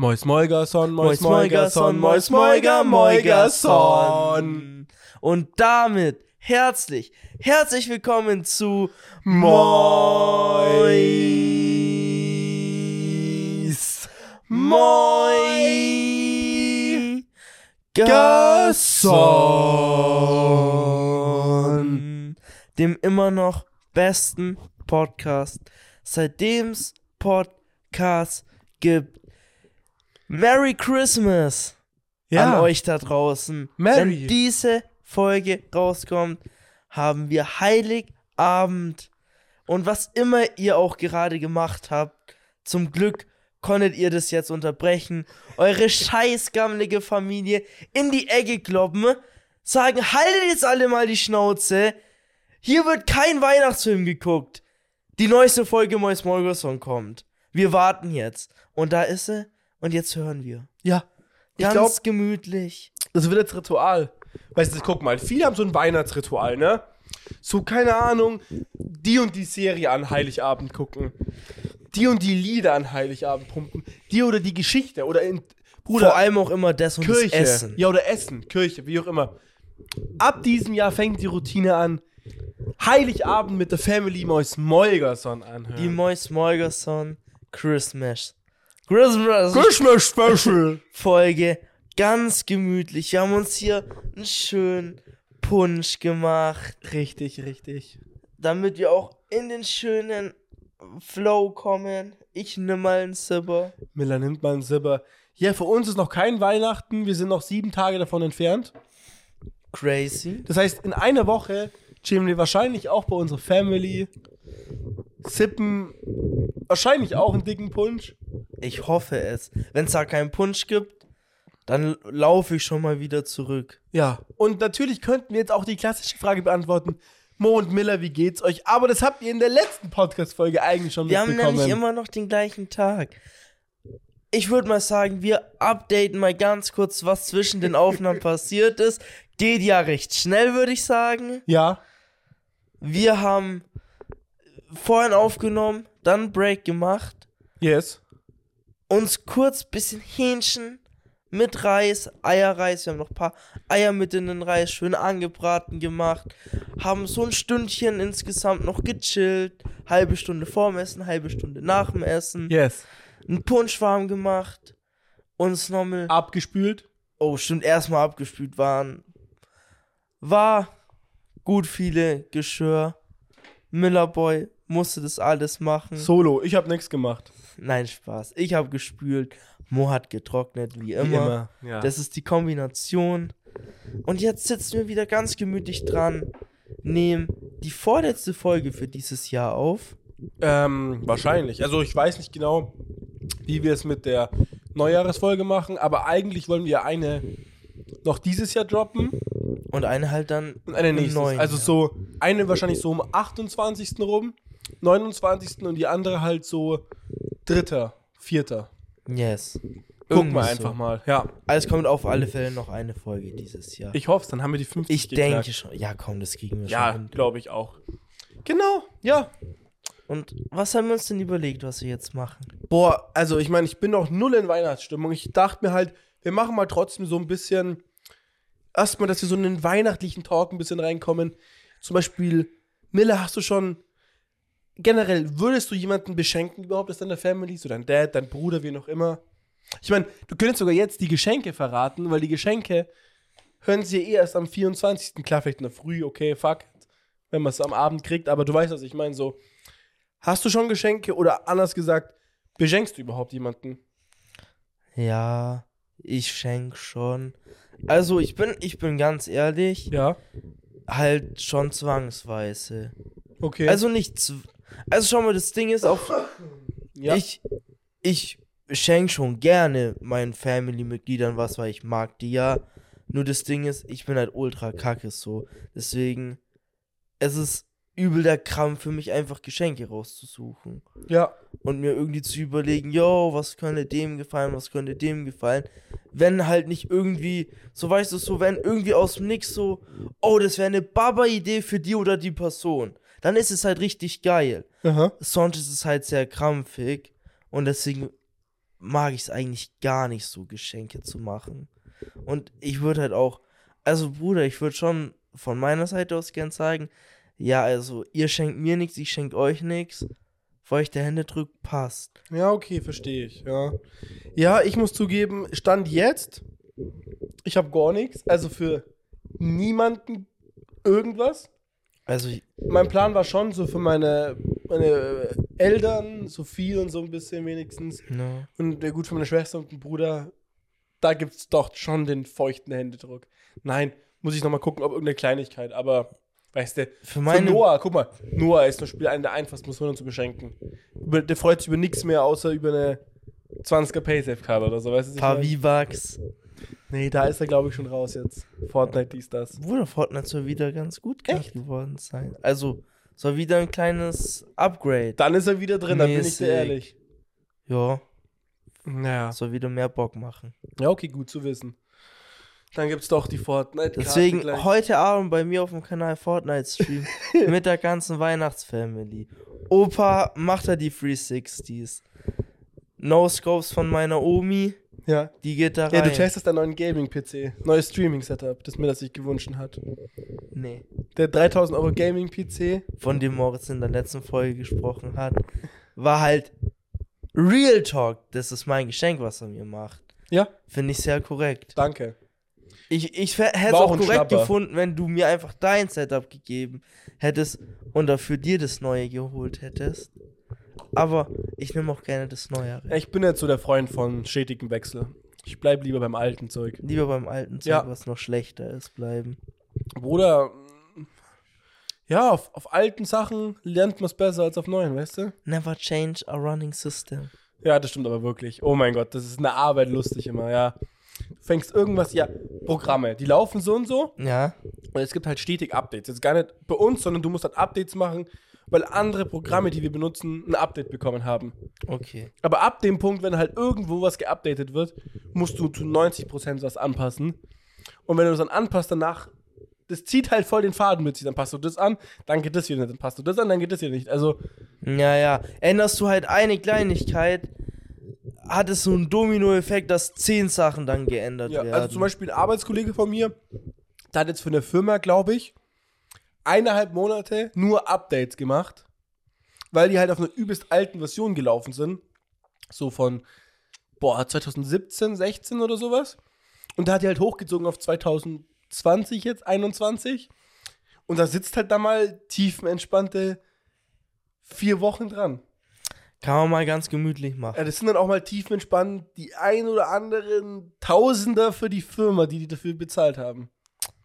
Mois Moigerson, Mois Moigerson, Mois Moiger Moigerson. Und damit herzlich, herzlich willkommen zu Mois Moi Gerson. dem immer noch besten Podcast, seitdem's Podcast gibt. Merry Christmas Ja. an euch da draußen. Merry. Wenn diese Folge rauskommt, haben wir Heiligabend. Und was immer ihr auch gerade gemacht habt, zum Glück konntet ihr das jetzt unterbrechen. Eure scheißgammelige Familie in die Ecke kloppen, sagen, haltet jetzt alle mal die Schnauze. Hier wird kein Weihnachtsfilm geguckt. Die neueste Folge Mois Molgerson kommt. Wir warten jetzt. Und da ist sie. Und jetzt hören wir. Ja. Ganz glaube, gemütlich. das wird jetzt Ritual. Weißt du, guck mal, viele haben so ein Weihnachtsritual, ne? So, keine Ahnung, die und die Serie an Heiligabend gucken. Die und die Lieder an Heiligabend pumpen. Die oder die Geschichte. Oder in, Bruder, Vor allem auch immer das und Kirche. das Essen. Ja, oder Essen, Kirche, wie auch immer. Ab diesem Jahr fängt die Routine an. Heiligabend mit der Family Mois Molgerson anhören. Die Mois Molgerson Christmas. Christmas Christmas Special. Folge. Ganz gemütlich. Wir haben uns hier einen schönen Punsch gemacht, Richtig, richtig. damit wir auch in den schönen Flow kommen. Ich nimm mal einen Sipper. Miller nimmt mal einen Sipper. Ja, für uns ist noch kein Weihnachten. Wir sind noch sieben Tage davon entfernt. Crazy. Das heißt, in einer Woche chillen wir wahrscheinlich auch bei unserer Family. Sippen wahrscheinlich auch einen dicken Punsch. Ich hoffe es. Wenn es da keinen Punsch gibt, dann laufe ich schon mal wieder zurück. Ja, und natürlich könnten wir jetzt auch die klassische Frage beantworten. Mo und Miller, wie geht's euch? Aber das habt ihr in der letzten Podcast-Folge eigentlich schon Wir haben mitbekommen. nämlich immer noch den gleichen Tag. Ich würde mal sagen, wir updaten mal ganz kurz, was zwischen den Aufnahmen passiert ist. Geht ja recht schnell, würde ich sagen. ja, Wir haben vorhin aufgenommen, dann Break gemacht, yes. uns kurz bisschen Hähnchen mit Reis, Eierreis, wir haben noch ein paar Eier mit in den Reis schön angebraten gemacht, haben so ein Stündchen insgesamt noch gechillt, halbe Stunde vorm Essen, halbe Stunde nach dem Essen. Yes. einen Punsch warm gemacht, uns nochmal, Abgespült. oh stimmt, erstmal abgespült waren. War gut viele Geschirr. Millerboy musste das alles machen. Solo. Ich hab nichts gemacht. Nein, Spaß. Ich habe gespült. Mo hat getrocknet, wie Wie immer. Ja. Das ist die Kombination. Und jetzt sitzen wir wieder ganz gemütlich dran, nehmen die vorletzte Folge für dieses Jahr auf. Ähm, wahrscheinlich. Also ich weiß nicht genau, wie wir es mit der Neujahresfolge machen, aber eigentlich wollen wir eine noch dieses Jahr droppen Und eine halt dann und eine nächstes. Also so eine wahrscheinlich so um 28. rum, 29. und die andere halt so dritter, vierter. Yes. Guck Irgendwie mal so. einfach mal. Ja, Also es kommt auf alle Fälle noch eine Folge dieses Jahr. ich hoffe, dann haben wir die 50 Ich geknackt. denke schon. Ja, komm, das kriegen wir Ja, schon hin. glaube ich auch. Genau, ja. Und was haben wir uns denn überlegt, was wir jetzt machen? Boah, also ich meine, ich bin noch null in Weihnachtsstimmung. Ich dachte mir halt, wir machen mal trotzdem so ein bisschen, erstmal, dass wir so in den weihnachtlichen Talk ein bisschen reinkommen. Zum Beispiel, Miller, hast du schon, generell, würdest du jemanden beschenken überhaupt aus deiner Family? So dein Dad, dein Bruder, wie noch immer? Ich meine, du könntest sogar jetzt die Geschenke verraten, weil die Geschenke hören sie eh erst am 24. Klar, vielleicht in der Früh, okay, fuck, wenn man es am Abend kriegt, aber du weißt, was ich meine, so. Hast du schon Geschenke oder anders gesagt, beschenkst du überhaupt jemanden? Ja, ich schenk schon. Also ich bin, ich bin ganz ehrlich, Ja. halt schon zwangsweise. Okay. Also nicht zw Also schau mal, das Ding ist auch, ja. ich, ich schenk schon gerne meinen Family-Mitgliedern was, weil ich mag die ja. Nur das Ding ist, ich bin halt ultra kacke so. Deswegen, es ist übel der Krampf für mich, einfach Geschenke rauszusuchen. ja. und mir irgendwie zu überlegen, yo, was könnte dem gefallen, was könnte dem gefallen. Wenn halt nicht irgendwie, so weißt du, so, wenn irgendwie aus dem Nix so, oh, das wäre eine Baba-Idee für die oder die Person, dann ist es halt richtig geil. Aha. Sonst ist es halt sehr krampfig und deswegen mag ich es eigentlich gar nicht so, Geschenke zu machen. Und ich würde halt auch, also Bruder, ich würde schon von meiner Seite aus gern sagen, ja, also ihr schenkt mir nichts, ich schenke euch nichts. Feuchte Hände drückt, passt. Ja, okay, verstehe ich, ja. Ja, ich muss zugeben, Stand jetzt, ich habe gar nichts, also für niemanden irgendwas. Also, Mein Plan war schon so für meine, meine Eltern, so viel und so ein bisschen wenigstens. ne. Und gut für meine Schwester und den Bruder, da gibt es doch schon den feuchten Händedruck. Nein, muss ich nochmal gucken, ob irgendeine Kleinigkeit, aber weißt du, Für für meine, Noah, guck mal, Noah ist zum Beispiel einer der einfachsten Personen zu beschenken. Über, der freut sich über nichts mehr, außer über eine 20er Paysafe-Karte oder so, weißt du? paar? V-Bucks. Nee, da ist er, glaube ich, schon raus jetzt. Fortnite, dies, das. Bruder, Fortnite soll wieder ganz gut Echt? geworden sein. Also, soll wieder ein kleines Upgrade. Dann ist er wieder drin, da bin ich dir ehrlich. Ja, Naja. soll wieder mehr Bock machen. Ja, okay, gut zu wissen. Dann gibt's doch die Fortnite. Deswegen gleich. heute Abend bei mir auf dem Kanal Fortnite Stream mit der ganzen Weihnachtsfamily. Opa macht da die 360s. No Scopes von meiner Omi, Ja. die geht da Ja, rein. du testest deinen neuen Gaming-PC. Neues Streaming-Setup, das mir das sich gewünscht hat. nee, Der 3000 Euro Gaming-PC. von dem Moritz in der letzten Folge gesprochen hat, war halt Real Talk. Das ist mein Geschenk, was er mir macht. Ja, Finde ich sehr korrekt. danke. Ich, ich hätte es auch korrekt Schnapper. gefunden, wenn du mir einfach dein Setup gegeben hättest und dafür dir das neue geholt hättest. Aber ich nehme auch gerne das neue. Ich bin jetzt so der Freund von stetigem Wechsel. Ich bleib lieber beim alten Zeug. Lieber beim alten Zeug, Ja. was noch schlechter ist, bleiben. Bruder, ja, auf, auf alten Sachen lernt man es besser als auf neuen, weißt du? Never change a running system. Ja, das stimmt aber wirklich. Oh mein Gott, das ist eine Arbeit lustig immer, ja. Du fängst irgendwas, ja, Programme, die laufen so und so Ja, und es gibt halt stetig Updates. Jetzt gar nicht bei uns, sondern du musst halt Updates machen, weil andere Programme, die wir benutzen, ein Update bekommen haben. okay. Aber ab dem Punkt, wenn halt irgendwo was geupdatet wird, musst du zu 90% was anpassen. Und wenn du das dann anpasst, danach, das zieht halt voll den Faden mit sich. Dann passt du das an, dann geht das wieder nicht, dann passt du das an, dann geht das wieder nicht. Also, Ja, ja. Änderst du halt eine Kleinigkeit, hat es so einen Domino-Effekt, dass zehn Sachen dann geändert ja, werden. also zum Beispiel ein Arbeitskollege von mir, der hat jetzt für eine Firma, glaube ich, eineinhalb Monate nur Updates gemacht, weil die halt auf einer übelst alten Version gelaufen sind. So von, boah, 2017, 16 oder sowas. Und da hat die halt hochgezogen auf 2020 jetzt, 21. Und da sitzt halt da mal tiefenentspannte vier Wochen dran. Kann man mal ganz gemütlich Ja, machen. das sind dann auch mal tiefenentspannt die ein oder anderen Tausender für die Firma, die die dafür bezahlt haben.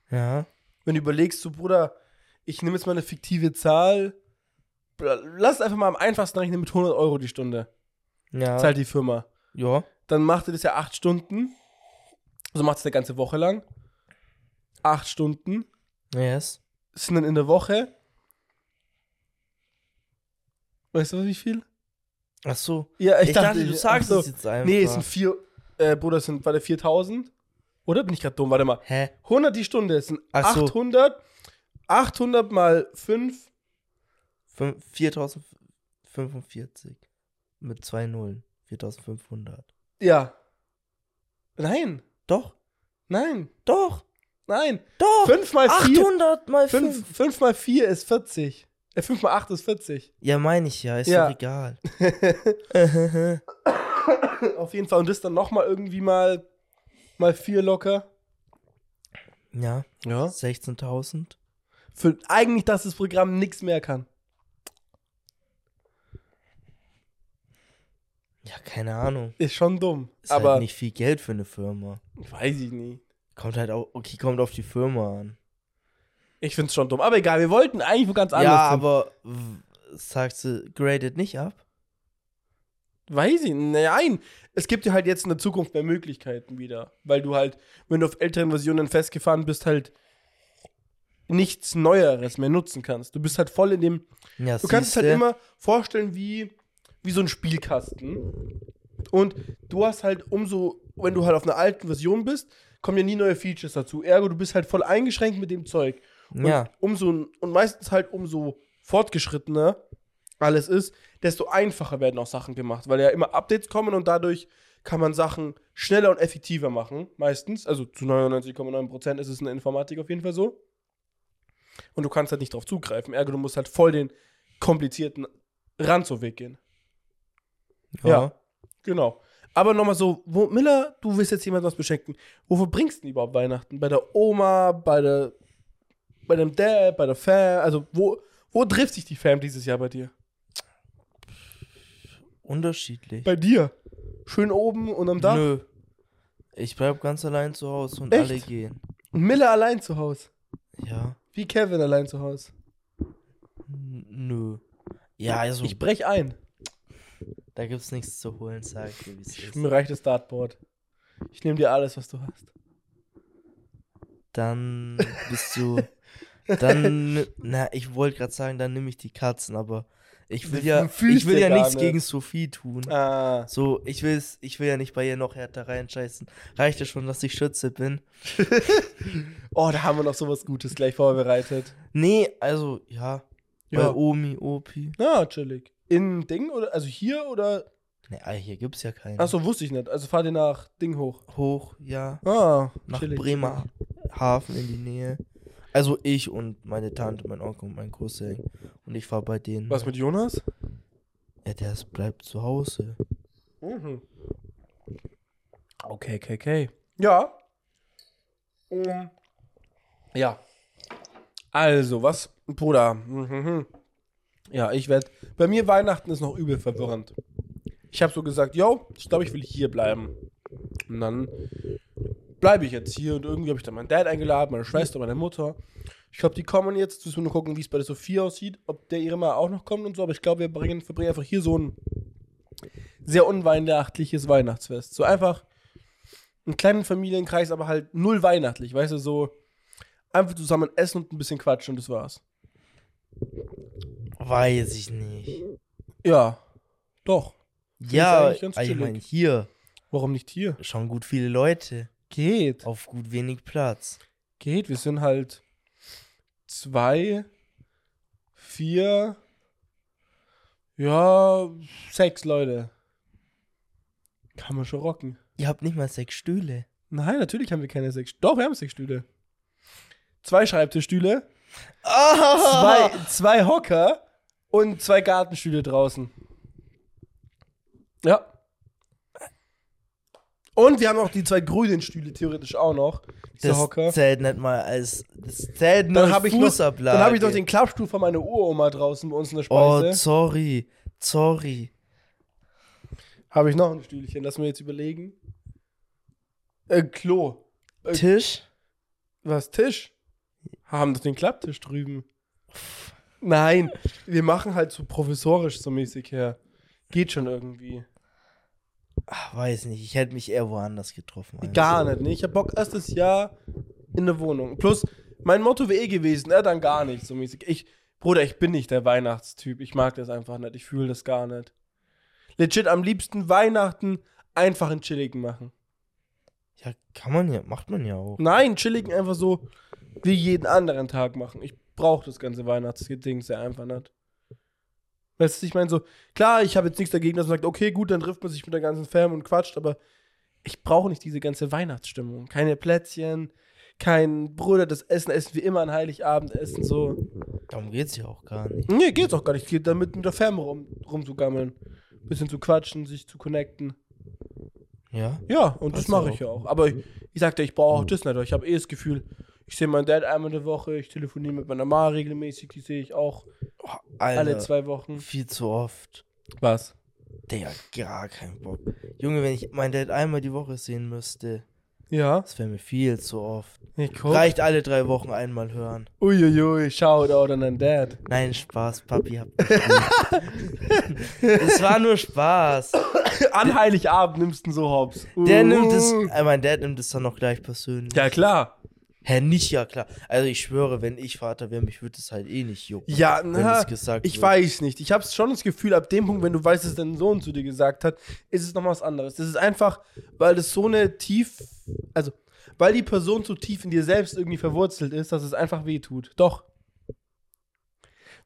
Ja. Wenn du überlegst, so Bruder, ich nehme jetzt mal eine fiktive Zahl, lass es einfach mal am einfachsten rechnen mit 100 Euro die Stunde. Ja. Zahlt die Firma. Ja. Dann macht ihr das ja acht Stunden. Also macht es eine ganze Woche lang. Acht Stunden. Yes. Sind dann in der Woche. Weißt du, wie viel? Ach so. Ja, Ich, dachte, du sagst so. es jetzt einfach. Nee, es sind vier, äh, Bruder, es sind, war der 4000? Oder bin ich gerade dumm? Warte mal. Hä? 100 die Stunde, es sind Ach so. 800. 800 mal 5. Fün- 4045. Mit zwei Nullen. 4500. Ja. Nein, Doch. nein, Doch. nein. Doch. 5 mal 4. 800 mal 5. 5, 5 mal 4 ist 40. Äh, 5 mal 8 ist 40. Ja, meine ich ja. Ist Ja. doch egal. Auf jeden Fall. Und das dann nochmal irgendwie mal, mal 4 locker. ja. Ja. 16.000. Für eigentlich, dass das Programm nichts mehr kann. Ja, keine Ahnung. Ist schon dumm. Ist aber halt nicht viel Geld für eine Firma. weiß ich nicht. Kommt halt auch, okay, kommt auf die Firma an. Ich find's schon dumm. Aber egal, wir wollten eigentlich wo ganz anders. Ja, aber sagst du, gradet nicht ab? Weiß ich, nein. Es gibt ja halt jetzt in der Zukunft mehr Möglichkeiten wieder. Weil du halt, wenn du auf älteren Versionen festgefahren bist, halt nichts Neueres mehr nutzen kannst. Du bist halt voll in dem. Ja, Du kannst es halt immer vorstellen wie, wie so ein Spielkasten. Und du hast halt umso, wenn du halt auf einer alten Version bist, kommen ja nie neue Features dazu. Ergo, du bist halt voll eingeschränkt mit dem Zeug. Und Ja, umso, und meistens halt umso fortgeschrittener alles ist, desto einfacher werden auch Sachen gemacht, weil ja immer Updates kommen und dadurch kann man Sachen schneller und effektiver machen, meistens. Also zu 99,9% ist es in der Informatik auf jeden Fall so. Und du kannst halt nicht drauf zugreifen. Ergo, du musst halt voll den komplizierten Ranzoweg gehen. Ja. Genau. Aber nochmal so, wo, Miller, du willst jetzt jemand was beschenken. Wofür bringst du denn überhaupt Weihnachten? Bei der Oma, bei der, bei dem Dad, bei der Fam? Also, wo, wo trifft sich die Fam dieses Jahr bei dir? Unterschiedlich. Bei dir? Schön oben und am Dach? Nö. Ich bleib ganz allein zu Hause und Echt? alle gehen. Und Miller allein zu Hause. Ja. Wie Kevin allein zu Hause. Nö. Ja, also, Ich brech ein. da gibt's nichts zu holen, sag ich dir, wie es ist. Mir reicht das Dartboard. Ich nehme dir alles, was du hast. Dann bist du. Dann. Na, ich wollte gerade sagen, dann nehme ich die Katzen, aber ich will ja. Ich will ja ja nichts nicht. gegen Sophie tun. Ah. So, ich will's, ich will ja nicht bei ihr noch härter reinscheißen. Reicht ja schon, dass ich Schütze bin. Oh, da haben wir noch sowas Gutes gleich vorbereitet. Nee, also, ja. Bei Ja. Omi, Opi. Na, chillig. In Ding oder? Also hier oder? Nee, ah, hier gibt's ja keinen. Achso, wusste ich nicht. Also fahrt ihr nach Ding hoch. Hoch, ja. Ah, Nach chillig. Bremerhaven in die Nähe. Also ich und meine Tante, mein Onkel und mein Cousin. Und ich fahr bei denen. Was mit Jonas? Ja, der ist, bleibt zu Hause. Mhm. Okay, okay, okay. Ja. Um, ja. Also, was, Bruder? Mhm. Ja, ich werde. Bei mir Weihnachten ist noch übel verwirrend. Ich habe so gesagt, yo, ich glaube, ich will hier bleiben. Und dann bleibe ich jetzt hier und irgendwie habe ich dann meinen Dad eingeladen, meine Schwester, meine Mutter. Ich glaube, die kommen jetzt. Müssen wir nur gucken, wie es bei der Sophie aussieht, ob der ihre mal auch noch kommt und so. Aber ich glaube, wir bringen, verbringen einfach hier so ein sehr unweihnachtliches Weihnachtsfest. So einfach einen kleinen Familienkreis, aber halt null weihnachtlich, weißt du, so einfach zusammen essen und ein bisschen quatschen und das war's. Weiß ich nicht. Ja, doch. Ja, ich meine, hier Warum nicht hier? schon gut viele Leute. Geht. Auf gut wenig Platz. Geht. Wir sind halt zwei, vier, ja, sechs Leute. Kann man schon rocken. Ihr habt nicht mal sechs Stühle. Nein, natürlich haben wir keine sechs. Doch, wir haben sechs Stühle. Zwei Schreibtischstühle, Ah! zwei, zwei Hocker und zwei Gartenstühle draußen. Ja. Und wir haben auch die zwei grünen Stühle theoretisch auch noch. Diese Das Hocker. zählt nicht mal als. Das zählt nur Dann habe ich, noch- Fußablage. dann hab ich noch den Klappstuhl von meiner Uroma draußen bei uns in der Oh, Speise. sorry. Sorry. habe ich noch ein Stühlchen. Lass mir jetzt überlegen. Äh, Klo. Äh, Tisch? Was, Tisch? Haben doch den Klapptisch drüben. Nein, wir machen halt so provisorisch so mäßig her. Geht schon irgendwie. Ach, weiß nicht. Ich hätte mich eher woanders getroffen. also. Gar nicht, ne? Ich hab Bock erstes Jahr in der Wohnung. Plus, mein Motto wäre eh gewesen, äh, dann gar nicht so mäßig. Ich, Bruder, ich bin nicht der Weihnachtstyp. Ich mag das einfach nicht. Ich fühle das gar nicht. Legit am liebsten Weihnachten einfach einen chilligen machen. Ja, kann man ja. Macht man ja auch. Nein, chilligen einfach so wie jeden anderen Tag machen. Ich brauche das ganze Weihnachtsding sehr einfach nicht. Weißt du, ich meine so, klar, ich habe jetzt nichts dagegen, dass man sagt, okay, gut, dann trifft man sich mit der ganzen Fam und quatscht, aber ich brauche nicht diese ganze Weihnachtsstimmung. Keine Plätzchen, kein Bruder, das Essen essen wir immer an Heiligabend essen, so. Darum geht's ja auch gar nicht. Nee, geht's auch gar nicht. Geht damit mit der Fam rum, rumzugammeln. Bisschen zu quatschen, sich zu connecten. Ja? Ja, und das Also mache ich ja auch. Aber ich, ich sagte, ich brauche auch das nicht. Ich habe eh das Gefühl, ich sehe meinen Dad einmal in der Woche, ich telefoniere mit meiner Ma regelmäßig, die sehe ich auch Alter, alle zwei Wochen. viel zu oft. Was? Der gar keinen Bock. Junge, wenn ich meinen Dad einmal die Woche sehen müsste, Ja? das wäre mir viel zu oft. Reicht alle drei Wochen einmal hören. Uiuiui, Shoutout an deinen Dad. Nein, Spaß, Papi, hab. Es war nur Spaß. An Heiligabend nimmst du so hops. Der Uh. nimmt es, äh, mein Dad nimmt es dann noch gleich persönlich. Ja, klar. Hä, nicht ja klar. Also ich schwöre, wenn ich Vater wäre, mich würde es halt eh nicht jucken. Ja, na, es gesagt ich wird. weiß nicht. Ich habe schon das Gefühl, ab dem Punkt, wenn du weißt, dass dein Sohn zu dir gesagt hat, ist es noch was anderes. Das ist einfach, weil das so eine tief, also, weil die Person so tief in dir selbst irgendwie verwurzelt ist, dass es einfach weh tut. Doch.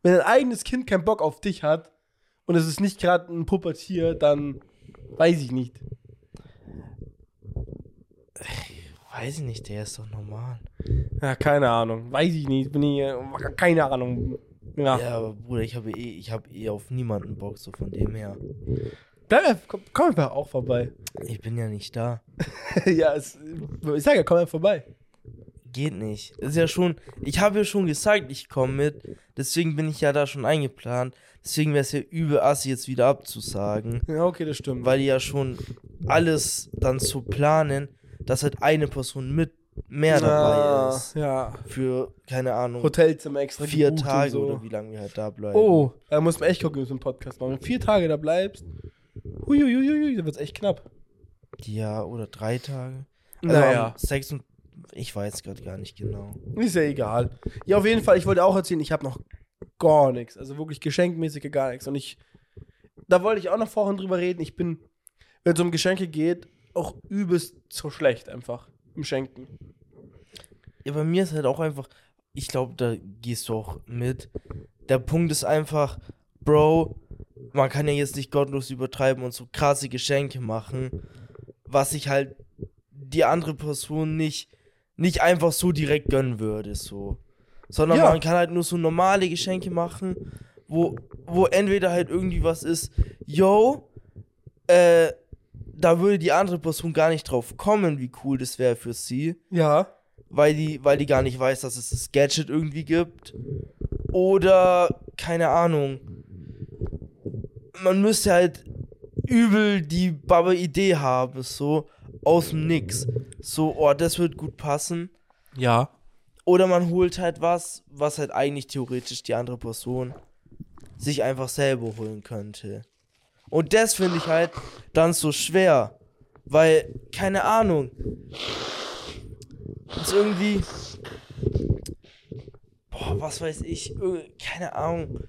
Wenn dein eigenes Kind keinen Bock auf dich hat und es ist nicht gerade ein Pubertier, dann weiß ich nicht. Weiß ich nicht, der ist doch normal. Ja, keine Ahnung. Weiß ich nicht. Bin ich, äh, keine Ahnung. Ja. Ja, aber Bruder, ich habe eh, ich habe eh auf niemanden Bock, so von dem her. Bleib, komm, komm einfach auch vorbei. Ich bin ja nicht da. ja, es, ich sag ja, komm einfach vorbei. Geht nicht. Ist ja schon, ich habe ja schon gesagt, ich komme mit. Deswegen bin ich ja da schon eingeplant. Deswegen wäre es ja übel assi, jetzt wieder abzusagen. Ja, okay, das stimmt. Weil die ja schon alles dann so planen, dass halt eine Person mit mehr dabei ja, ist. Ja. Für, keine Ahnung, Hotelzimmer extra vier Tage so. oder wie lange wir halt da bleiben. Oh, da muss man echt gucken, wie wir einen Podcast machen. Wenn du vier Tage da bleibst, huiuiuiui, dann wird's echt knapp. Ja, oder drei Tage. Naja. am Sechs und ich weiß gerade gar nicht genau. Ist ja egal. Ja, auf jeden Fall, ich wollte auch erzählen, ich habe noch gar nichts. Also wirklich geschenkmäßig gar nichts. Und ich, da wollte ich auch noch vorhin drüber reden. Ich bin, wenn es um Geschenke geht, auch übelst so schlecht einfach im Schenken. Ja, bei mir ist halt auch einfach, ich glaube, da gehst du auch mit. Der Punkt ist einfach, Bro, man kann ja jetzt nicht gottlos übertreiben und so krasse Geschenke machen, was ich halt die andere Person nicht, nicht einfach so direkt gönnen würde, so. Sondern Ja. man kann halt nur so normale Geschenke machen, wo, wo entweder halt irgendwie was ist, yo, äh, da würde die andere Person gar nicht drauf kommen, wie cool das wäre für sie Ja. weil die, weil die gar nicht weiß, dass es das Gadget irgendwie gibt. Oder, keine Ahnung. Man müsste halt übel die Baba Idee haben, so aus dem Nix. So, oh, das wird gut passen. Ja. Oder man holt halt was, was halt eigentlich theoretisch die andere Person sich einfach selber holen könnte. Und das finde ich halt dann so schwer. Weil, keine Ahnung. Ist irgendwie. Boah, was weiß ich. Keine Ahnung.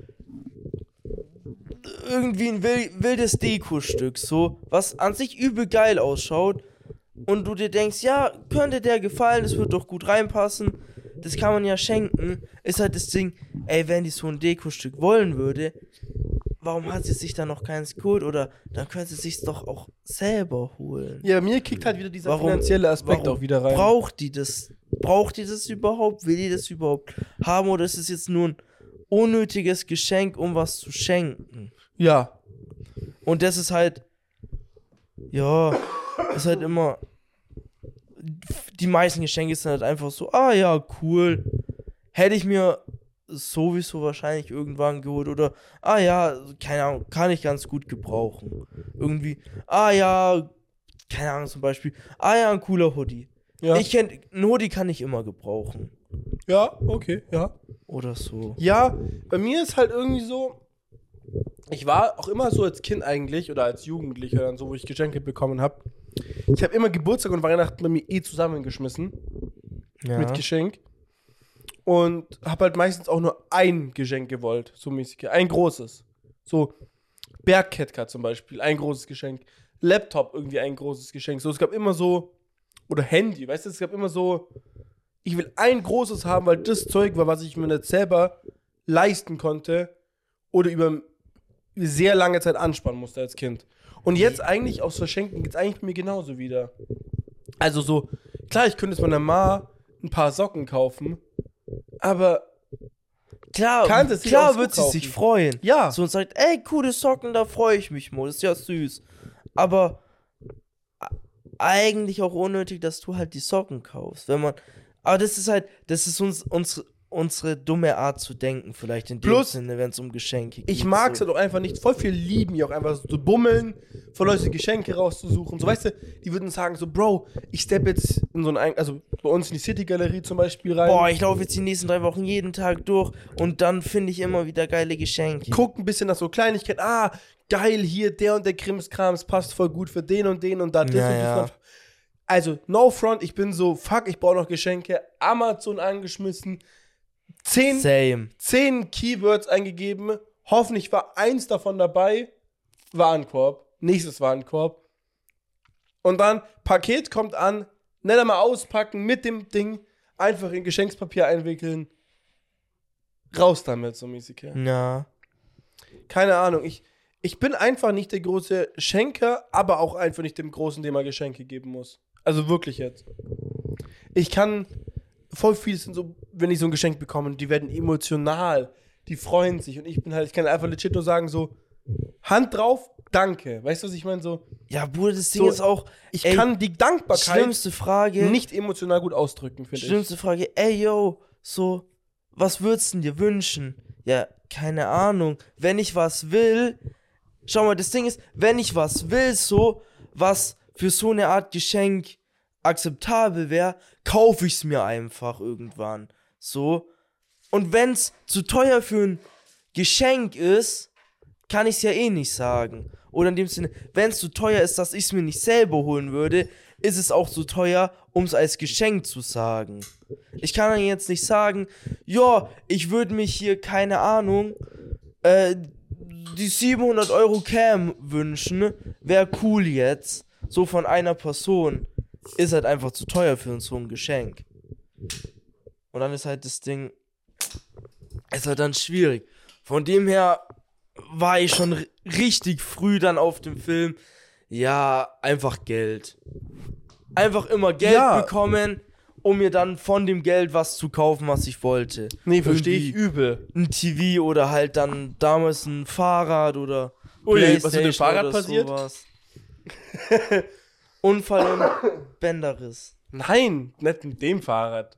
Irgendwie ein wil- wildes Dekostück, so. Was an sich übel geil ausschaut. Und du dir denkst, ja, könnte der gefallen, das wird doch gut reinpassen. Das kann man ja schenken. Ist halt das Ding, ey, wenn die so ein Dekostück wollen würde, warum hat sie sich dann noch keins geholt? Oder dann könnte sie sich's doch auch selber holen. Ja, mir kickt halt wieder dieser Warum- finanzielle Aspekt auch wieder rein. Braucht die das? Braucht die das überhaupt? Will die das überhaupt haben? Oder ist es jetzt nur ein unnötiges Geschenk, um was zu schenken? ja. Und das ist halt, ja, ist halt immer, die meisten Geschenke sind halt einfach so, ah ja, cool. Hätte ich mir sowieso wahrscheinlich irgendwann geholt oder, ah ja, keine Ahnung, kann ich ganz gut gebrauchen. Irgendwie, ah ja, keine Ahnung, zum Beispiel, ah ja, ein cooler Hoodie. Ja. Ich kenn, ein Hoodie kann ich immer gebrauchen. ja, okay, ja. Oder so. Ja, bei mir ist halt irgendwie so, ich war auch immer so als Kind eigentlich oder als Jugendlicher dann so, wo ich Geschenke bekommen habe. Ich habe immer Geburtstag und Weihnachten bei mir eh zusammengeschmissen Ja. mit Geschenk. Und habe halt meistens auch nur ein Geschenk gewollt, so mäßig. Ein großes. So Bergketka zum Beispiel, ein großes Geschenk. Laptop irgendwie ein großes Geschenk. So, es gab immer so, oder Handy, weißt du, es gab immer so, ich will ein großes haben, weil das Zeug war, was ich mir nicht selber leisten konnte oder über sehr lange Zeit anspannen musste als Kind. Und jetzt eigentlich aufs Verschenken geht es eigentlich mir genauso wieder. Also so, klar, ich könnte jetzt meiner Ma ein paar Socken kaufen, aber Klar, Kann es sich klar wird sie sich freuen. ja, So und sagt, ey, coole Socken, da freue ich mich mal. Das ist ja süß. Aber eigentlich auch unnötig, dass du halt die Socken kaufst. Wenn man. Aber das ist halt, das ist uns, unsere, unsere dumme Art zu denken, vielleicht in dem Plus, Sinne, wenn es um Geschenke geht. ich mag es so. halt auch einfach nicht. Voll viel lieben die auch einfach so zu bummeln, von Leuten Geschenke rauszusuchen. So, weißt du, die würden sagen so, Bro, ich steppe jetzt in so ein, also bei uns in die City-Galerie zum Beispiel rein. Boah, ich laufe jetzt die nächsten drei Wochen jeden Tag durch und dann finde ich immer wieder geile Geschenke. guck ein bisschen nach so Kleinigkeiten. Ah, geil, hier der und der Krimskrams passt voll gut für den und den und da das Ja, und das. ja. Also, no front, ich bin so, fuck, ich brauche noch Geschenke. Amazon angeschmissen. Zehn, Same. zehn Keywords eingegeben. Hoffentlich war eins davon dabei. Warenkorb. Nächstes Warenkorb. Und dann, Paket kommt an. Nicht einmal auspacken mit dem Ding. Einfach in Geschenkspapier einwickeln. Raus damit, so mäßig. Ja Ja. keine Ahnung, ich, ich bin einfach nicht der große Schenker, aber auch einfach nicht dem Großen, dem man Geschenke geben muss. Also wirklich jetzt. ich kann, voll viele sind so, wenn ich so ein Geschenk bekomme, die werden emotional, die freuen sich und ich bin halt, ich kann einfach legit nur sagen so, Hand drauf, danke. Weißt du, was ich meine? So, Ja, Bruder, das Ding So, ist auch, ich Ey, kann die Dankbarkeit schlimmste Frage, nicht emotional gut ausdrücken, finde ich. schlimmste Frage, ey, yo, so, was würdest du dir wünschen? Ja, keine Ahnung. Wenn ich was will, schau mal, das Ding ist, wenn ich was will, so, was für so eine Art Geschenk akzeptabel wäre, kaufe ich es mir einfach irgendwann. So. Und wenn es zu teuer für ein Geschenk ist, kann ich es ja eh nicht sagen. Oder in dem Sinne, wenn es zu teuer ist, dass ich es mir nicht selber holen würde, ist es auch zu teuer, um es als Geschenk zu sagen. Ich kann dann jetzt nicht sagen, ja, ich würde mich hier, keine Ahnung, äh, die 700 Euro Cam wünschen, wäre cool jetzt, so von einer Person. Ist halt einfach zu teuer für so ein Geschenk. Und dann ist halt das Ding, ist halt dann schwierig. Von dem her war ich schon ri- richtig früh dann auf dem Film, ja, einfach Geld. Einfach immer Geld Ja. bekommen, um mir dann von dem Geld was zu kaufen, was ich wollte. Nee, verstehe ich übel. Ein TV oder halt dann damals ein Fahrrad oder Ui, was mit dem Fahrrad passiert? Unfall und Bänderriss. Nein, nicht mit dem Fahrrad.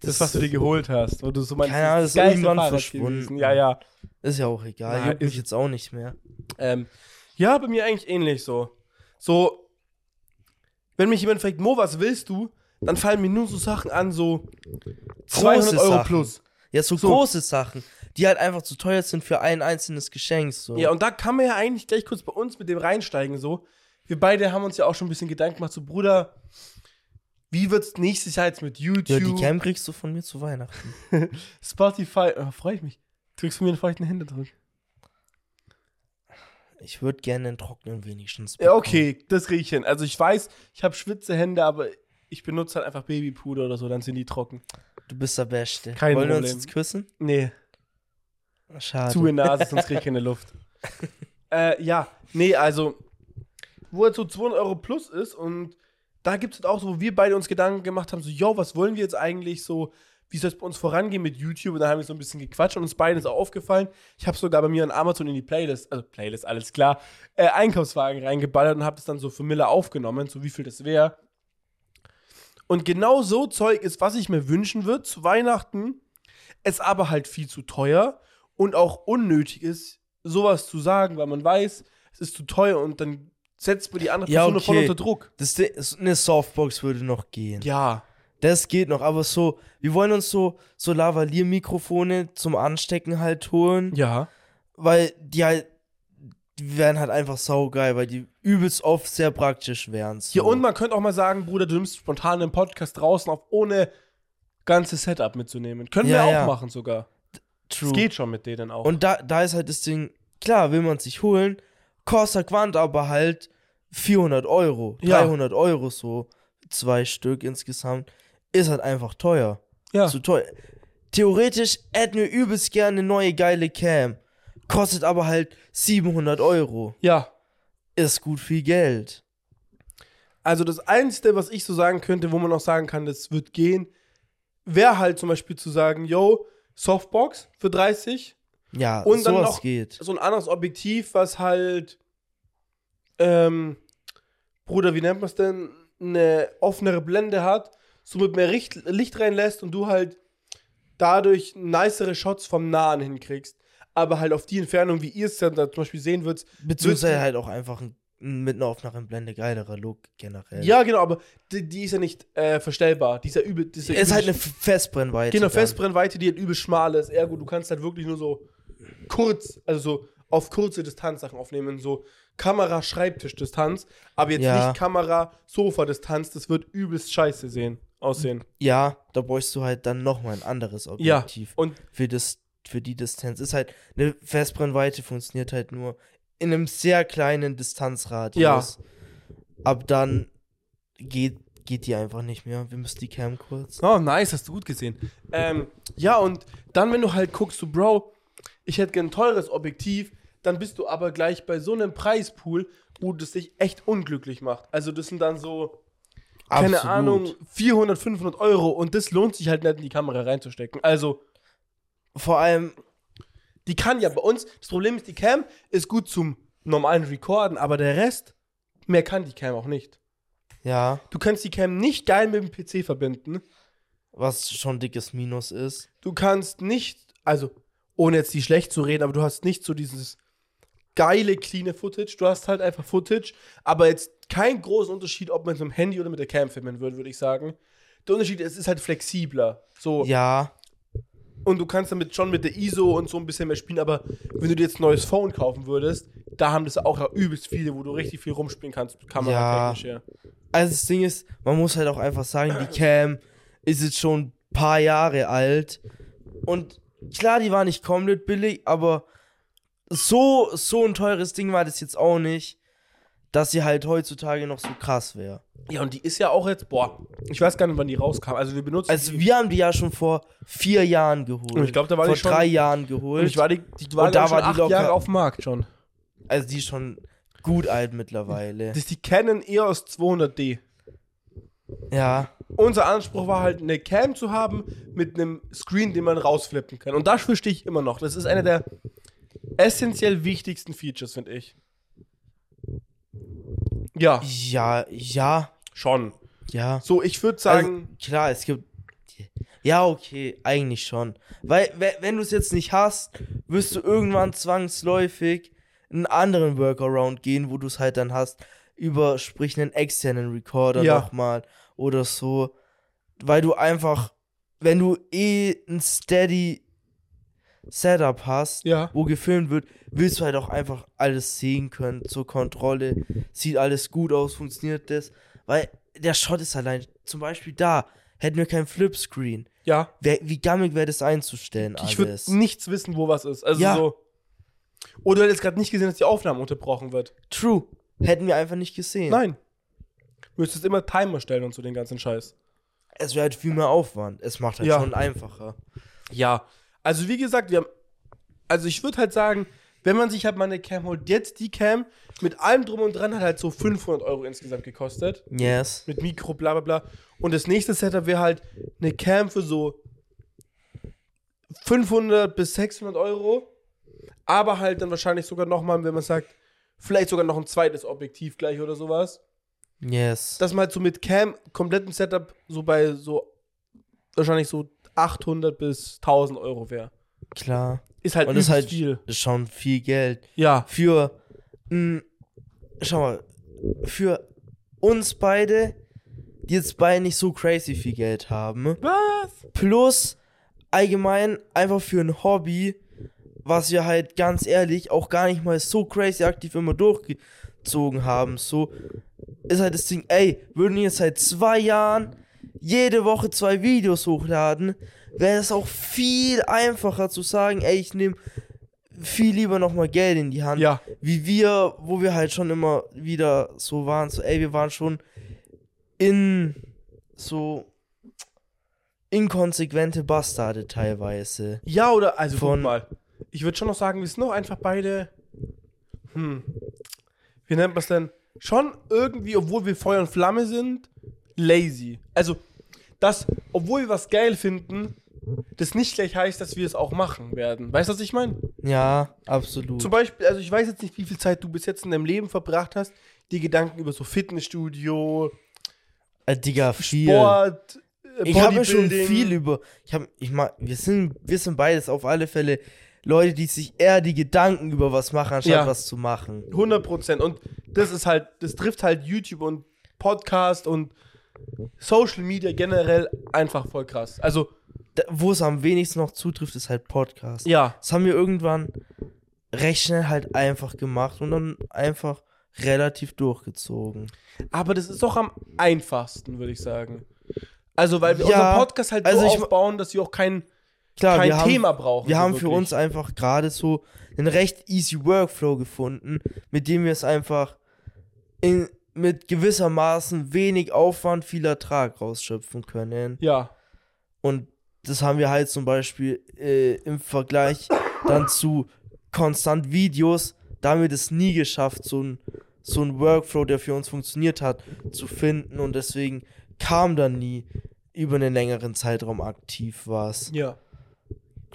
Das, was du dir geholt hast, wo du so meinst, Keine Ahnung, das ist irgendwann Fahrrad verschwunden. gewesen. Ja, ja. Ist ja auch egal, juckt mich ist- jetzt auch nicht mehr. Ähm, ja, bei mir eigentlich ähnlich so. So, wenn mich jemand fragt, Mo, was willst du? Dann fallen mir nur so Sachen an, so 200 Euro Sachen. plus. Ja, so, So. große Sachen, die halt einfach zu teuer sind für ein einzelnes Geschenk. So. Ja, und da kann man ja eigentlich gleich kurz bei uns mit dem reinsteigen, so. Wir beide haben uns ja auch schon ein bisschen Gedanken gemacht, so, Bruder, wie wird's nächstes Jahr jetzt mit YouTube, ja, die Cam kriegst du von mir zu Weihnachten. Spotify, oh, freue ich mich. Drückst du mir einen feuchten Händedruck? Ich würde gerne einen trockenen wenigstens. Ja, bekommen. okay, das krieg ich hin. Also ich weiß, ich habe schwitze Hände, aber ich benutze halt einfach Babypuder oder so, dann sind die trocken. Du bist der Beste. Kein Wollen wir uns Problem. jetzt küssen? Nee, Schade. zu in Nase, sonst krieg ich keine Luft. äh, ja, nee, also, wo jetzt so 200 Euro plus ist und da gibt es auch so, wo wir beide uns Gedanken gemacht haben, so, yo, was wollen wir jetzt eigentlich so, wie soll es bei uns vorangehen mit YouTube? Und da haben wir so ein bisschen gequatscht und uns beiden ist auch aufgefallen. Ich habe sogar bei mir an Amazon in die Playlist, also Playlist, alles klar, äh, Einkaufswagen reingeballert und habe das dann so für Miller aufgenommen, so wie viel das wäre. Und genau so Zeug ist, was ich mir wünschen würde zu Weihnachten, es aber halt viel zu teuer und auch unnötig ist, sowas zu sagen, weil man weiß, es ist zu teuer und dann setzt man die andere Ja, Person voll okay. unter Druck. Das eine Softbox würde noch gehen. Ja. Das geht noch, aber so, wir wollen uns so, so Lavalier-Mikrofone zum Anstecken halt holen, Ja. weil die halt, die wären halt einfach saugeil, weil die übelst oft sehr praktisch wären. So. Ja, und man könnte auch mal sagen, Bruder, du nimmst spontan einen Podcast draußen auf, ohne ganzes Setup mitzunehmen. Können Ja, wir auch ja. machen sogar. True. Es geht schon mit denen auch. Und da, da ist halt das Ding, klar, will man sich holen, kostet Quant aber halt 400 Euro, Ja. 300 Euro so, zwei Stück insgesamt, ist halt einfach teuer. ja. Zu teuer. Theoretisch hätten wir übelst gerne eine neue geile Cam, kostet aber halt 700 Euro. ja. Ist gut viel Geld. Also das Einzige, was ich so sagen könnte, wo man auch sagen kann, das wird gehen, wäre halt zum Beispiel zu sagen, yo, Softbox für 30, Ja, Und dann sowas noch- geht. so ein anderes Objektiv, was halt, ähm, Bruder, wie nennt man es denn, eine offenere Blende hat, somit mehr Richt Licht reinlässt und du halt dadurch nicere Shots vom Nahen hinkriegst. Aber halt auf die Entfernung, wie ihr es dann da zum Beispiel sehen würdet. Beziehungsweise würdest- halt auch einfach ein, mit einer offeneren Blende geilerer Look generell. Ja, genau, aber die, die ist ja nicht äh, verstellbar. Die ist ja übel. Die ist, ja ist halt eine Festbrennweite. Genau, dann. Festbrennweite, die halt übel schmal ist. Ergo, du kannst halt wirklich nur so kurz, also so auf kurze Distanz Sachen aufnehmen. So Kamera-Schreibtisch-Distanz, aber jetzt Ja. nicht Kamera-Sofa-Distanz. Das wird übelst scheiße sehen, aussehen. Ja, da bräuchst du halt dann nochmal ein anderes Ja, Objektiv. und Für, das, für die Distanz. Ist halt, eine Festbrennweite funktioniert halt nur in einem sehr kleinen Distanzradius. Ja. Ab dann geht, geht die einfach nicht mehr. Wir müssen die Cam kurz. Oh, nice, hast du gut gesehen. Ähm, ja, und dann, wenn du halt guckst, so, Bro, ich hätte gern ein teures Objektiv, dann bist du aber gleich bei so einem Preispool, wo das dich echt unglücklich macht. Also, das sind dann so keine Absolut. Ahnung, 400, 500 Euro und das lohnt sich halt nicht in die Kamera reinzustecken. Also, Vor allem, die kann ja bei uns, das Problem ist, die Cam ist gut zum normalen Recorden, aber der Rest, mehr kann die Cam auch nicht. ja, Du kannst die Cam nicht geil mit dem PC verbinden. was schon dickes Minus ist. Du kannst nicht, also, ohne jetzt die schlecht zu reden, aber du hast nicht so dieses geile, cleane Footage. Du hast halt einfach Footage, aber jetzt keinen großen Unterschied, ob man mit dem Handy oder mit der Cam filmen würde, würde ich sagen. Der Unterschied ist, es ist halt flexibler. So. Ja, Und du kannst damit schon mit der ISO und so ein bisschen mehr spielen, aber wenn du dir jetzt ein neues Phone kaufen würdest, da haben das auch übelst viele, wo du richtig viel rumspielen kannst, kameratechnisch, ja. also das Ding ist, man muss halt auch einfach sagen, die Cam ist jetzt schon ein paar Jahre alt. Und klar, die war nicht komplett billig, aber so, so ein teures Ding war das jetzt auch nicht, dass sie halt heutzutage noch so krass wäre. Ja, und die ist ja auch jetzt, boah, ich weiß gar nicht, wann die rauskam. Also wir benutzen Also die, wir haben die ja schon vor vier Jahren geholt. Und ich glaub, da war vor die schon- drei Jahren und geholt. ich war die, die war Und da war schon die acht locker- Jahre auf dem Markt schon. also die ist schon gut alt mittlerweile. Das ist die Canon EOS 200D. ja. Unser Anspruch war halt, eine Cam zu haben mit einem Screen, den man rausflippen kann. Und dafür stehe ich immer noch. Das ist einer der essentiell wichtigsten Features, finde ich. Ja, Ja, ja, schon. ja. So, ich würde sagen, Also, klar, es gibt. Ja, okay, eigentlich schon. Weil, we- wenn du es jetzt nicht hast, wirst du irgendwann zwangsläufig einen anderen Workaround gehen, wo du es halt dann hast, über, sprich, einen externen Recorder Ja. nochmal oder so. Weil du einfach, wenn du eh ein steady Setup hast, ja. wo gefilmt wird, willst du halt auch einfach alles sehen können zur Kontrolle. Sieht alles gut aus, funktioniert das? Weil der Shot ist allein, zum Beispiel da, hätten wir kein Flipscreen. Ja. Wär, wie gammig wäre das einzustellen Ich würde nichts wissen, wo was ist. Also Ja. so. Oder du hättest gerade nicht gesehen, dass die Aufnahme unterbrochen wird. True. Hätten wir einfach nicht gesehen. Nein. Du müsstest immer Timer stellen und so den ganzen Scheiß. Es wäre halt viel mehr Aufwand. Es macht halt Ja. schon einfacher. Ja. Also wie gesagt, wir haben. Also ich würde halt sagen, wenn man sich halt mal eine Cam holt, jetzt die Cam mit allem drum und dran hat halt so 500 Euro insgesamt gekostet. Yes. Mit Mikro, bla bla bla. Und das nächste Setup wäre halt eine Cam für so 500 bis 600 Euro. Aber halt dann wahrscheinlich sogar nochmal, wenn man sagt, vielleicht sogar noch ein zweites Objektiv gleich oder sowas. Yes. Dass man halt so mit Cam kompletten Setup so bei so wahrscheinlich so 800 bis 1000 Euro wäre. Klar. Ist halt Und ist halt viel. das ist schon viel Geld. Ja. Für, mh, schau mal, für uns beide, die jetzt beide nicht so crazy viel Geld haben, Was? plus allgemein einfach für ein Hobby, was wir halt ganz ehrlich auch gar nicht mal so crazy aktiv immer durchgezogen haben, so ist halt das Ding, ey, würden wir jetzt seit zwei Jahren jede Woche zwei Videos hochladen, wäre es auch viel einfacher zu sagen, ey, ich nehme viel lieber nochmal Geld in die Hand. Ja. Wie wir, wo wir halt schon immer wieder so waren, so, ey, wir waren schon in so inkonsequente Bastarde teilweise. Ja, oder, also Von- mal. Ich würde schon noch sagen, wir sind noch einfach beide, hm, wie nennt man es denn? Schon irgendwie, obwohl wir Feuer und Flamme sind, lazy. Also, das, obwohl wir was geil finden, das nicht gleich heißt, dass wir es auch machen werden. Weißt du, was ich meine? Ja, absolut. Zum Beispiel, also ich weiß jetzt nicht, wie viel Zeit du bis jetzt in deinem Leben verbracht hast, die Gedanken über so Fitnessstudio, äh, Digga, viel. Sport, äh, ich habe schon viel über. Ich habe, ich mag, wir sind, wir sind beides auf alle Fälle Leute, die sich eher die Gedanken über was machen, anstatt Ja. was zu machen. 100 Prozent. Und das ist halt, das trifft halt YouTube und Podcast und Social Media generell einfach voll krass. Also, wo es am wenigsten noch zutrifft, ist halt Podcast. ja. Das haben wir irgendwann recht schnell halt einfach gemacht und dann einfach relativ durchgezogen. Aber das ist doch am einfachsten, würde ich sagen. Also, weil wir Ja, unseren Podcast halt also so aufbauen, dass wir auch kein, Klar, kein wir haben, Thema brauchen. wir haben für wirklich. uns einfach gerade so einen recht easy Workflow gefunden, mit dem wir es einfach in, mit gewissermaßen wenig Aufwand viel Ertrag rausschöpfen können. Ja. Und das haben wir halt zum Beispiel äh, im Vergleich dann zu konstant Videos, da haben wir das nie geschafft, so ein, so einen Workflow, der für uns funktioniert hat, zu finden und deswegen kam dann nie über einen längeren Zeitraum aktiv was. Ja.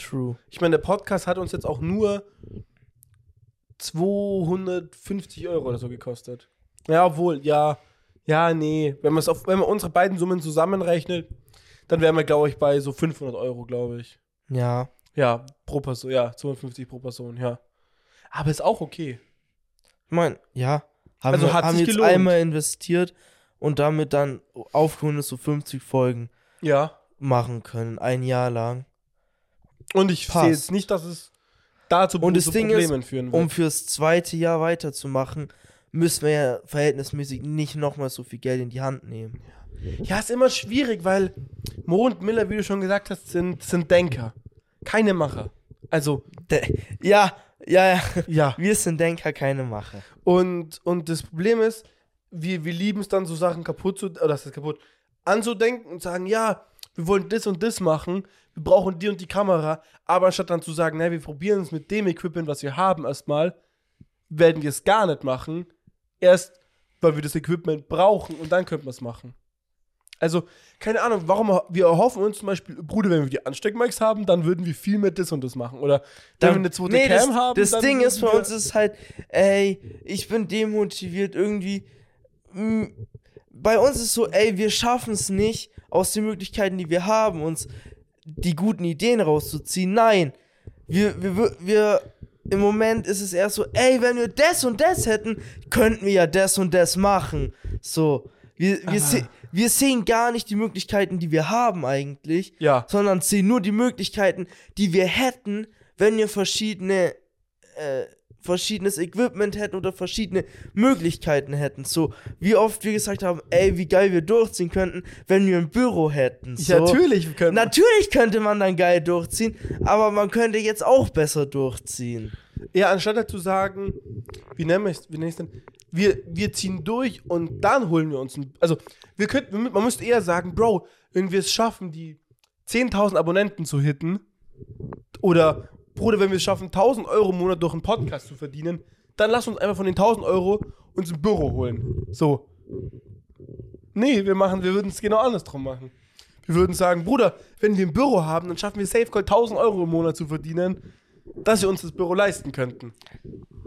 True. Ich meine, der Podcast hat uns jetzt auch nur 250 Euro oder so gekostet. Ja, obwohl, ja. Ja, nee. Wenn, auf, wenn man unsere beiden Summen zusammenrechnet, dann wären wir, glaube ich, bei so 500 Euro, glaube ich. Ja. Ja, pro Person. Ja, 250 pro Person, ja. Aber ist auch okay. Ich meine, ja. Haben Also wir hat haben sich jetzt gelohnt. einmal investiert und damit dann aufgerundet so 50 Folgen Ja. machen können. Ein Jahr lang. Und ich sehe jetzt nicht, dass es dazu Und das zu Ding ist, Problemen führen wird. Um fürs zweite Jahr weiterzumachen, müssen wir ja verhältnismäßig nicht nochmal so viel Geld in die Hand nehmen. Ja, ist immer schwierig, weil Mo und Miller, wie du schon gesagt hast, sind, sind Denker. Keine Macher. Also, De ja, ja, ja. ja. Wir sind Denker, keine Macher. Und, und das Problem ist, wir, wir lieben es dann, so Sachen kaputt zu, oder das ist kaputt, anzudenken und sagen, ja, wir wollen das und das machen, wir brauchen die und die Kamera, aber anstatt dann zu sagen, na, wir probieren es mit dem Equipment, was wir haben, erstmal, werden wir es gar nicht machen, erst weil wir das Equipment brauchen und dann könnten wir es machen. Also, keine Ahnung, warum wir erhoffen uns zum Beispiel, Bruder, wenn wir die Ansteckmics haben, dann würden wir viel mehr das und das machen. Oder wenn wir eine zweite Nee, Cam das, haben. Das dann Ding ist bei uns ist halt, ey, ich bin demotiviert irgendwie. Bei uns ist so, ey, wir schaffen es nicht, aus den Möglichkeiten, die wir haben, uns die guten Ideen rauszuziehen. Nein, wir, wir, wir, im Moment ist es eher so, ey, wenn wir das und das hätten, könnten wir ja das und das machen. So, wir, wir, se wir sehen gar nicht die Möglichkeiten, die wir haben eigentlich Ja. sondern sehen nur die Möglichkeiten, die wir hätten, wenn wir verschiedene, äh, verschiedenes Equipment hätten oder verschiedene Möglichkeiten hätten. So, wie oft wir gesagt haben, ey, wie geil wir durchziehen könnten, wenn wir ein Büro hätten. So. Ja, natürlich wir können Natürlich könnte man dann geil durchziehen, aber man könnte jetzt auch besser durchziehen. Ja, anstatt zu sagen, wie nennen wir es, wie denn? Wir, wir ziehen durch und dann holen wir uns ein. Also, wir könnten, man müsste eher sagen, Bro, wenn wir es schaffen, die 10.000 Abonnenten zu hitten, oder, Bruder, wenn wir es schaffen, 1.000 Euro im Monat durch einen Podcast zu verdienen, dann lass uns einfach von den 1.000 Euro uns ein Büro holen. So. Nee, wir machen, wir würden es genau andersrum machen. Wir würden sagen, Bruder, wenn wir ein Büro haben, dann schaffen wir Safe Call 1000 Euro im Monat zu verdienen, dass wir uns das Büro leisten könnten.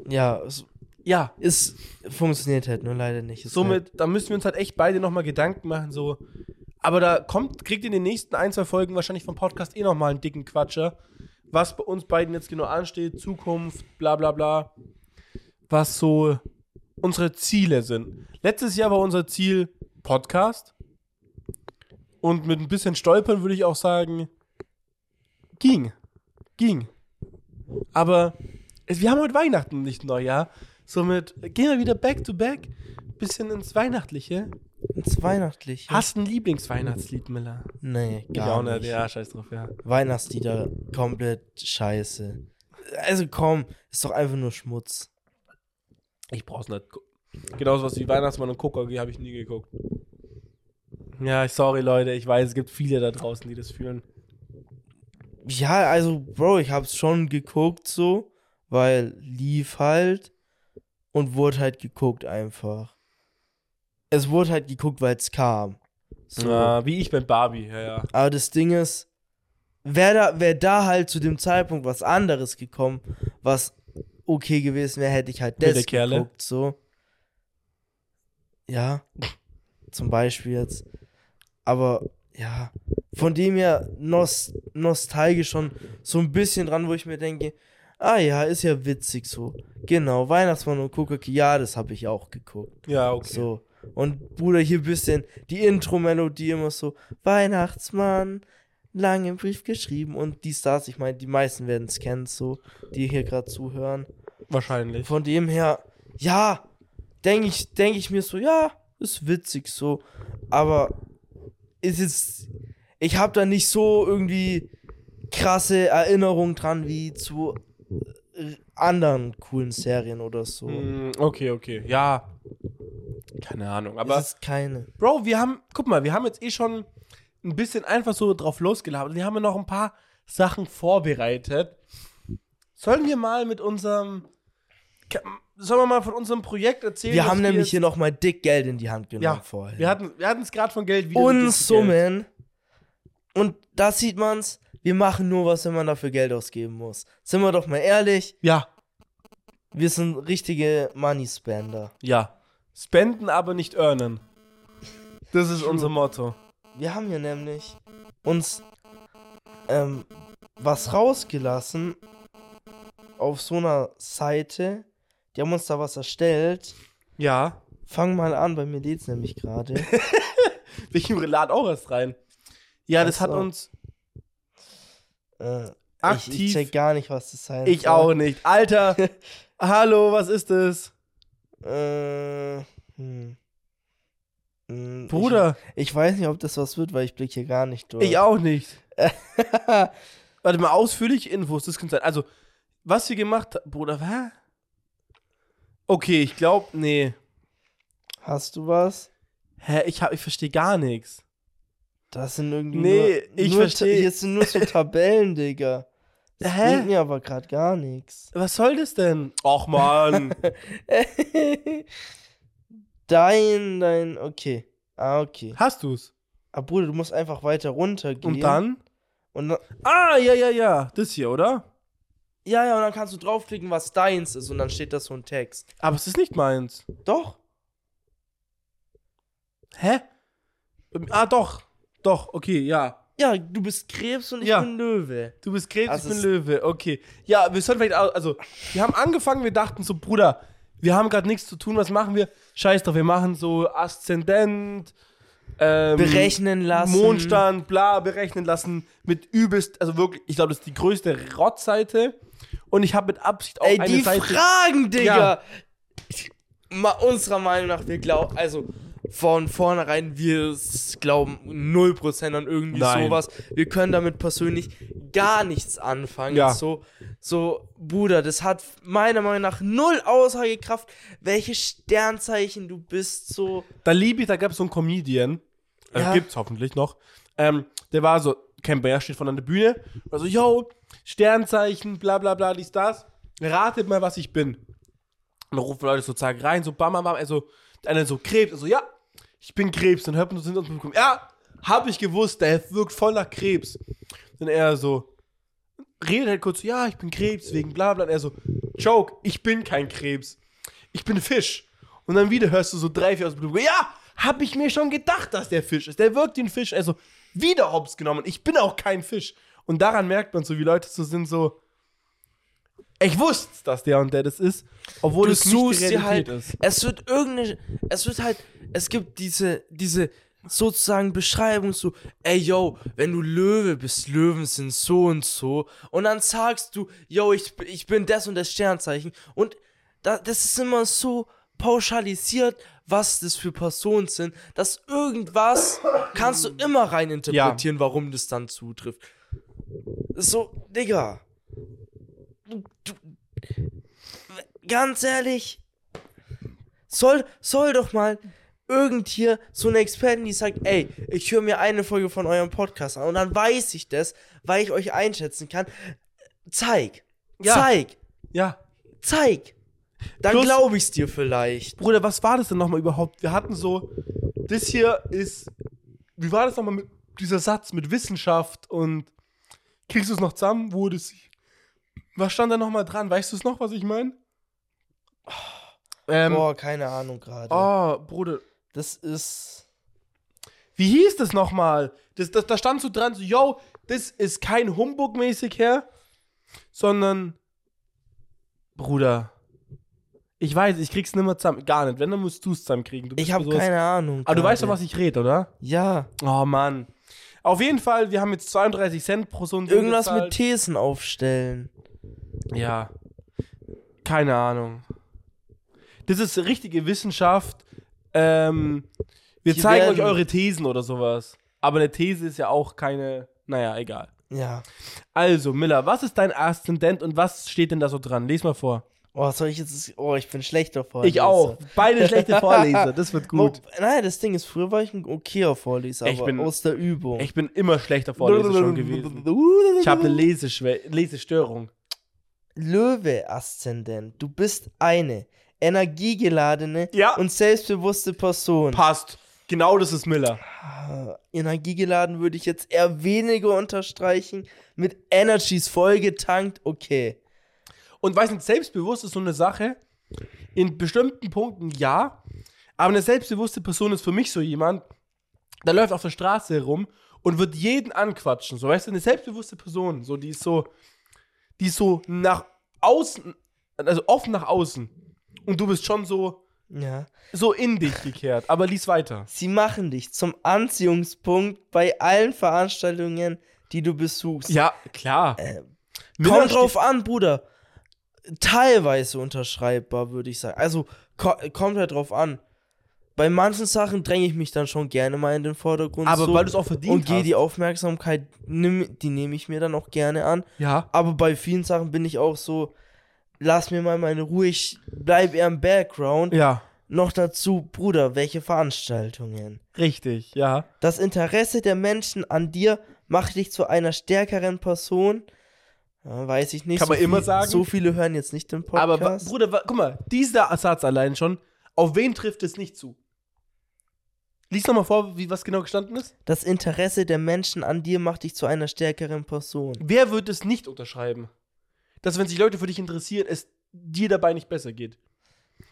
Ja, es Ja, ist, funktioniert halt nur leider nicht. Ist somit, da müssen wir uns halt echt beide nochmal Gedanken machen, so. Aber da kommt, kriegt in den nächsten ein, zwei Folgen wahrscheinlich vom Podcast eh nochmal einen dicken Quatscher, was bei uns beiden jetzt genau ansteht, Zukunft, bla bla bla, was so unsere Ziele sind. Letztes Jahr war unser Ziel Podcast. Und mit ein bisschen Stolpern würde ich auch sagen, ging. Ging. Aber wir haben heute Weihnachten, nicht Neujahr. Somit gehen wir wieder back to back. Bisschen ins Weihnachtliche. Ins Weihnachtliche. Hast du ein Lieblingsweihnachtslied, Miller? Nee, gar nicht. Ja, scheiß drauf, ja. Weihnachtslieder komplett scheiße. Also komm, ist doch einfach nur Schmutz. Ich brauch's nicht. Genauso was wie Weihnachtsmann und KKG habe ich nie geguckt. Ja, sorry Leute, ich weiß, es gibt viele da draußen, die das fühlen. Ja, also, Bro, ich hab's schon geguckt so, weil lief halt und wurde halt geguckt einfach. Es wurde halt geguckt, weil es kam. So. Ja, wie ich beim Barbie, ja, ja. Aber das Ding ist, wäre da, wär da halt zu dem Zeitpunkt was anderes gekommen, was okay gewesen wäre, hätte ich halt das Kerle? geguckt, so. Ja, zum Beispiel jetzt. Aber ja, von dem her nost nostalgisch schon so ein bisschen dran, wo ich mir denke, ah ja, ist ja witzig so. Genau, Weihnachtsmann und Kuckuck, ja, das habe ich auch geguckt. Ja, okay. So. Und Bruder, hier ein bisschen die Intro-Melodie immer so, Weihnachtsmann, lang im Brief geschrieben und die Stars, ich meine, die meisten werden es kennen, so, die hier gerade zuhören. Wahrscheinlich. Von dem her, ja, denke ich, denke ich mir so, ja, ist witzig so, aber ist jetzt, ich habe da nicht so irgendwie krasse Erinnerungen dran wie zu anderen coolen Serien oder so. Mm, okay, okay. Ja. Keine Ahnung. Aber, es ist keine. Bro, wir haben, guck mal, wir haben jetzt eh schon ein bisschen einfach so drauf losgelabert. Wir haben ja noch ein paar Sachen vorbereitet. Sollen wir mal mit unserem Sollen wir mal von unserem Projekt erzählen? Wir haben nämlich jetzt- hier nochmal dick Geld in die Hand genommen Ja, vorher. Wir hatten wir es gerade von Geld wieder. Und Geld. Summen. Und da sieht man's, wir machen nur was, wenn man dafür Geld ausgeben muss. Sind wir doch mal ehrlich, Ja, wir sind richtige Money-Spender. ja. Spenden, aber nicht earnen. Das ist unser Motto. Wir haben hier nämlich uns ähm, was rausgelassen auf so einer Seite. Die haben uns da was erstellt. Ja. Fang mal an, bei mir lädt's nämlich gerade. Ich lade auch erst rein. Ja, das Ach hat so. uns. Äh, ich, Aktiv. ich check gar nicht, was das sein Ich soll. auch nicht. Alter, hallo, was ist das? Äh, hm. Hm, Bruder, Ich, ich weiß nicht, ob das was wird, weil ich blicke hier gar nicht durch. ich auch nicht. Warte mal, ausführliche Infos, das kann sein. Also, was wir gemacht haben. Bruder, was? Okay, ich glaube, nee. Hast du was? Hä, ich, hab- ich verstehe gar nichts. Das sind irgendwie Nee, nur, ich nur versteh- Hier sind nur so Tabellen, Digga. Das Hä? bringt mir aber gerade gar nichts. Was soll das denn? Och, Mann. dein, dein, okay. Ah, okay. Hast du's? Aber Bruder, du musst einfach weiter runtergehen. Und dann? Und dann, Ah, ja, ja, ja. Das hier, oder? ja, ja, und dann kannst du draufklicken, was deins ist. Und dann steht da so ein Text. Aber es ist nicht meins. Doch. Hä? Ah, doch. Doch, okay, ja. Ja, du bist Krebs und ich Ja. bin Löwe. Du bist Krebs, Das ich bin ist- Löwe. Okay. Ja, wir sollten vielleicht auch, also, wir haben angefangen, wir dachten so, Bruder, wir haben gerade nichts zu tun, was machen wir? Scheiß drauf, wir machen so Aszendent, ähm, Berechnen lassen. Mondstand, bla, berechnen lassen mit übelst, also wirklich, ich glaube, das ist die größte Rottseite. Und ich habe mit Absicht auch Ey, eine die Seite. Fragen, Digga. Ja. Mal unserer Meinung nach, wir glauben, also von vornherein, wir glauben 0% an irgendwie Nein. sowas. Wir können damit persönlich gar nichts anfangen. Ja. So, so, Bruder, das hat meiner Meinung nach null Aussagekraft, welche Sternzeichen du bist, so. Da liebe ich, da gab es so einen Comedian, äh, Ja. gibt's hoffentlich noch, ähm, der war so, Camper steht von an der Bühne, also, yo, Sternzeichen, bla bla bla, dies, das, ratet mal, was ich bin. Und dann rufen Leute so, zack, rein, so, bam, bam, bam, also, der eine so, Krebs, also, ja, ich bin Krebs, dann hört man uns im Publikum, ja, hab ich gewusst, der wirkt voll nach Krebs. Dann er so, redet halt kurz, so, ja, ich bin Krebs, wegen bla bla, und er so, Joke, ich bin kein Krebs, ich bin Fisch. Und dann wieder hörst du so drei, vier aus dem Publikum, ja, hab ich mir schon gedacht, dass der Fisch ist, der wirkt ein Fisch, also, wieder hops genommen, ich bin auch kein Fisch. Und daran merkt man so, wie Leute so sind, so, ich wusste, dass der und der das ist, obwohl du es nicht die Realität halt, ist. es wird irgendeine, es wird halt, es gibt diese, diese sozusagen Beschreibung so, ey yo, wenn du Löwe bist, Löwen sind so und so und dann sagst du, yo, ich, ich bin das und das Sternzeichen und da, das ist immer so pauschalisiert, was das für Personen sind, dass irgendwas kannst du immer reininterpretieren, warum das dann zutrifft. So, Digga. Ganz ehrlich, soll, soll doch mal irgend hier so eine Expertin, die sagt, ey, ich höre mir eine Folge von eurem Podcast an und dann weiß ich das, weil ich euch einschätzen kann. Zeig. Ja. Zeig. Ja. Zeig. Dann glaube ich's dir vielleicht. Bruder, was war das denn nochmal überhaupt? Wir hatten so, das hier ist, wie war das nochmal mit dieser Satz mit Wissenschaft und kriegst du es noch zusammen, wo das, was stand da nochmal dran? Weißt du es noch, was ich meine? Ähm, Boah, keine Ahnung gerade. oh, Bruder, Das ist. wie hieß das nochmal? Das, das, da stand so dran, so, yo, das ist kein Humbug-mäßig her, sondern, Bruder, ich weiß, ich krieg's nimmer zusammen, gar nicht, wenn, dann musst du es zusammenkriegen. Du Ich habe sowas- keine Ahnung. Aber du weißt doch, was ich rede, oder? Ja. Oh Mann. Auf jeden Fall, wir haben jetzt 32 Cent pro Stunde. Irgendwas mit gezahlt. Thesen aufstellen. Ja. Keine Ahnung. Das ist richtige Wissenschaft. Ähm, wir Hier zeigen euch eure Thesen oder sowas. Aber eine These ist ja auch keine. Naja, egal. Ja. Also, Miller, was ist dein Aszendent und was steht denn da so dran? Lies mal vor. Oh, soll ich jetzt. Oh, ich bin schlechter Ich Vorleser. auch. Beide schlechte Vorleser. Das wird gut. Wo, nein, das Ding ist, früher war ich ein okayer Vorleser, Ich aber bin- aus der Übung. Ich bin immer schlechter Vorleser schon gewesen. Ich habe eine Leseschwä Lesestörung. Löwe-Aszendent. Du bist eine energiegeladene Ja. und selbstbewusste Person. Passt. Genau das ist Miller. Ah, Energiegeladen würde ich jetzt eher weniger unterstreichen. Mit Energies vollgetankt, okay. Und weiß nicht, selbstbewusst ist so eine Sache. In bestimmten Punkten ja. Aber eine selbstbewusste Person ist für mich so jemand, der läuft auf der Straße herum und wird jeden anquatschen. So, weißt du, eine selbstbewusste Person, so, die ist so, die ist so nach außen, also offen nach außen. Und du bist schon so, Ja. so in dich gekehrt. Aber lies weiter. Sie machen dich zum Anziehungspunkt bei allen Veranstaltungen, die du besuchst. Ja, klar. Miller Kommt drauf an, Bruder. Teilweise unterschreibbar, würde ich sagen. Also, ko kommt halt drauf an. Bei manchen Sachen dränge ich mich dann schon gerne mal in den Vordergrund. Aber so weil du es auch verdient und gehe die Aufmerksamkeit, nimm, die nehme ich mir dann auch gerne an. Ja. Aber bei vielen Sachen bin ich auch so, lass mir mal meine Ruhe, ich bleib eher im Background. Ja. Noch dazu, Bruder, welche Veranstaltungen? Richtig, ja. Das Interesse der Menschen an dir macht dich zu einer stärkeren Person. Ja, weiß ich nicht. Kann so man immer viel, sagen. So viele hören jetzt nicht den Podcast. Aber Bruder, guck mal, dieser Satz allein schon, auf wen trifft es nicht zu? Lies nochmal vor, wie was genau gestanden ist. das Interesse der Menschen an dir macht dich zu einer stärkeren Person. Wer wird es nicht unterschreiben? Dass, wenn sich Leute für dich interessieren, es dir dabei nicht besser geht.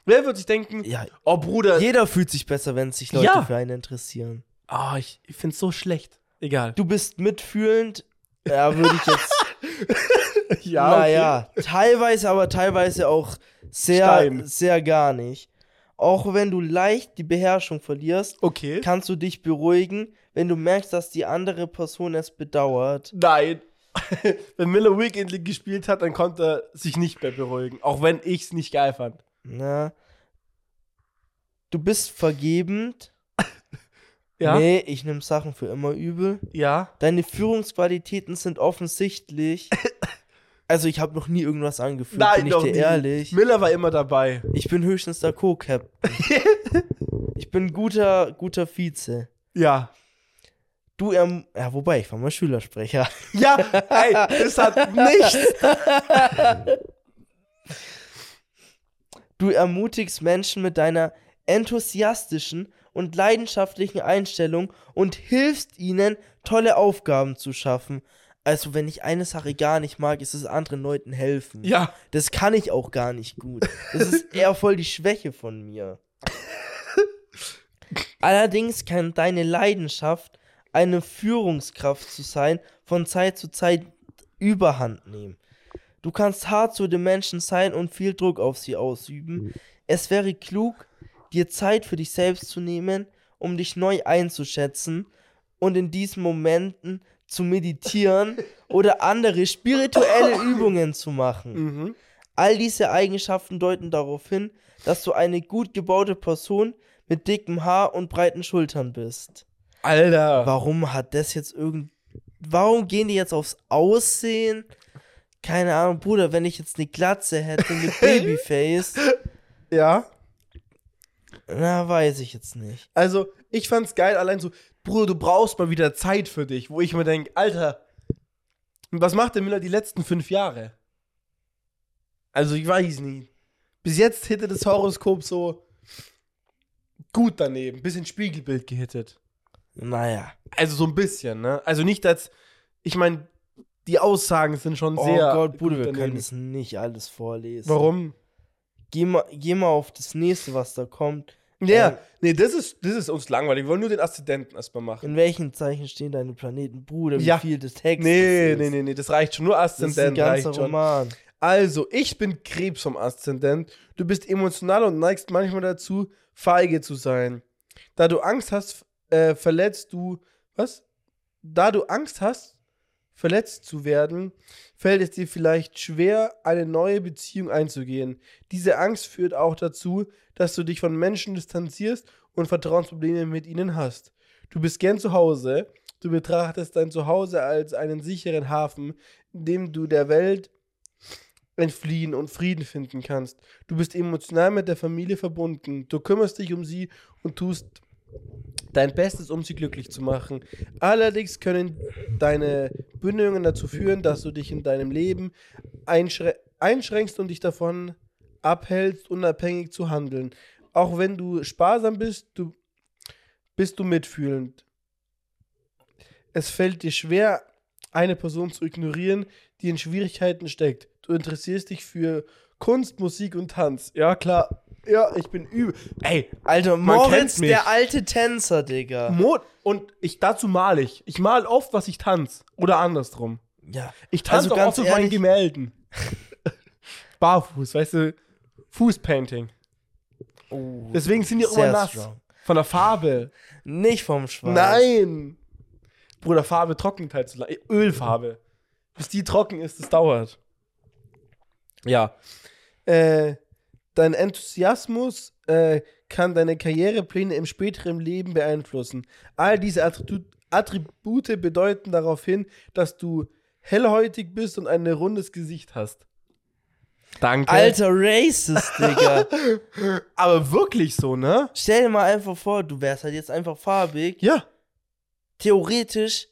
Wer wird sich denken, Ja, oh Bruder, jeder fühlt sich besser, wenn sich Leute Ja. für einen interessieren. ah, ich, ich find's so schlecht. Egal. Du bist mitfühlend. Ja, würde ich jetzt. ja, naja, teilweise, aber teilweise auch sehr, Stein. sehr gar nicht. Auch wenn du leicht die Beherrschung verlierst, Okay. kannst du dich beruhigen, wenn du merkst, dass die andere Person es bedauert. Nein. wenn Miller Weekend gespielt hat, dann konnte er sich nicht mehr beruhigen. Auch wenn ich's nicht geil fand. Na, du bist vergebend. Ja. Nee, ich nehme Sachen für immer übel. Ja. Deine Führungsqualitäten sind offensichtlich. Also ich habe noch nie irgendwas angeführt, Nein, bin ich dir nie. ehrlich. Miller war immer dabei. Ich bin höchstens der Co-Captain. ich bin guter, guter Vize. Ja. Du, erm ja, wobei, ich war mal Schülersprecher. Ja, ey, das hat nichts. Du ermutigst Menschen mit deiner enthusiastischen und leidenschaftlichen Einstellung und hilfst ihnen, tolle Aufgaben zu schaffen. Also, wenn ich eine Sache gar nicht mag, ist es anderen Leuten helfen. Ja. Das kann ich auch gar nicht gut. Das ist eher voll die Schwäche von mir. Allerdings kann deine Leidenschaft, eine Führungskraft zu sein, von Zeit zu Zeit überhand nehmen. Du kannst hart zu den Menschen sein und viel Druck auf sie ausüben. Es wäre klug, dir Zeit für dich selbst zu nehmen, um dich neu einzuschätzen und in diesen Momenten zu meditieren oder andere spirituelle Übungen zu machen. Mhm. All diese Eigenschaften deuten darauf hin, dass du eine gut gebaute Person mit dickem Haar und breiten Schultern bist. Alter. Warum hat das jetzt irgend. Warum gehen die jetzt aufs Aussehen? Keine Ahnung, Bruder, wenn ich jetzt eine Glatze hätte mit Babyface, Ja. Na, weiß ich jetzt nicht. Also, ich fand's geil, allein so, Bruder, du brauchst mal wieder Zeit für dich, wo ich mir denke, Alter, was macht der Miller die letzten fünf Jahre? Also, ich weiß nicht. Bis jetzt hätte das Horoskop so gut daneben, bisschen Spiegelbild gehittet. Naja. Also so ein bisschen, ne? Also nicht als, ich meine, die Aussagen sind schon Oh sehr. Gott, Bruder, wir können das nicht alles vorlesen. Warum? Geh mal, geh mal auf das nächste, was da kommt. Ja, Ähm, nee, das ist, das ist uns langweilig. Wir wollen nur den Aszendenten erstmal machen. In welchen Zeichen stehen deine Planeten, Bruder? Wie Ja. viel des Textes Nee, ist. nee, nee, nee, das reicht schon. Nur Das ist ein Aszendent ganzer reicht schon. Roman. Also, ich bin Krebs vom Aszendent. Du bist emotional und neigst manchmal dazu, feige zu sein. Da du Angst hast, äh, verletzt du. Was? Da du Angst hast, verletzt zu werden, fällt es dir vielleicht schwer, eine neue Beziehung einzugehen. Diese Angst führt auch dazu, dass du dich von Menschen distanzierst und Vertrauensprobleme mit ihnen hast. Du bist gern zu Hause. Du betrachtest dein Zuhause als einen sicheren Hafen, in dem du der Welt entfliehen und Frieden finden kannst. Du bist emotional mit der Familie verbunden. Du kümmerst dich um sie und tust dein Bestes, um sie glücklich zu machen. Allerdings können deine Bindungen dazu führen, dass du dich in deinem Leben einschrä einschränkst und dich davon abhältst, unabhängig zu handeln. Auch wenn du sparsam bist, du bist du mitfühlend. Es fällt dir schwer, eine Person zu ignorieren, die in Schwierigkeiten steckt. Du interessierst dich für Kunst, Musik und Tanz. Ja, klar. Ja, ich bin übel. Ey, Alter, Man Moritz, kennt mich. der alte Tänzer, Digga. Mo und ich dazu male ich. Ich male oft, was ich tanze. Oder andersrum. Ja. Ich tanze Also auch ganz oft auf meinen ehrlich- Gemälden. Barfuß, weißt du? Fußpainting. Oh, Deswegen sind die auch immer nass. strong. Von der Farbe. Nicht vom Schwarz. Nein! Bruder, Farbe trocknet halt so lange. Ölfarbe. Bis die trocken ist, das dauert. Ja. Äh, dein Enthusiasmus äh, kann deine Karrierepläne im späteren Leben beeinflussen. All diese Attribu Attribute bedeuten darauf hin, dass du hellhäutig bist und ein rundes Gesicht hast. Danke. Alter Racist, Digga. Aber wirklich so, ne? Stell dir mal einfach vor, du wärst halt jetzt einfach farbig. Ja, Theoretisch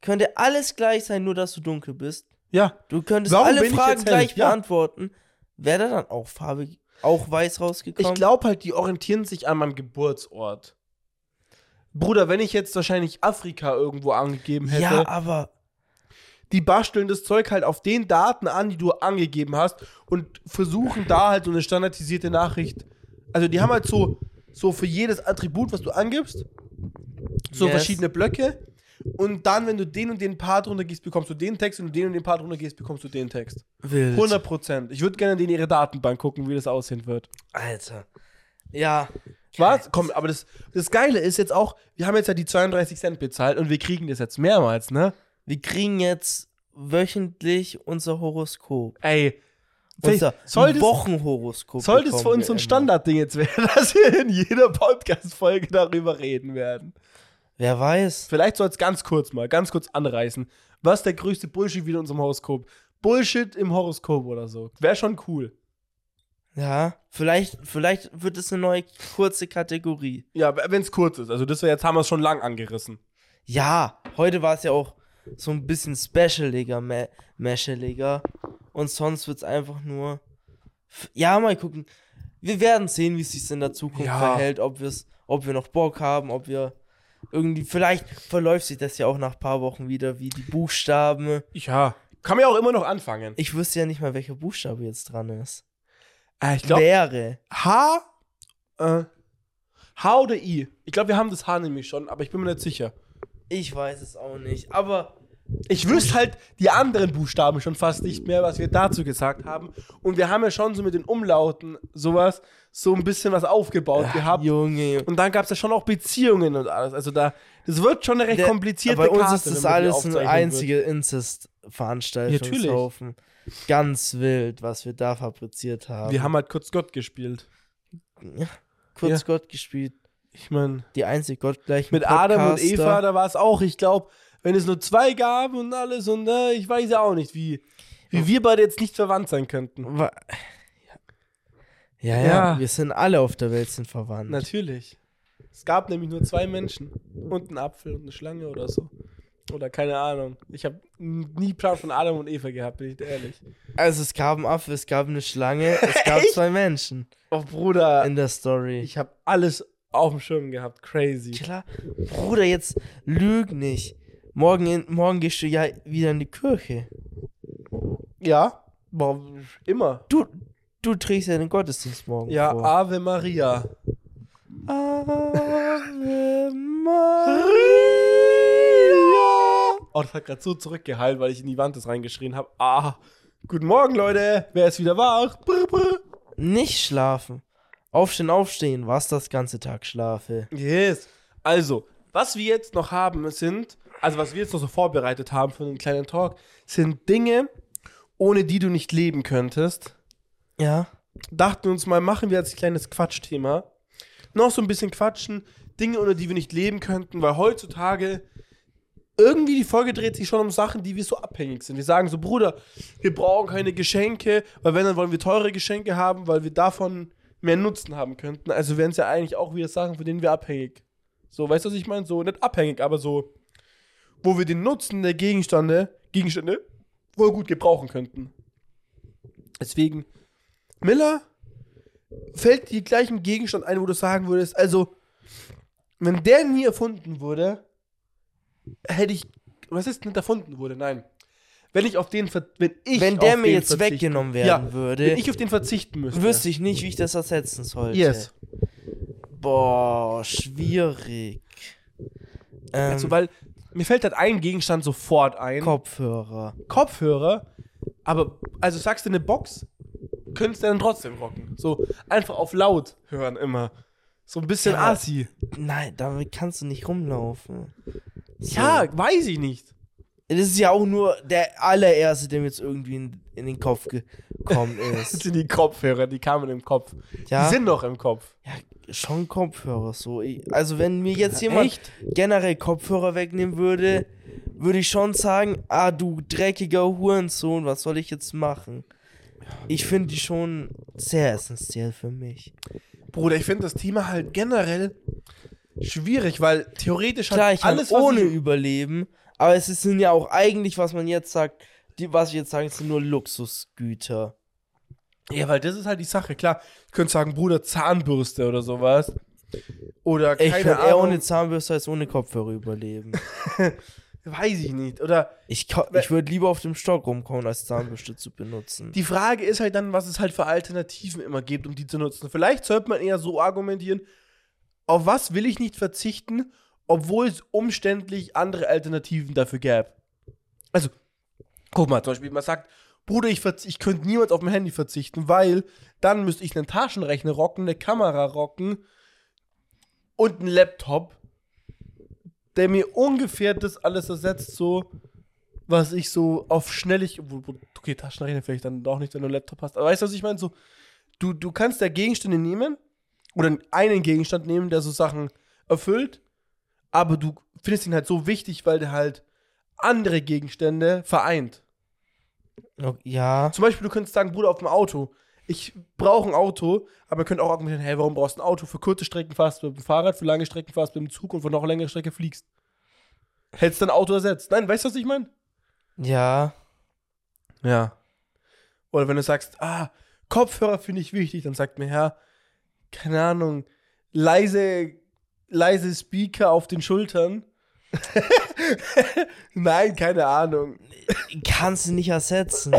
könnte alles gleich sein, nur dass du dunkel bist. ja. Du könntest Warum alle Fragen gleich Ja. beantworten. Wäre da dann auch farbig, auch weiß rausgekommen? Ich glaube halt, die orientieren sich an meinem Geburtsort. Bruder, wenn ich jetzt wahrscheinlich Afrika irgendwo angegeben hätte, Ja, aber die basteln das Zeug halt auf den Daten an, die du angegeben hast und versuchen da halt so eine standardisierte Nachricht. Also die haben halt so, so für jedes Attribut, was du angibst, so Yes. verschiedene Blöcke. Und dann, wenn du den und den Part runtergehst, bekommst du den Text. Wenn du den und den Part runtergehst, bekommst du den Text. wild. 100 Prozent. Ich würde gerne in ihre Datenbank gucken, wie das aussehen wird. Alter. Ja. Was? Komm, aber das, das Geile ist jetzt auch, wir haben jetzt ja die 32 Cent bezahlt und wir kriegen das jetzt mehrmals, ne? Wir kriegen jetzt wöchentlich unser Horoskop. Ey, Unser soll das, Wochenhoroskop. soll das für uns so ein. Standardding jetzt werden, dass wir in jeder Podcast-Folge darüber reden werden? Wer weiß. Vielleicht soll es ganz kurz mal, ganz kurz anreißen. Was ist der größte Bullshit wieder in unserem Horoskop? Bullshit im Horoskop oder so. Wäre schon cool. Ja, vielleicht, vielleicht wird es eine neue kurze Kategorie. Ja, wenn es kurz ist. Also das wär, jetzt haben wir es schon lang angerissen. Ja, heute war es ja auch so ein bisschen specialiger, me mescheliger. Und sonst wird es einfach nur. Ja, mal gucken. Wir werden sehen, wie es sich in der Zukunft Ja. verhält, ob, wir's, ob wir noch Bock haben, ob wir irgendwie. Vielleicht verläuft sich das ja auch nach ein paar Wochen wieder wie die Buchstaben. Ja. Kann man ja auch immer noch anfangen. Ich wüsste ja nicht mal, welcher Buchstabe jetzt dran ist. Äh, ich glaube, Wäre. H, äh, H oder I. Ich glaube, wir haben das H nämlich schon, aber ich bin mir nicht sicher. Ich weiß es auch nicht. Aber Ich wüsste halt die anderen Buchstaben schon fast nicht mehr, was wir dazu gesagt haben. Und wir haben ja schon so mit den Umlauten sowas, so ein bisschen was aufgebaut gehabt. Junge. Und dann gab es ja schon auch Beziehungen und alles. Also da, das wird schon eine recht Der- komplizierte Bei uns Karte, ist das alles ein aufzeichnen wird. einzige Incest-Veranstaltungshaufen. Ganz wild, was wir da fabriziert haben. Wir haben halt kurz Gott gespielt. kurz Ja. Gott gespielt. Ich meine, Die einzig gottgleichen mit Adam und Podcaster. Eva, da war es auch, ich glaube, wenn es nur zwei gab und alles und äh, ich weiß ja auch nicht, wie, wie wir beide jetzt nicht verwandt sein könnten. Wa- Ja, ja, Ja. wir sind alle auf der Welt sind verwandt. Natürlich. Es gab nämlich nur zwei Menschen. Und einen Apfel und eine Schlange oder so. Oder keine Ahnung. Ich habe nie Plan von Adam und Eva gehabt, bin ich ehrlich. Also es gab einen Affe, es gab eine Schlange, es gab zwei Menschen Oh, Bruder. in der Story. Ich habe alles auf dem Schirm gehabt. Crazy. Klar, Bruder, jetzt lüg nicht. Morgen, in, morgen gehst du ja wieder in die Kirche. Ja. Immer. Du, du trägst ja den Gottesdienst morgen Ja, vor. Ave Maria. Ave Maria. Oh, das hat gerade so zurückgeheilt, weil ich in die Wand das reingeschrien habe. Ah, guten Morgen, Leute. Wer ist wieder wach? Brr, brr. Nicht schlafen. Aufstehen, aufstehen. Was das ganze Tag schlafe. Yes. Also, was wir jetzt noch haben, sind, also was wir jetzt noch so vorbereitet haben für einen kleinen Talk, sind Dinge, ohne die du nicht leben könntest. Ja. Dachten wir uns mal, machen wir als kleines Quatschthema. Noch so ein bisschen quatschen, Dinge, ohne die wir nicht leben könnten, weil heutzutage irgendwie die Folge dreht sich schon um Sachen, die wir so abhängig sind. Wir sagen so, Bruder, wir brauchen keine Geschenke, weil wenn, dann wollen wir teure Geschenke haben, weil wir davon mehr Nutzen haben könnten. Also wären es ja eigentlich auch wieder Sachen, von denen wir abhängig. So, weißt du, was ich meine? So, nicht abhängig, aber so, wo wir den Nutzen der Gegenstände, Gegenstände wohl gut gebrauchen könnten. Deswegen, Miller, fällt dir gleich ein Gegenstand ein, wo du sagen würdest, also, wenn der nie erfunden wurde, hätte ich, was ist nicht erfunden wurde, nein. Wenn ich auf den, wenn ich Wenn der mir jetzt weggenommen werden ja, würde, wenn ich auf den verzichten müsste. wüsste ich nicht, wie ich das ersetzen sollte. Yes. Boah, schwierig. Ähm, Also, weil mir fällt halt ein Gegenstand sofort ein. Kopfhörer. Kopfhörer, aber, also sagst du eine Box, könntest du dann trotzdem rocken. So einfach auf laut hören immer. So ein bisschen Ja. assi. Nein, damit kannst du nicht rumlaufen. So. Ja, weiß ich nicht. Das ist ja auch nur der allererste, der mir jetzt irgendwie in, in den Kopf gekommen Das ist. sind die Kopfhörer, die kamen im Kopf. ja, Die sind noch im Kopf. ja, schon Kopfhörer so. Ich, also wenn mir jetzt jemand generell Kopfhörer wegnehmen würde, würde ich schon sagen, ah du dreckiger Hurensohn, was soll ich jetzt machen? Ich finde die schon sehr essentiell für mich. Bruder, ich finde das Thema halt generell schwierig, weil theoretisch Klar, halt ich kann alles, was ohne ich- überleben, aber es sind ja auch eigentlich, was man jetzt sagt, die, was ich jetzt sage, sind nur Luxusgüter. Ja, weil das ist halt die Sache. Klar, ich könnte sagen, Bruder, Zahnbürste oder sowas. Oder Ich keine könnte eher Ahnung. ohne Zahnbürste als ohne Kopfhörer überleben. weiß ich nicht. Oder Ich, ich würde lieber auf dem Stock rumkommen, als Zahnbürste zu benutzen. Die Frage ist halt dann, was es halt für Alternativen immer gibt, um die zu nutzen. Vielleicht sollte man eher so argumentieren, auf was will ich nicht verzichten, obwohl es umständlich andere Alternativen dafür gäbe. Also, guck mal, zum Beispiel, man sagt, Bruder, ich, ich könnte niemals auf mein Handy verzichten, weil dann müsste ich einen Taschenrechner rocken, eine Kamera rocken und einen Laptop, der mir ungefähr das alles ersetzt, so, was ich so auf schnellig, okay, Taschenrechner vielleicht dann doch nicht, wenn du einen Laptop hast, aber weißt du, was ich meine? So, du, du kannst da Gegenstände nehmen oder einen Gegenstand nehmen, der so Sachen erfüllt, aber du findest ihn halt so wichtig, weil der halt andere Gegenstände vereint. Ja. Zum Beispiel, du könntest sagen, Bruder, auf dem Auto. Ich brauche ein Auto, aber ihr könnt auch argumentieren, hey, warum brauchst du ein Auto? Für kurze Strecken fährst du mit dem Fahrrad, für lange Strecken fährst du mit dem Zug und für noch längere Strecke fliegst. Hättest du ein Auto ersetzt. Nein, weißt du, was ich meine? Ja. Ja. Oder wenn du sagst, ah, Kopfhörer finde ich wichtig, dann sagt mir, ja, keine Ahnung, leise, leise Speaker auf den Schultern. Nein, keine Ahnung. Kannst du nicht ersetzen.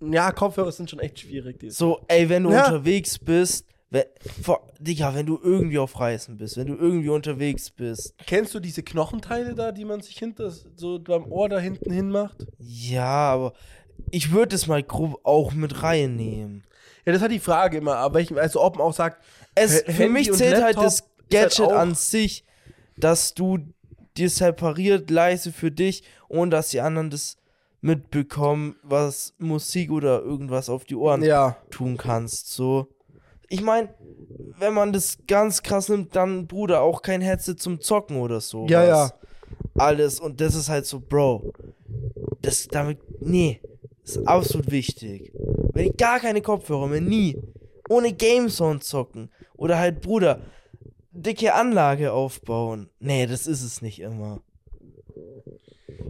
Ja, Kopfhörer sind schon echt schwierig. Die So, ey, wenn du Ja. unterwegs bist, wenn, vor, Digga, wenn du irgendwie auf Reisen bist, wenn du irgendwie unterwegs bist. Kennst du diese Knochenteile da, die man sich hinter so beim Ohr da hinten hin macht? Ja, aber ich würde es mal grob auch mit reinnehmen. Ja, das hat die Frage immer, aber welchen, also ob man auch sagt, Es, für mich zählt halt das halt Gadget auch- an sich, dass du dir separiert leise für dich, ohne dass die anderen das mitbekommen, was Musik oder irgendwas auf die Ohren ja, tun kannst. So. Ich meine, wenn man das ganz krass nimmt, dann Bruder auch kein Headset zum Zocken oder so. Ja, ja. Alles und das ist halt so, Bro. Das damit nee, ist absolut wichtig. Wenn ich gar keine Kopfhörer mehr nie ohne Gamesound zocken oder halt Bruder dicke Anlage aufbauen. Nee, das ist es nicht immer.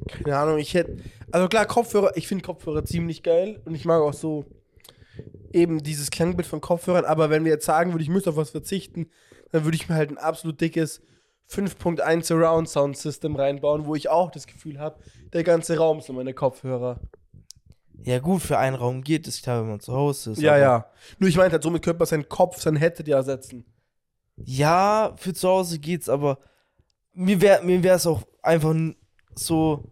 keine Ahnung, ich hätte, also klar, Kopfhörer, ich finde Kopfhörer ziemlich geil und ich mag auch so eben dieses Klangbild von Kopfhörern, aber wenn wir jetzt sagen würden, ich müsste auf was verzichten, dann würde ich mir halt ein absolut dickes 5.1 Surround Sound System reinbauen, wo ich auch das Gefühl habe, der ganze Raum sind meine Kopfhörer. Ja, gut, für einen Raum geht es klar, wenn man zu Hause ist. ja, ja. Nur ich meinte halt, somit könnte man seinen Kopf, sein Headset ja ersetzen. Ja, für zu Hause geht's, aber mir wäre mir wär's auch einfach so.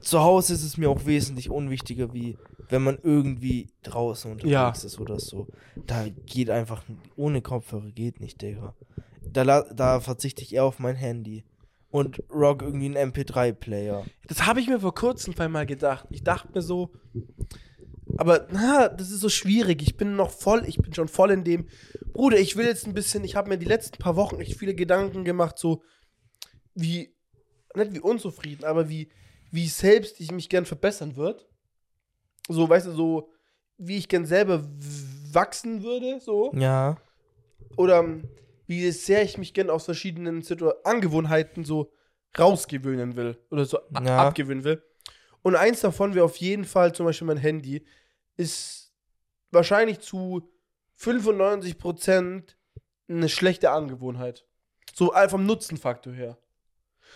Zu Hause ist es mir auch wesentlich unwichtiger, wie wenn man irgendwie draußen unterwegs Ja. ist oder so. Da geht einfach, ohne Kopfhörer geht nicht, Digga. Da, da verzichte ich eher auf mein Handy. Und rock irgendwie einen MP3-Player. Das habe ich mir vor kurzem mal gedacht. Ich dachte mir so, aber na, das ist so schwierig. Ich bin noch voll, ich bin schon voll in dem. Bruder, ich will jetzt ein bisschen, ich habe mir die letzten paar Wochen echt viele Gedanken gemacht, so wie, nicht wie unzufrieden, aber wie, wie selbst ich mich gern verbessern würde. So, weißt du, so, wie ich gern selber wachsen würde, so. Ja. Oder ähm, wie sehr ich mich gern aus verschiedenen Situ Angewohnheiten so rausgewöhnen will. Oder so Ja. abgewöhnen will. Und eins davon wäre auf jeden Fall zum Beispiel mein Handy. Ist wahrscheinlich zu 95% eine schlechte Angewohnheit. So vom Nutzenfaktor her.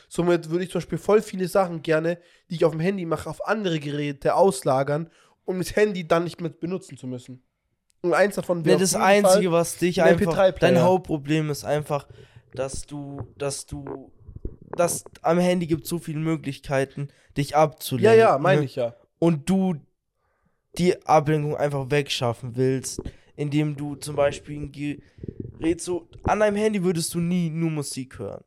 Somit würde ich zum Beispiel voll viele Sachen gerne, die ich auf dem Handy mache, auf andere Geräte auslagern, um das Handy dann nicht mehr benutzen zu müssen. Und eins davon Nee, wäre das auf jeden Fall- Einzige, was dich ein einfach. MP3-Player. Dein Hauptproblem ist einfach, dass du, dass du, dass am Handy gibt so viele Möglichkeiten, dich Ja, abzulenken. ja, meine ne? ich ja. Und du die Ablenkung einfach wegschaffen willst, indem du zum Beispiel ein Gerät so. An deinem Handy würdest du nie nur Musik hören.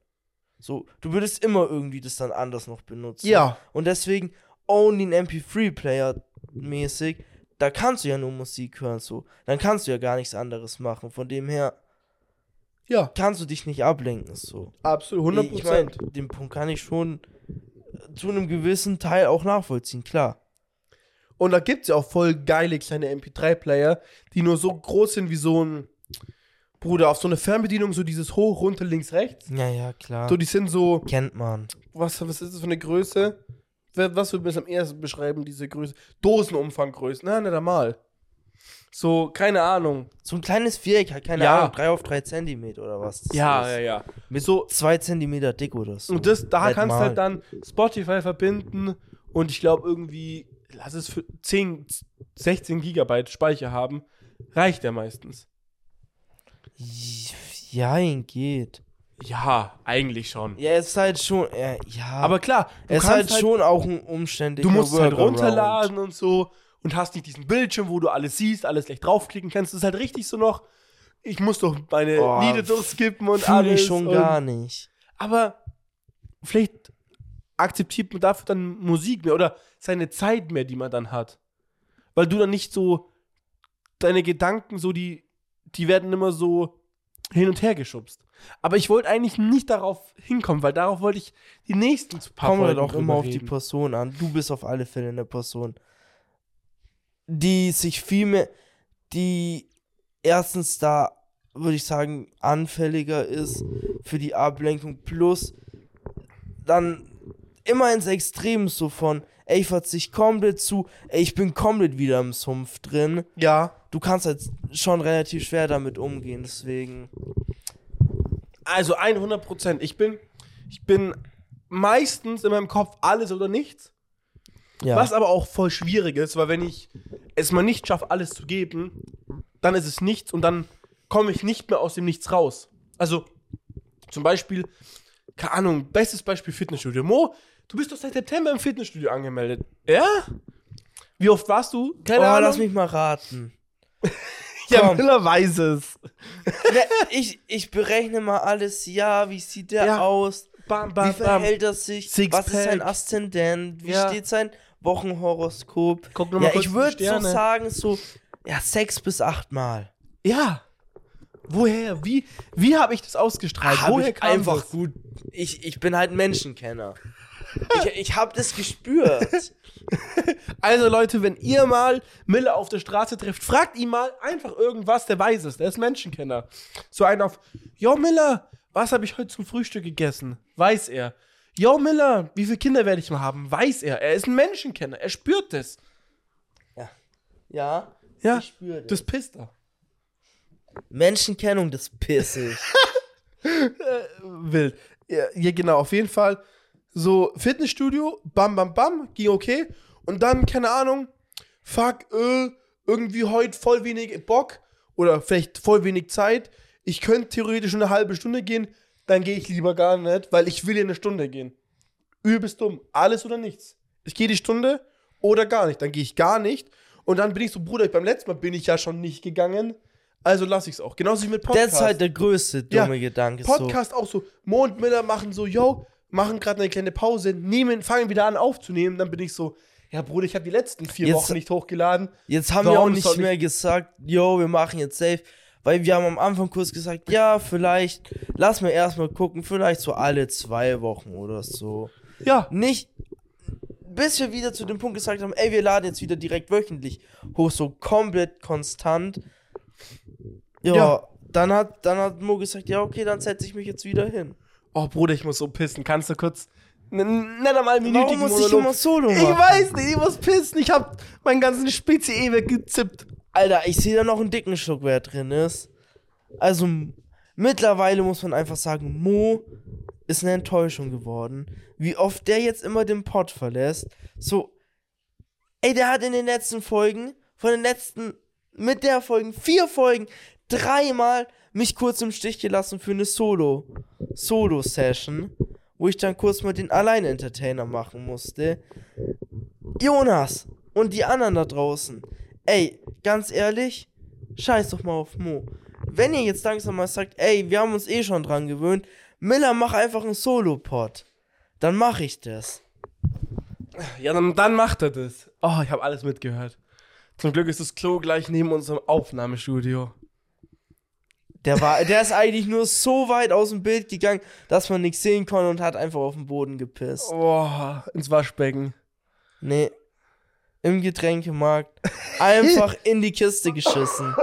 So, du würdest immer irgendwie das dann anders noch benutzen. Ja, Und deswegen only ein MP3-Player mäßig, da kannst du ja nur Musik hören, so. Dann kannst du ja gar nichts anderes machen. Von dem her ja, kannst du dich nicht ablenken, so. absolut, 100 Ich meine, den Punkt kann ich schon zu einem gewissen Teil auch nachvollziehen, klar. Und da gibt es ja auch voll geile kleine MP3-Player, die nur so groß sind wie so ein Bruder, auf so eine Fernbedienung, so dieses hoch, runter, links, rechts. Ja, ja, klar. So, die sind so, Kennt man. was, was ist das für eine Größe? Was würde man es am ersten beschreiben, diese Größe? Dosenumfanggröße, na, nicht einmal. So, keine Ahnung. So ein kleines Viereck, halt, keine Ja. Ahnung, 3 auf 3 Zentimeter oder was. Ja, ist. ja, ja. Mit So- so 2 Zentimeter dick oder so. Und das, da Nicht kannst du halt dann Spotify verbinden und ich glaube irgendwie, lass es für 10, 16 Gigabyte Speicher haben, reicht ja meistens. Ja, geht. Ja, eigentlich schon. Ja, es ist halt schon, ja, ja. Aber klar, es ist kannst halt, schon auch ein umständlicher du musst es halt Workaround. runterladen und so und hast nicht diesen Bildschirm, wo du alles siehst, alles gleich draufklicken kannst. Das ist halt richtig so noch, ich muss doch meine Oh, Lieder durchskippen und alles. ich schon und, gar nicht. Aber vielleicht akzeptiert man dafür dann Musik mehr oder seine Zeit mehr, die man dann hat. Weil du dann nicht so, deine Gedanken so, die, die werden immer so hin und her geschubst. Aber ich wollte eigentlich nicht darauf hinkommen, weil darauf wollte ich die nächsten paar Kommt halt Folgen auch immer drüber auf die reden. Person an. Du bist auf alle Fälle eine Person, die sich viel mehr, die erstens da, würde ich sagen, anfälliger ist für die Ablenkung, plus dann immer ins Extrem so von, ey, ich verzichte komplett zu, ey, ich bin komplett wieder im Sumpf drin. Ja. Du kannst halt schon relativ schwer damit umgehen, deswegen. Also 100 Prozent. Ich bin, ich bin meistens in meinem Kopf alles oder nichts. Ja. Was aber auch voll schwierig ist, weil wenn ich es mal nicht schaffe, alles zu geben, dann ist es nichts und dann komme ich nicht mehr aus dem Nichts raus. Also zum Beispiel, keine Ahnung, bestes Beispiel Fitnessstudio. Mo, du bist doch seit September im Fitnessstudio angemeldet. Ja? Wie oft warst du? Keine Oh, Ahnung. lass mich mal raten. ja, komm. Miller weiß es. Ich, ich berechne mal alles, ja, wie sieht der Ja. aus? Bam, Wie bam, bam. verhält er sich? Sixpack. Was ist sein Aszendent? Wie Ja. steht sein Wochenhoroskop? Guck noch mal Ja, ich würde so sagen, so, ja, sechs bis acht Mal. Ja. Woher? Wie, wie habe ich das ausgestrahlt? Hab Woher ich kam einfach das? gut. Ich, ich bin halt ein Menschenkenner. Ich, ich habe das gespürt. Also Leute, wenn ihr mal Miller auf der Straße trifft, fragt ihn mal einfach irgendwas, der weiß es, der ist Menschenkenner. So ein auf, yo Miller, was habe ich heute zum Frühstück gegessen? Weiß er. Yo Miller, wie viele Kinder werde ich mal haben? Weiß er. Er ist ein Menschenkenner, er spürt es. Ja, Ja, ich spüre das. das pisst er. Menschenkennung, das pissig. Wild. Ja, ja, genau, auf jeden Fall. So, Fitnessstudio, bam, bam, bam, ging okay. Und dann, keine Ahnung, fuck, äh, irgendwie heute voll wenig Bock oder vielleicht voll wenig Zeit. Ich könnte theoretisch eine halbe Stunde gehen, dann gehe ich lieber gar nicht, weil ich will ja eine Stunde gehen. Übelst dumm. Alles oder nichts. Ich gehe die Stunde oder gar nicht. Dann gehe ich gar nicht. Und dann bin ich so, Bruder, beim letzten Mal bin ich ja schon nicht gegangen. Also lasse ich es auch. Genauso wie mit Podcast. Das ist halt der größte Ja, dumme Gedanke. Podcast auch so. Mo und Miller machen so, yo, machen gerade eine kleine Pause, nehmen, fangen wieder an aufzunehmen. Dann bin ich so, ja, Bruder, ich habe die letzten vier Jetzt- Wochen nicht hochgeladen. Jetzt haben wir auch Warum nicht mehr gesagt, yo, wir machen jetzt safe. Weil wir haben am Anfang kurz gesagt, ja, vielleicht, lass mir erstmal gucken, vielleicht so alle zwei Wochen oder so. Ja, Nicht, bis wir wieder zu dem Punkt gesagt haben, ey, wir laden jetzt wieder direkt wöchentlich hoch, so komplett konstant. Ja, Ja. Dann, hat, dann hat Mo gesagt, ja, okay, dann setze ich mich jetzt wieder hin. Oh, Bruder, ich muss so pissen. Kannst du kurz N- Nenn mal einen Warum muss ich immer Solo Ich machen? weiß nicht, ich muss pissen. Ich hab meinen ganzen Spezi eh weggezippt. Alter, ich sehe da noch einen dicken Schluck, wer drin ist. Also, mittlerweile muss man einfach sagen, Mo ist eine Enttäuschung geworden. Wie oft der jetzt immer den Pod verlässt. So, ey, der hat in den letzten Folgen, von den letzten, mit der Folgen, vier Folgen, dreimal mich kurz im Stich gelassen für eine Solo, Solo-Session, wo ich dann kurz mal den Allein-Entertainer machen musste. Jonas und die anderen da draußen. Ey, ganz ehrlich, scheiß doch mal auf Mo. Wenn ihr jetzt langsam mal sagt, ey, wir haben uns eh schon dran gewöhnt, Miller, mach einfach einen Solo-Pod. Dann mach ich das. Ja, dann, dann macht er das. Oh, ich habe alles mitgehört. Zum Glück ist das Klo gleich neben unserem Aufnahmestudio. Der war, der ist eigentlich nur so weit aus dem Bild gegangen, dass man nichts sehen konnte und hat einfach auf den Boden gepisst. Boah, ins Waschbecken. Nee. Im Getränkemarkt. Einfach in die Kiste geschissen.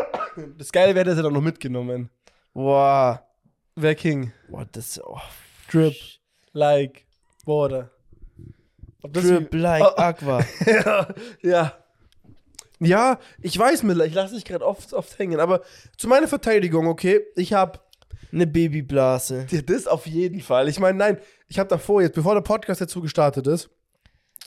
Das Geile wäre, dass er dann noch mitgenommen. Boah. Wer King? Boah, das. Oh, Drip, like, das Drip like oh. Aqua. ja, ja. Ja, ich weiß, Miller, ich lasse dich gerade oft, oft hängen. Aber zu meiner Verteidigung, okay, ich habe Eine Babyblase. dir das auf jeden Fall. Ich meine, nein, ich habe davor jetzt, bevor der Podcast dazu gestartet ist,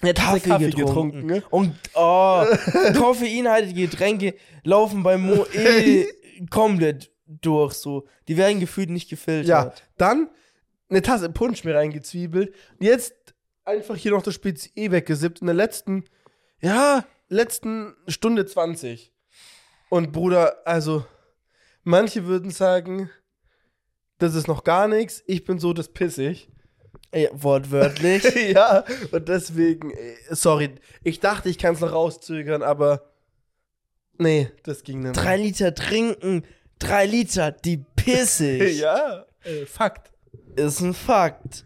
eine Tasse Kaffee, getrunken. ne? Und oh, koffeinhaltige Getränke laufen bei Mo eh komplett durch. So. Die werden gefühlt nicht gefiltert. Ja, dann eine Tasse Punsch mir reingezwiebelt. Jetzt einfach hier noch das Spezi eh weggesippt in der letzten, ja, letzten Stunde 20. Und Bruder, also, manche würden sagen, das ist noch gar nichts. Ich bin so das pissig. Ja, wortwörtlich. ja, und deswegen, äh, sorry, ich dachte, ich kann es noch rauszögern, aber nee, das ging nicht. drei Liter trinken, drei Liter, die pissig. ja, äh, Fakt. Ist ein Fakt.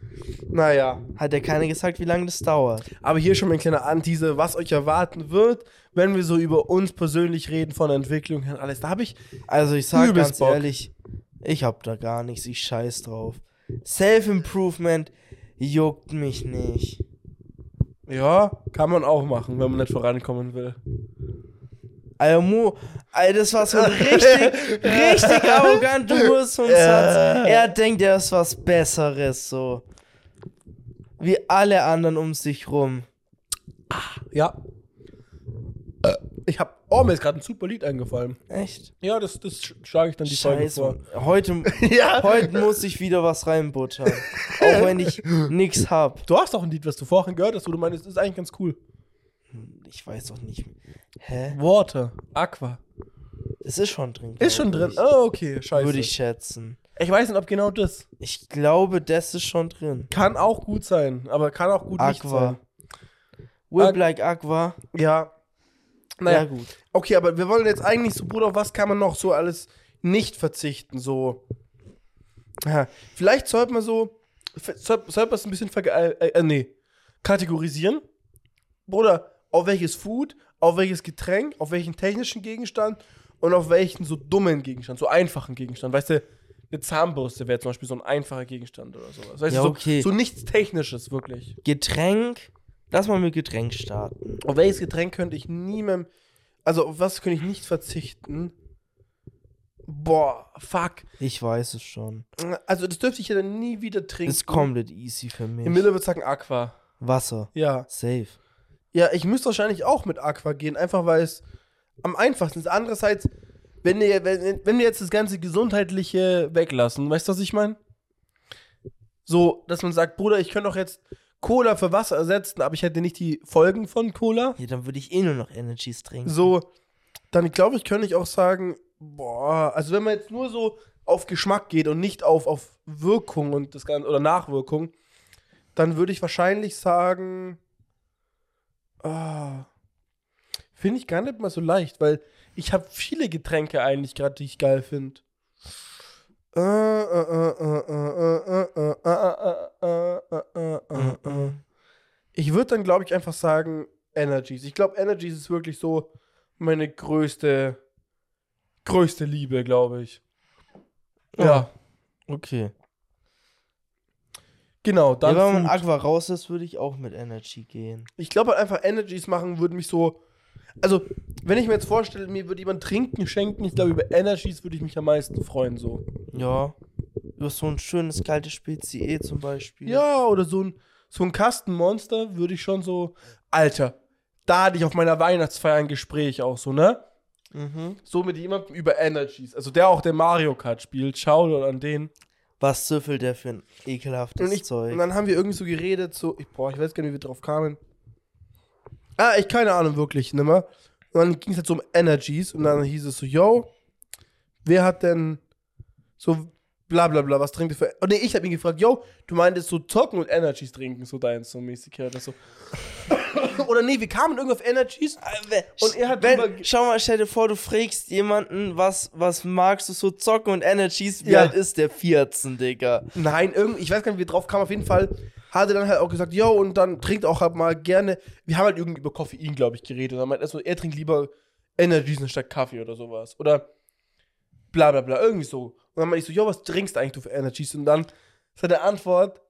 Naja. Hat ja keiner gesagt, wie lange das dauert. Aber hier schon mal ein kleiner Anteaser, was euch erwarten wird, wenn wir so über uns persönlich reden, von Entwicklung her und alles. Da habe ich, Also ich sag Übelst ganz Bock. ehrlich, ich hab da gar nichts, ich scheiß drauf. Self-Improvement juckt mich nicht. ja, kann man auch machen, wenn man nicht vorankommen will. Alter, Mo, Alter, das war so ein richtig, richtig arroganter Hursonsatz. Er denkt, er ist was Besseres, so. Wie alle anderen um sich rum. Ja. Äh, Ich habe, oh, mir ist gerade ein super Lied eingefallen. Echt? Ja, das, das sch- schlage ich dann die Folge Scheiße. vor. Mann. Heute, Ja. heute muss ich wieder was reinbuttern. Auch wenn ich nix hab. Du hast doch ein Lied, was du vorhin gehört hast, wo du meinst, das ist eigentlich ganz cool. Ich weiß doch nicht. Hä? Water, Aqua. Es ist schon drin. Ist schon drin. ich. Oh, okay, scheiße. Würde ich schätzen. ich weiß nicht, ob genau das. Ich glaube, das ist schon drin. Kann auch gut sein, aber kann auch gut nicht Aqua. sein. Whip Aqu- like Aqua. Ja. Naja, Ja, gut. Okay, aber wir wollen jetzt eigentlich so, Bruder, auf was kann man noch so alles nicht verzichten? So. Ja, vielleicht sollte man so. Sollte sollte man es ein bisschen verge äh, äh, nee, kategorisieren. Bruder, auf welches Food, auf welches Getränk, auf welchen technischen Gegenstand und auf welchen so dummen Gegenstand, so einfachen Gegenstand. Weißt du, eine Zahnbürste wäre zum Beispiel so ein einfacher Gegenstand oder sowas. Weißt Ja, du, so, okay. so nichts Technisches, wirklich. Getränk. Lass mal mit Getränk starten. Auf welches Getränk könnte ich niemandem. Also, auf was könnte ich nicht verzichten? Boah, fuck. Ich weiß es schon. Also, das dürfte ich ja dann nie wieder trinken. Ist komplett easy für mich. Im Miller würde sagen Aqua. Wasser. Ja. Safe. Ja, ich müsste wahrscheinlich auch mit Aqua gehen, einfach weil es am einfachsten ist. Andererseits, wenn wir, wenn, wenn wir jetzt das ganze Gesundheitliche weglassen, weißt du, was ich meine? So, dass man sagt, Bruder, ich könnte doch jetzt Cola für Wasser ersetzen, aber ich hätte nicht die Folgen von Cola. Ja, dann würde ich eh nur noch Energies trinken. So, dann glaube ich, könnte ich auch sagen, boah, also wenn man jetzt nur so auf Geschmack geht und nicht auf, auf Wirkung und das Ganze, oder Nachwirkung, dann würde ich wahrscheinlich sagen, ah, finde ich gar nicht mal so leicht, weil ich habe viele Getränke eigentlich gerade, die ich geil finde. Ich würde dann, glaube ich, einfach sagen Energies. Ich glaube, Energies ist wirklich so meine größte, größte Liebe, glaube ich. Ja. Okay. Genau, Ja, dann wenn man. Aqua raus ist, würde ich auch mit Energy gehen. Ich glaube halt einfach Energies machen würde mich so. Also, wenn ich mir jetzt vorstelle, mir würde jemand Trinken schenken, ich glaube, über Energies würde ich mich am meisten freuen, so. Ja. Über so ein schönes kaltes Spezi zum Beispiel. Ja, oder so ein, so ein Kastenmonster würde ich schon so. Alter, da hatte ich auf meiner Weihnachtsfeier ein Gespräch auch so, ne? Mhm. So mit jemandem über Energies. Also der auch der Mario Kart spielt. Schau an den. Was süffelt der für ein ekelhaftes Und, ich, Zeug? und dann haben wir irgendwie so geredet, so, ich, boah, ich weiß gar nicht, wie wir drauf kamen. Ah, ich keine Ahnung wirklich, nimmer. Und dann ging es halt so um Energies und dann hieß es so, yo, wer hat denn so bla bla bla, was trinkt ihr für. Oh nee, ich habe ihn gefragt, yo, du meintest so zocken und Energies trinken, so deins, so mäßig, ja, das so. Oder nee, wir kamen irgendwie auf Energies. Und er hat Wenn, schau mal, stell dir vor, du fragst jemanden, was, was magst du so zocken und Energies, wie Ja. alt ist der 14, Digga? Nein, irgendwie, ich weiß gar nicht, wie wir drauf kamen. Auf jeden Fall hat er dann halt auch gesagt, yo, und dann trinkt auch halt mal gerne. Wir haben halt irgendwie über Koffein, glaube ich, geredet. Und dann meint er so, er trinkt lieber Energies anstatt Kaffee oder sowas. Oder bla bla bla, irgendwie so. Und dann meinte ich so, yo, was trinkst eigentlich du für Energies? Und dann ist seine Antwort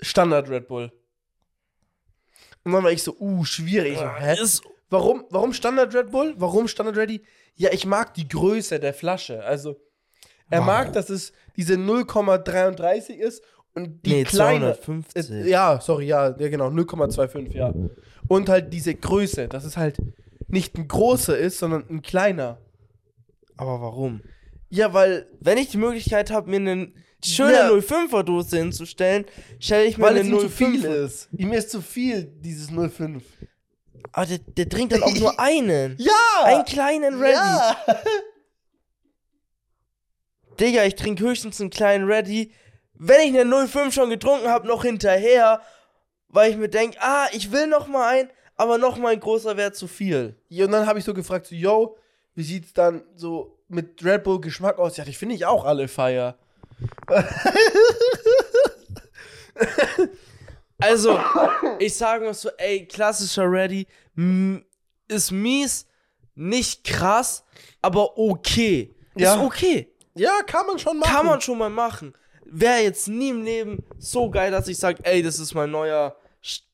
Standard Red Bull. Und dann war ich so, uh, schwierig. So, hä? Ist, Warum, warum Standard Red Bull? Warum Standard Ready? Ja, ich mag die Größe der Flasche. Also, er Warum? mag, dass es diese 0,33 ist und die nee, kleine. 250. Äh, ja, sorry, ja, ja, genau, 0,25, ja. Und halt diese Größe, dass es halt nicht ein großer ist, sondern ein kleiner. Aber warum? Ja, weil, Wenn ich die Möglichkeit habe, mir schöne Ja. 05er Dose hinzustellen, stelle ich mir weil eine es ihm zu viel 05er. ist. Ihm ist zu viel, dieses 0,5. Aber der, der trinkt dann auch nur einen. Ja! Einen kleinen Ready. Ja! Digga, ich trinke höchstens einen kleinen Ready. Wenn ich eine 05 schon getrunken habe, noch hinterher, weil ich mir denke, ah, ich will noch mal einen, aber noch mal ein großer wäre zu viel. Ja, und dann habe ich so gefragt, so, yo, wie sieht's dann so mit Red Bull Geschmack aus? Ja, die finde ich auch alle feier. Also, ich sage mal so, ey, klassischer Ready ist mies, nicht krass, aber okay. Ja. Ist okay. Ja, kann man schon machen. Kann man schon mal machen. Wäre jetzt nie im Leben so geil, dass ich sage, ey, das ist mein neuer St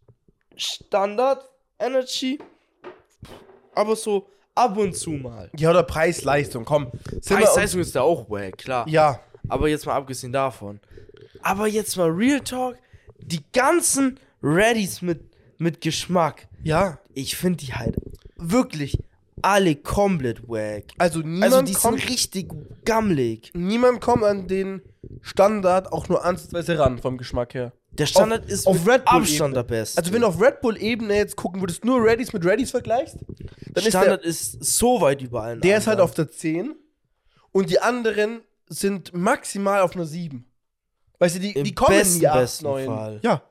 Standard Energy. Aber so ab und zu mal. Ja, oder Preis-Leistung, komm. Preis-Leistung ist ja auch wack, klar. Ja, Aber jetzt mal abgesehen davon. Aber jetzt mal Real Talk. Die ganzen Readies mit, mit Geschmack. ja. Ich finde die halt wirklich alle komplett wack. Also niemand, Also die kommt, sind richtig gammelig. niemand kommt an den Standard auch nur ansatzweise ran vom Geschmack her. Der Standard Auf- ist auf Red Bull Abstand Ebene. der beste. Also wenn du auf Red Bull-Ebene jetzt gucken würdest, nur Readies mit Readies vergleichst, dann Standard ist, so weit über allen ist der, der ist halt anderen. auf der 10 und die anderen sind maximal auf einer 7. Weißt du, die, Im die kommen besten, nie 8, besten 9. Fall. Ja.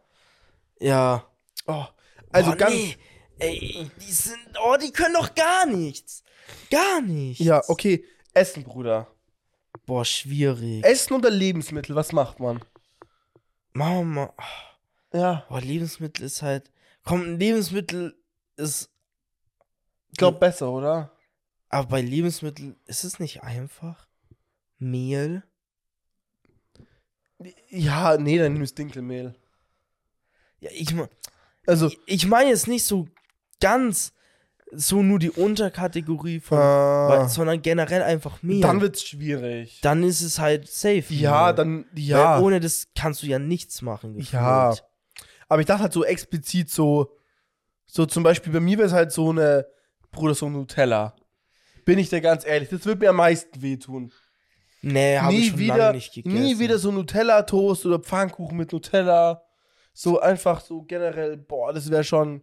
Ja. Oh, also Boah, ganz. nee. Ey, die sind. Oh, die können doch gar nichts. Gar nichts. Ja, okay. Essen, Bruder. Boah, schwierig. Essen oder Lebensmittel, was macht man? Machen wir mal. Ja. Boah, Lebensmittel ist halt. Komm, ein Lebensmittel ist. Ich glaube besser, oder? Aber bei Lebensmitteln ist es nicht einfach. Mehl. Ja, nee, dann nimmst Dinkelmehl. Ja, ich, mein- Also, ich, ich meine jetzt nicht so ganz so nur die Unterkategorie von. äh, weil- sondern generell einfach Mehl. dann wird's schwierig. dann ist es halt safe. ja, Mehl. dann, ja. Weil ohne das kannst du ja nichts machen. Gefühlt. Ja. Aber ich dachte halt so explizit so, so zum Beispiel bei mir wäre es halt so eine, Bruder, so ein Nutella. Bin ich dir ganz ehrlich, das wird mir am meisten wehtun. Nee, habe ich Nie schon wieder, lange nicht gegessen. nie wieder so Nutella-Toast oder Pfannkuchen mit Nutella. So einfach so generell, boah, das wäre schon.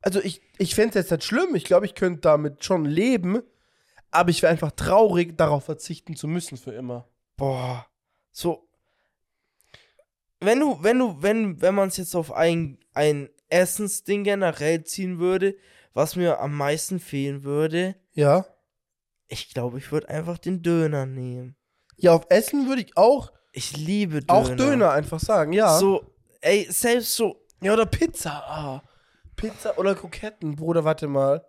Also ich, ich fände es jetzt nicht schlimm. Ich glaube, ich könnte damit schon leben. Aber ich wäre einfach traurig, darauf verzichten zu müssen für immer. Boah. So. Wenn du, wenn du, wenn, wenn man es jetzt auf ein, ein Essensding generell ziehen würde, was mir am meisten fehlen würde, Ja. Ich glaube, ich würde einfach den Döner nehmen. Ja, auf Essen würde ich auch, Ich liebe Döner. auch Döner einfach sagen, ja. So, ey, selbst so, Ja, oder Pizza. Ah. Pizza oder Kroketten, Bruder, warte mal.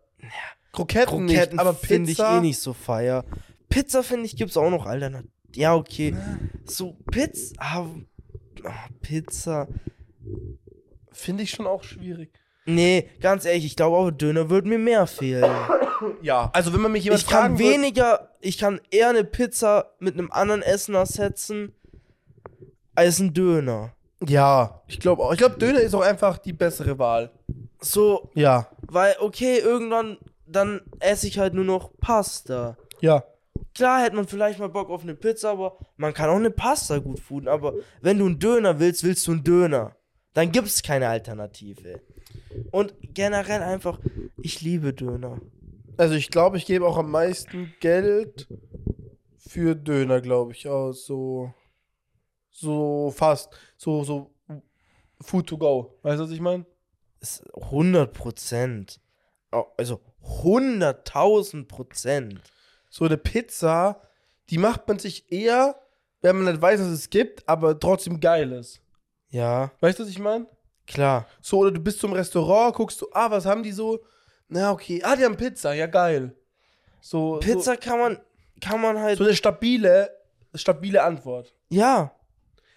Kroketten, Kroketten nicht, aber finde ich eh nicht so feier. Pizza finde ich gibt's auch noch Alternativ. Ja, okay. So Pizza, ah, Ah, Pizza. Finde ich schon auch schwierig. Nee, ganz ehrlich, ich glaube auch Döner würde mir mehr fehlen. Ja, also wenn man mich jemand Ich kann fragen würde- weniger, ich kann eher eine Pizza mit einem anderen Essen ersetzen als ein Döner. Ja, ich glaube auch. Ich glaube, Döner ist auch einfach die bessere Wahl. So, Ja. weil, okay, irgendwann, dann esse ich halt nur noch Pasta. Ja. Klar hätte man vielleicht mal Bock auf eine Pizza, aber man kann auch eine Pasta gut fooden. Aber wenn du einen Döner willst, willst du einen Döner. Dann gibt es keine Alternative. Und generell einfach, ich liebe Döner. Also ich glaube, ich gebe auch am meisten Geld für Döner, glaube ich, aus. So, so fast. So, so Food to go. Weißt du, was ich meine? Ist 100 Prozent. Also 100.000 Prozent. So eine Pizza, die macht man sich eher, wenn man nicht weiß, dass es gibt, aber trotzdem geil ist. Ja, Weißt du, was ich meine? Klar. So, oder du bist zum Restaurant, guckst du, ah, was haben die so? Na, okay. Ah, die haben Pizza, ja geil. So, Pizza kann man, kann man So, halt. so eine stabile, stabile Antwort. Ja,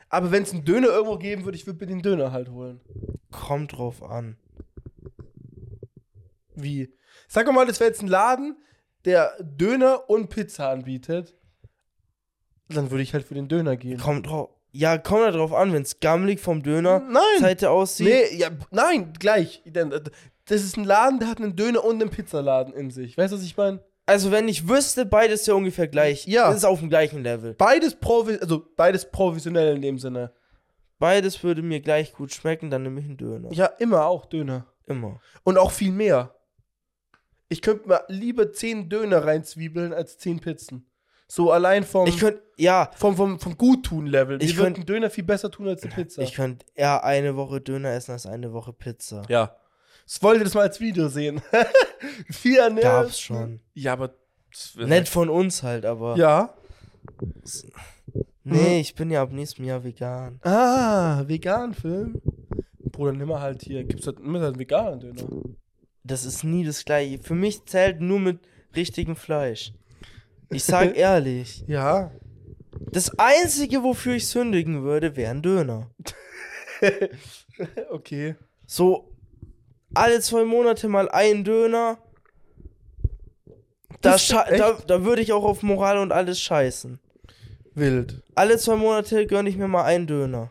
Aber wenn es einen Döner irgendwo geben würde, ich würde mir den Döner halt holen. kommt drauf an. Wie? Sag mal, das wäre jetzt ein Laden, der Döner und Pizza anbietet. Dann würde ich halt für den Döner gehen. Kommt drauf. Ja, kommt halt drauf an, wenn es gammelig vom Döner Nein! Seite aussieht. Nee, ja, nein, gleich. Äh, Das ist ein Laden, der hat einen Döner und einen Pizzaladen in sich. Weißt du, was ich meine? Also, wenn ich wüsste, beides ja ungefähr gleich. Ja. Ist auf dem gleichen Level. Beides, profi also beides professionell in dem Sinne. Beides würde mir gleich gut schmecken, dann nehme ich einen Döner. Ja, immer auch Döner. Immer. Und auch viel mehr. Ich könnte mir lieber 10 Döner reinzwiebeln als 10 Pizzen. So allein vom, Ich könnte, ja, vom, vom, vom Guttun-Level. Ich Ich würde könnt- einen Döner viel besser tun als eine Pizza. ich könnte eher eine Woche Döner essen als eine Woche Pizza. ja. Ich wollte das mal als Video sehen. Vier ne? Gab's schon. Ja, aber. Nett von uns halt, aber. Ja. Nee, ich bin ja ab nächstem Jahr vegan. Ah, vegan Film. Bruder, nimm mal halt hier. Gibt's halt immer halt einen veganen Döner. Das ist nie das gleiche. Für mich zählt nur mit richtigem Fleisch. Ich sag ehrlich, Ja. das einzige, wofür ich sündigen würde, wäre ein Döner. okay. So alle zwei Monate mal ein Döner. Da, da, da würde ich auch auf Moral und alles scheißen. Wild. Alle zwei Monate gönne ich mir mal einen Döner.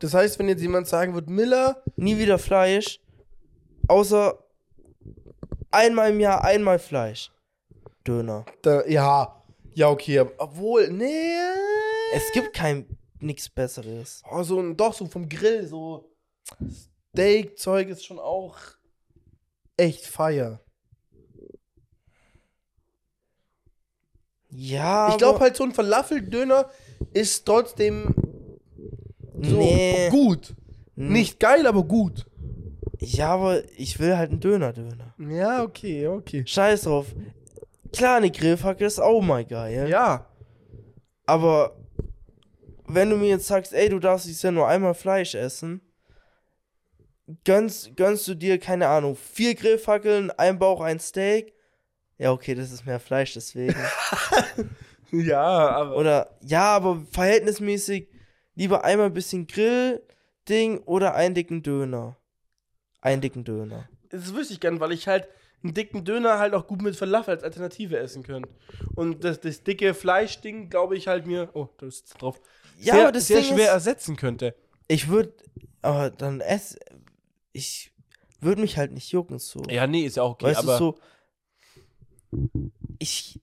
Das heißt, wenn jetzt jemand sagen wird, Miller, Nie wieder Fleisch. Außer einmal im Jahr einmal Fleisch. Döner. da, ja. Ja, okay. Obwohl, nee. Es gibt kein nichts Besseres. Oh, so ein, doch, so vom Grill, so Steak-Zeug ist schon auch echt feier. Ja, ich glaube halt, so ein Falafeldöner ist trotzdem so nee. gut. Nicht geil, aber gut. Ja, aber ich will halt einen Döner-Döner. Ja, okay, okay. Scheiß drauf. Klar, eine Grillfackel ist auch mal geil. Ja. Aber wenn du mir jetzt sagst, ey, du darfst jetzt ja nur einmal Fleisch essen, gönnst, gönnst du dir, keine Ahnung, vier Grillfackeln, ein Bauch, ein Steak. Ja, okay, das ist mehr Fleisch, deswegen. Ja, aber. oder, ja, aber verhältnismäßig lieber einmal ein bisschen Grill-Ding oder einen dicken Döner. Einen dicken Döner. Das wüsste ich gern, weil ich halt einen dicken Döner halt auch gut mit Falafel als Alternative essen könnte. Und das, das dicke Fleischding, glaube ich, halt mir. Oh, da ist drauf. Ja, sehr, aber das sehr Ding schwer ist, ersetzen könnte. ich würde, aber dann ess, ich würde mich halt nicht jucken so. Ja, nee, ist ja auch okay, weißt aber. du, so, ich,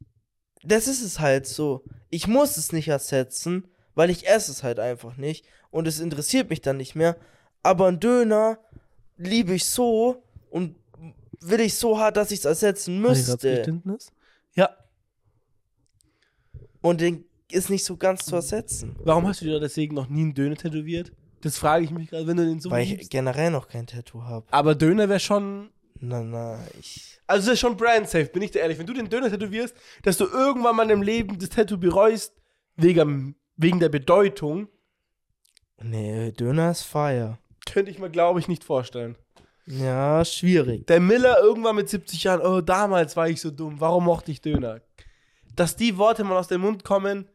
das ist es halt so. Ich muss es nicht ersetzen, weil ich esse es halt einfach nicht und es interessiert mich dann nicht mehr. Aber ein Döner liebe ich so und will ich so hart, dass ich es ersetzen müsste. Ja. Und den ist nicht so ganz zu ersetzen. Warum hast du dir deswegen noch nie einen Döner tätowiert? Das frage ich mich gerade, wenn du den so weil ich liebst. generell noch kein Tattoo habe. Aber Döner wäre schon. Na, na, ich. Also, das ist schon brand safe, bin ich dir ehrlich. Wenn du den Döner tätowierst, dass du irgendwann mal im Leben das Tattoo bereust, wegen, wegen der Bedeutung, Nee, Döner ist fire. könnte ich mir, glaube ich, nicht vorstellen. Ja, schwierig. Der Miller irgendwann mit 70 Jahren, oh, damals war ich so dumm, warum mochte ich Döner? Dass die Worte mal aus dem Mund kommen,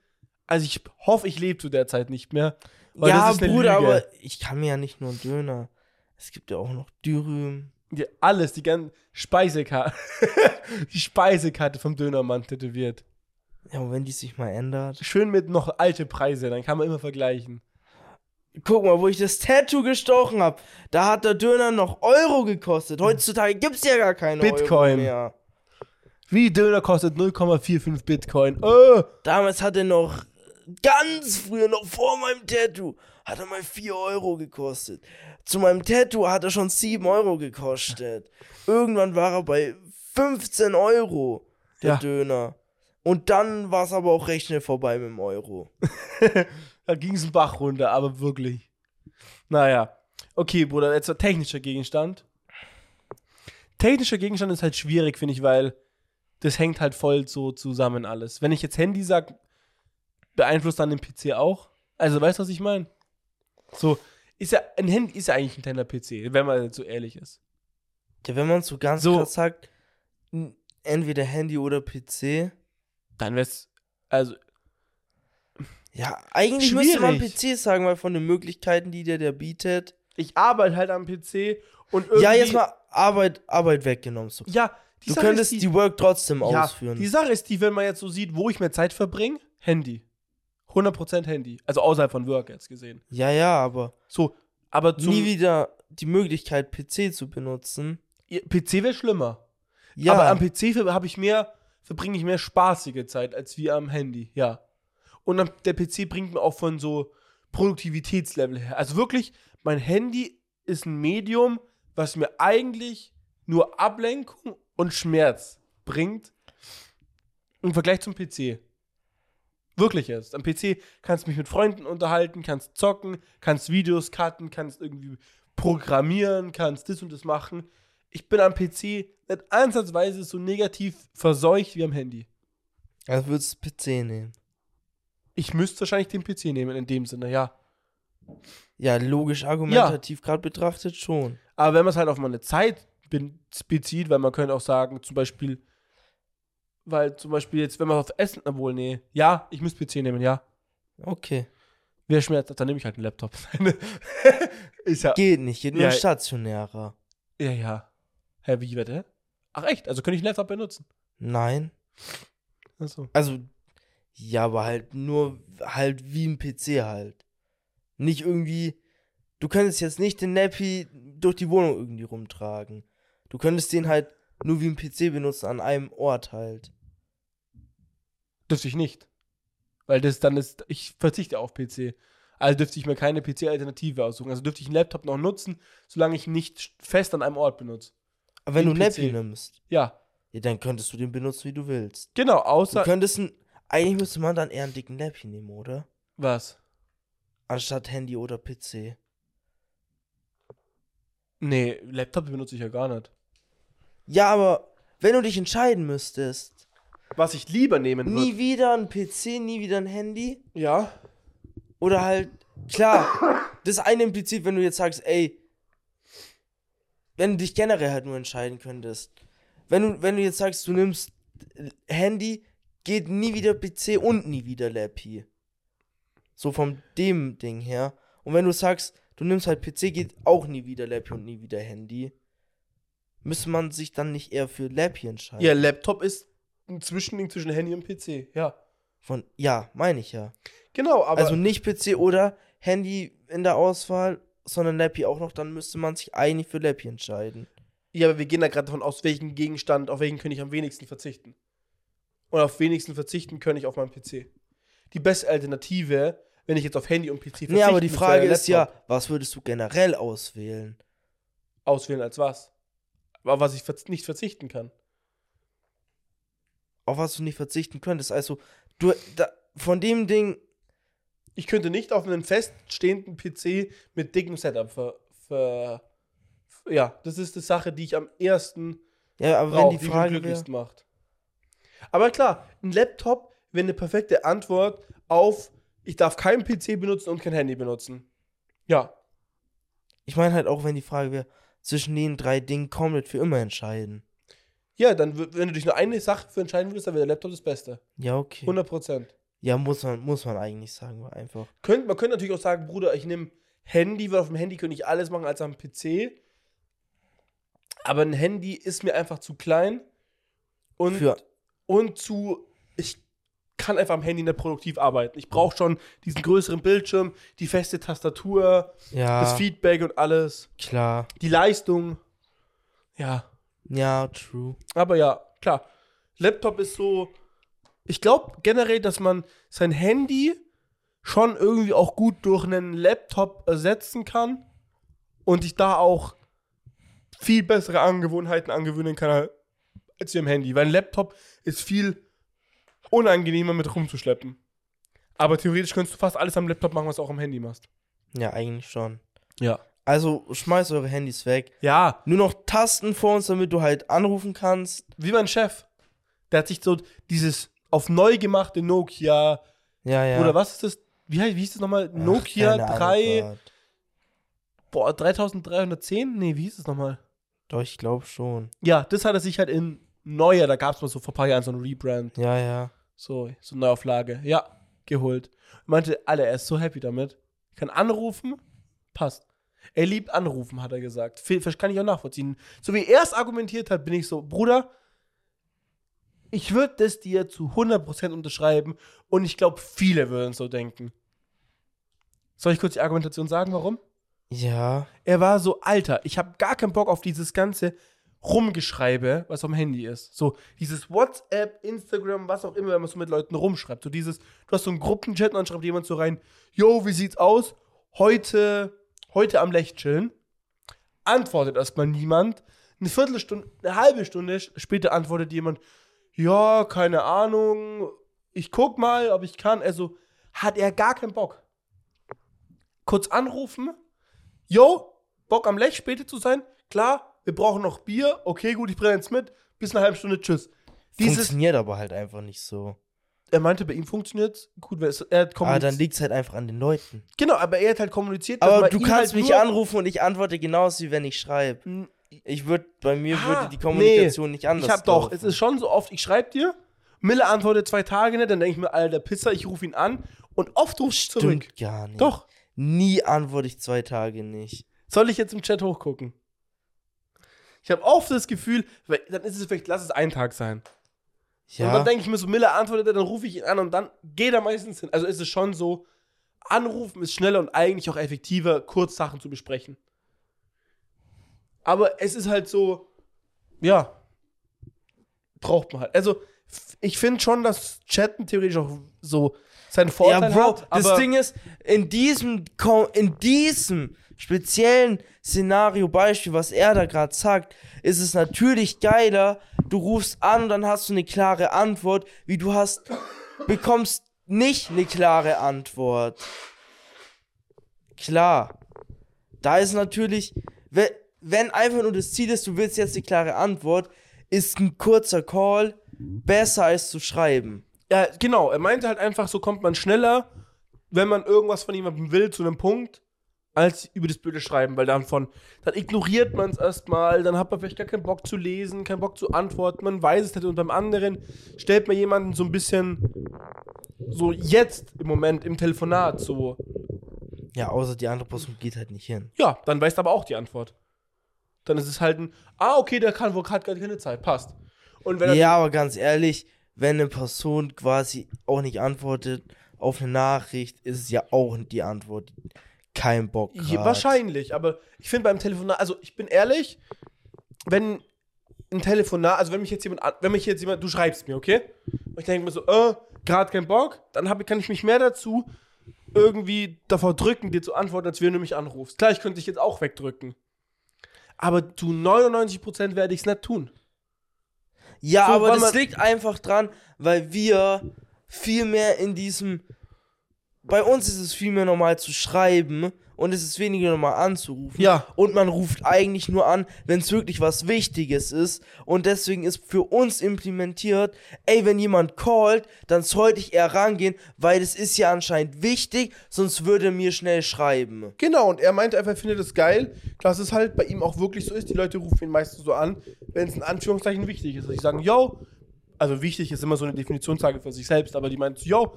also ich hoffe, ich lebe zu der Zeit nicht mehr. Ja, das ist eine Bruder, aber ich kann mir ja nicht nur einen Döner. Es gibt ja auch noch Dürüm. Die, alles, die ganze Speisekarte. die Speisekarte vom Dönermann tätowiert. Ja, und wenn die sich mal ändert. Schön mit noch alte Preise, dann kann man immer vergleichen. Guck mal, wo ich das Tattoo gestochen habe, da hat der Döner noch Euro gekostet. Heutzutage gibt's ja gar keine Bitcoin. Euro mehr. Wie Döner kostet 0,45 Bitcoin. Oh, Damals hat er noch, ganz früher, noch vor meinem Tattoo, hat er mal 4 Euro gekostet. Zu meinem Tattoo hat er schon 7 Euro gekostet. Irgendwann war er bei 15 Euro, der Ja. Döner. Und dann war es aber auch recht schnell vorbei mit dem Euro. da ging es einen Bach runter, aber wirklich. Naja. Okay, Bruder, jetzt ein technischer Gegenstand. Technischer Gegenstand ist halt schwierig, finde ich, weil das hängt halt voll so zusammen alles. Wenn ich jetzt Handy sag, beeinflusst dann den PC auch. Also, weißt du, was ich meine? So, ist ja, ein Handy ist ja eigentlich ein kleiner PC, wenn man jetzt so ehrlich ist. Ja, wenn man so ganz So. krass sagt, entweder Handy oder PC. Dann wär's, also, Ja, eigentlich müsste man Schwierig. PC sagen, weil von den Möglichkeiten, die der der bietet. ich arbeite halt am PC und irgendwie. Ja, jetzt mal Arbeit, Arbeit weggenommen. So. Ja, die Du Sache könntest ist die, Work trotzdem Ja, ausführen. die Sache ist die, wenn man jetzt so sieht, wo ich mehr Zeit verbringe, Handy. 100% Handy. Also außerhalb von Work jetzt gesehen. ja, ja, aber So, aber zum nie wieder die Möglichkeit, PC zu benutzen. PC wäre schlimmer. Ja, Aber am PC habe ich mehr, verbringe ich mehr spaßige Zeit als wie am Handy, ja. Und am, der PC bringt mir auch von so Produktivitätslevel her. Also wirklich, mein Handy ist ein Medium, was mir eigentlich nur Ablenkung und Schmerz bringt im Vergleich zum PC. Wirklich jetzt. Am PC kannst du mich mit Freunden unterhalten, kannst zocken, kannst Videos cutten, kannst irgendwie programmieren, kannst das und das machen. Ich bin am PC nicht ansatzweise so negativ verseucht wie am Handy. also würdest du PC nehmen. Ich müsste wahrscheinlich den PC nehmen in dem Sinne, ja. Ja, logisch argumentativ gerade betrachtet schon. Aber wenn man es halt auf meine Zeit bezieht, weil man könnte auch sagen, zum Beispiel, weil zum Beispiel jetzt, wenn man auf Essen, obwohl, nee, ja, ich müsste PC nehmen, ja. Okay. Wer schmerzt, dann nehme ich halt einen Laptop. ja, Geht nicht, geht nur Ja. stationärer. ja, ja. Hä, wie wette? Ach echt, also könnte ich einen Laptop benutzen. Nein. Achso. Also, ja, aber halt nur halt wie ein PC halt. Nicht irgendwie. Du könntest jetzt nicht den Nappy durch die Wohnung irgendwie rumtragen. Du könntest den halt nur wie ein PC benutzen an einem Ort halt. Dürfte ich nicht. Weil das dann ist, ich verzichte auf PC. Also dürfte ich mir keine PC-Alternative aussuchen. Also dürfte ich einen Laptop noch nutzen, solange ich ihn nicht fest an einem Ort benutze. Aber wenn du ein Nappy nimmst, Ja, ja, dann könntest du den benutzen, wie du willst. genau, Du außer. könntest ein, eigentlich müsste man dann eher einen dicken Nappy nehmen, oder? Was? Anstatt Handy oder PC. Nee, Laptop benutze ich ja gar nicht. Ja, aber wenn du dich entscheiden müsstest, Was ich lieber nehmen würde. nie wieder ein PC, nie wieder ein Handy, Ja. Oder halt, klar, das eine im Prinzip, wenn du jetzt sagst, ey, wenn du dich generell halt nur entscheiden könntest. Wenn du, wenn du jetzt sagst, du nimmst Handy, geht nie wieder PC und nie wieder Lappy. So vom dem Ding her. Und wenn du sagst, du nimmst halt PC, geht auch nie wieder Lappy und nie wieder Handy. Müsste man sich dann nicht eher für Lappy entscheiden? Ja, Laptop ist ein Zwischending zwischen Handy und PC. Ja. Von, ja, meine ich ja. Genau, aber. also nicht PC oder Handy in der Auswahl, sondern Lappy auch noch, dann müsste man sich eigentlich für Lappy entscheiden. ja, aber wir gehen da gerade davon aus, welchen Gegenstand, auf welchen könnte ich am wenigsten verzichten. Und auf wenigsten verzichten könnte ich auf meinen PC. Die beste Alternative, wenn ich jetzt auf Handy und PC verzichte, Nee, aber die Frage ist ja, was würdest du generell auswählen? Auswählen als was? Aber was ich nicht verzichten kann. Auf was du nicht verzichten könntest. Also, du, da, von dem Ding, Ich könnte nicht auf einen feststehenden PC mit dickem Setup ver, ver, Ja, das ist die Sache, die ich am ersten ja, aber brauche, wenn die Frage glücklichsten macht. Aber klar, ein Laptop wäre eine perfekte Antwort auf, ich darf keinen PC benutzen und kein Handy benutzen. Ja, ich meine halt auch, wenn die Frage wäre, zwischen den drei Dingen komplett für immer entscheiden. ja, dann, wenn du dich nur eine Sache für entscheiden würdest, dann wäre der Laptop das Beste. Ja, okay. 100 Prozent. Ja, muss man, muss man eigentlich sagen, einfach. Könnt, man könnte natürlich auch sagen, Bruder, ich nehme Handy, weil auf dem Handy könnte ich alles machen als am PC. Aber ein Handy ist mir einfach zu klein und, Für- und zu. Ich kann einfach am Handy nicht produktiv arbeiten. Ich brauche schon diesen größeren Bildschirm, die feste Tastatur, Ja, das Feedback und alles, klar. die Leistung. Ja, Ja, true. aber ja, klar. Laptop ist so. Ich glaube generell, dass man sein Handy schon irgendwie auch gut durch einen Laptop ersetzen kann und sich da auch viel bessere Angewohnheiten angewöhnen kann als im Handy. Weil ein Laptop ist viel unangenehmer mit rumzuschleppen. Aber theoretisch könntest du fast alles am Laptop machen, was du auch am Handy machst. Ja, eigentlich schon. Ja. Also schmeißt eure Handys weg. Ja, Nur noch Tasten vor uns, damit du halt anrufen kannst. wie mein Chef. Der hat sich so dieses auf neu gemachte Nokia Ja, ja. Oder was ist das? Wie, heißt- wie hieß das nochmal? Ach, Nokia keine Ahnung, 3. Gott. Boah, 3310? Nee, wie hieß es nochmal? Doch, ich glaube schon. Ja, das hat er sich halt in neuer, da gab es mal so vor ein paar Jahren so ein Rebrand. Ja, ja. So, so eine Neuauflage. Ja, geholt. Meinte, Alter, er ist so happy damit. Ich kann anrufen, passt. Er liebt anrufen, hat er gesagt. Fe- Kann ich auch nachvollziehen. So wie er es argumentiert hat, bin ich so, Bruder, ich würde das dir zu 100% unterschreiben und ich glaube, viele würden so denken. Soll ich kurz die Argumentation sagen, warum? Ja. Er war so, Alter, ich habe gar keinen Bock auf dieses ganze Rumgeschreibe, was am Handy ist. So dieses WhatsApp, Instagram, was auch immer, wenn man so mit Leuten rumschreibt. So dieses, du hast so einen Gruppenchat und dann schreibt jemand so rein, yo, wie sieht's aus? Heute, heute am Lech chillen. Antwortet erstmal niemand. Eine Viertelstunde, eine halbe Stunde später antwortet jemand, ja, keine Ahnung, ich guck mal, ob ich kann. Also hat er gar keinen Bock. Kurz anrufen, yo, Bock am Lech später zu sein? Klar, wir brauchen noch Bier. Okay, gut, ich bringe jetzt mit. Bis eine halbe Stunde, tschüss. Dieses, Funktioniert aber halt einfach nicht so. er meinte, bei ihm funktioniert gut, weil es, er hat Aber kommuniziert. dann liegt es halt einfach an den Leuten. genau, aber er hat halt kommuniziert, Aber du kannst halt mich anrufen und ich antworte genauso, wie wenn ich schreibe. Ich würde, bei mir Ah, würde die Kommunikation nicht anders Ich hab doch, laufen. es ist schon so oft, ich schreibe dir, Mille antwortet zwei Tage nicht, dann denke ich mir, Alter, Pisser, ich rufe ihn an und oft rufe ich zurück. Gar nicht. Doch. Nie antworte ich zwei Tage nicht. Soll ich jetzt im Chat hochgucken? Ich habe oft das Gefühl, dann ist es vielleicht, lass es ein Tag sein. Und Ja. dann denke ich mir so, Miller antwortet, dann rufe ich ihn an und dann geht er meistens hin. Also ist es schon so, anrufen ist schneller und eigentlich auch effektiver, kurz Sachen zu besprechen. Aber es ist halt so, ja, braucht man halt. Also ich finde schon, dass Chatten theoretisch auch so seinen Vorteil ja, Bro, hat. das Ding ist, in diesem, in diesem speziellen Szenario, Beispiel, was er da gerade sagt, ist es natürlich geiler, du rufst an und dann hast du eine klare Antwort, wie du hast, bekommst nicht eine klare Antwort. Klar. Da ist natürlich, wenn, einfach nur das Ziel ist, du willst jetzt eine klare Antwort, ist ein kurzer Call besser als zu schreiben. Ja, genau. Er meinte halt einfach, so kommt man schneller, wenn man irgendwas von jemandem will, zu einem Punkt, als über das blöde Schreiben, weil dann von, dann ignoriert man es erstmal, dann hat man vielleicht gar keinen Bock zu lesen, keinen Bock zu antworten, man weiß es nicht und beim anderen stellt man jemanden so ein bisschen so jetzt im Moment im Telefonat so, Ja, außer die andere Person geht halt nicht hin. ja, dann weißt du aber auch die Antwort. Dann ist es halt ein, ah, okay, der kann wohl hat gerade keine Zeit, passt. Und wenn Ja, aber ganz ehrlich, wenn eine Person quasi auch nicht antwortet auf eine Nachricht, ist es ja auch die Antwort. Die Kein Bock. Grad. wahrscheinlich, aber ich finde beim Telefonat, also ich bin ehrlich, wenn ein Telefonat, also wenn mich jetzt jemand, an- wenn mich jetzt jemand, du schreibst mir, okay? Und ich denke mir so, äh, gerade kein Bock, dann hab, kann ich mich mehr dazu irgendwie davor drücken, dir zu antworten, als wenn du mich anrufst. Klar, ich könnte dich jetzt auch wegdrücken. Aber zu 99% werde ich es nicht tun. Ja, So, aber das liegt einfach dran, weil wir viel mehr in diesem. Bei uns ist es viel mehr normal zu schreiben und es ist weniger normal anzurufen. Ja. Und man ruft eigentlich nur an, wenn es wirklich was Wichtiges ist. Und deswegen ist für uns implementiert, ey, wenn jemand callt, dann sollte ich eher rangehen, weil es ist ja anscheinend wichtig, sonst würde er mir schnell schreiben. Genau, und er meinte einfach, er findet es geil, dass es halt bei ihm auch wirklich so ist. Die Leute rufen ihn meistens so an, wenn es in Anführungszeichen wichtig ist. Dass ich sagen, yo, also wichtig ist immer so eine Definitionsfrage für sich selbst, aber die meint, yo,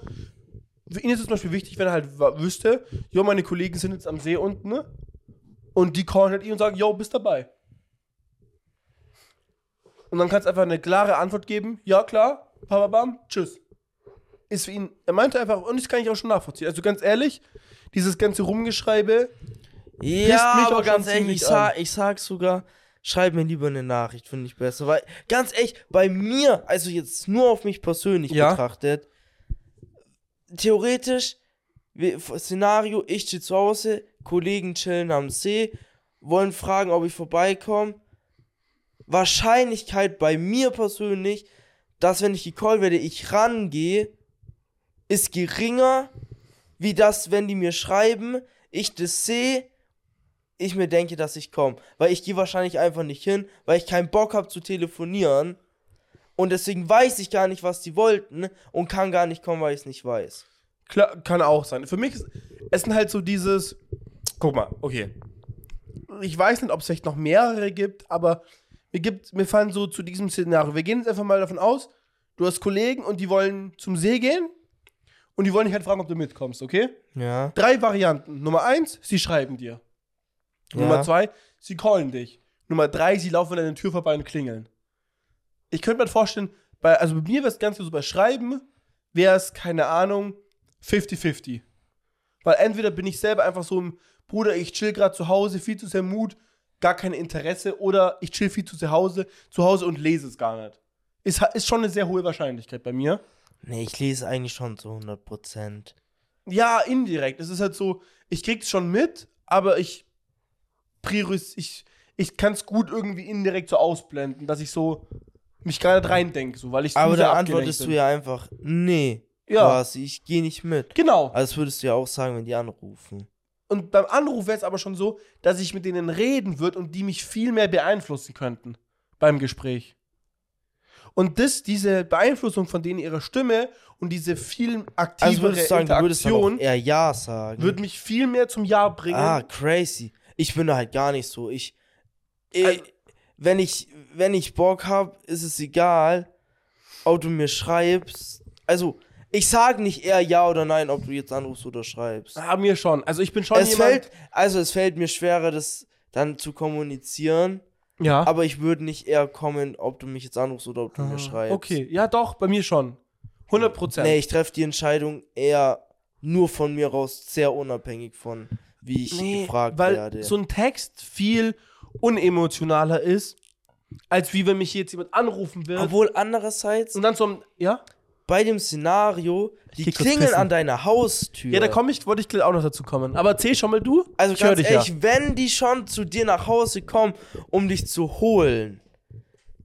für ihn ist es zum Beispiel wichtig, wenn er halt wüsste, yo, meine Kollegen sind jetzt am See unten, ne? Und die callen halt ihn und sagen, yo, bist dabei. Und dann kannst du einfach eine klare Antwort geben, ja, klar, bam, tschüss. Ist für ihn, er meinte einfach, und das kann ich auch schon nachvollziehen. Also ganz ehrlich, dieses ganze Rumgeschreibe, Ja, mich aber ganz ehrlich, ich sag, ich sag sogar, schreib mir lieber eine Nachricht, finde ich besser. Weil, ganz ehrlich, bei mir, also jetzt nur auf mich persönlich Ja. betrachtet, theoretisch, Szenario, ich stehe zu Hause, Kollegen chillen am See, wollen fragen, ob ich vorbeikomme. Wahrscheinlichkeit bei mir persönlich, dass wenn ich gecallt werde, ich rangehe, ist geringer, wie das, wenn die mir schreiben, ich das sehe, ich mir denke, dass ich komme. Weil ich gehe wahrscheinlich einfach nicht hin, weil ich keinen Bock habe zu telefonieren. Und deswegen weiß ich gar nicht, was die wollten und kann gar nicht kommen, weil ich es nicht weiß. Klar, kann auch sein. Für mich ist es sind halt so dieses. Guck mal, okay. Ich weiß nicht, ob es vielleicht noch mehrere gibt, aber mir gibt, mir fallen so zu diesem Szenario. Wir gehen jetzt einfach mal davon aus, du hast Kollegen und die wollen zum See gehen und die wollen dich halt fragen, ob du mitkommst, okay? Ja. Drei Varianten. Nummer eins, sie schreiben dir. Nummer Ja. zwei, sie callen dich. Nummer drei, sie laufen an deine Tür vorbei und klingeln. Ich könnte mir vorstellen, bei, also bei mir wäre das Ganze so bei Schreiben, wäre es, keine Ahnung, 50-50. Weil entweder bin ich selber einfach so ein Bruder, ich chill gerade zu Hause, viel zu sehr Mut, gar kein Interesse, oder ich chill viel zu sehr Hause, zu Hause und lese es gar nicht. Ist, ist schon eine sehr hohe Wahrscheinlichkeit bei mir. Nee, ich lese eigentlich schon zu 100%. Ja, indirekt. Es ist halt so, ich krieg's schon mit, aber ich prioris, ich, ich kann es gut irgendwie indirekt so ausblenden, dass ich so mich nicht reindenke, so, weil ich Aber da antwortest bin. du ja einfach, nee, Ja. quasi, ich gehe nicht mit. Genau. Also das würdest du ja auch sagen, wenn die anrufen. Und beim Anruf wäre es aber schon so, dass ich mit denen reden würde und die mich viel mehr beeinflussen könnten beim Gespräch. Und das, diese Beeinflussung von denen ihrer Stimme und diese viel Also aktivere würdest sagen, du würdest auch Interaktion eher Ja sagen. würde mich viel mehr zum Ja bringen. Ah, crazy. Ich bin da halt gar nicht so. Ich, ich Also- wenn ich, wenn ich Bock hab, ist es egal, ob du mir schreibst. Also, ich sag nicht eher ja oder nein, ob du jetzt anrufst oder schreibst. Ah, mir schon. Also ich bin schon es jemand. fällt, also es fällt mir schwerer, das dann zu kommunizieren, ja. aber ich würde nicht eher kommen, ob du mich jetzt anrufst oder ob du mir Ah, schreibst. Okay, ja doch, bei mir schon. 100 Prozent. Nee, ich treffe die Entscheidung eher nur von mir raus, sehr unabhängig von, wie ich gefragt weil werde. so ein Text viel unemotionaler ist, als wie wenn mich jetzt jemand anrufen will. Obwohl andererseits, und dann so, ein- ja? bei dem Szenario, die klingeln an deiner Haustür. Ja, da komm ich, wollte ich auch noch dazu kommen. Aber erzähl schon mal du. Also ich hör ganz dich ehrlich, wenn die schon zu dir nach Hause kommen, um dich zu holen,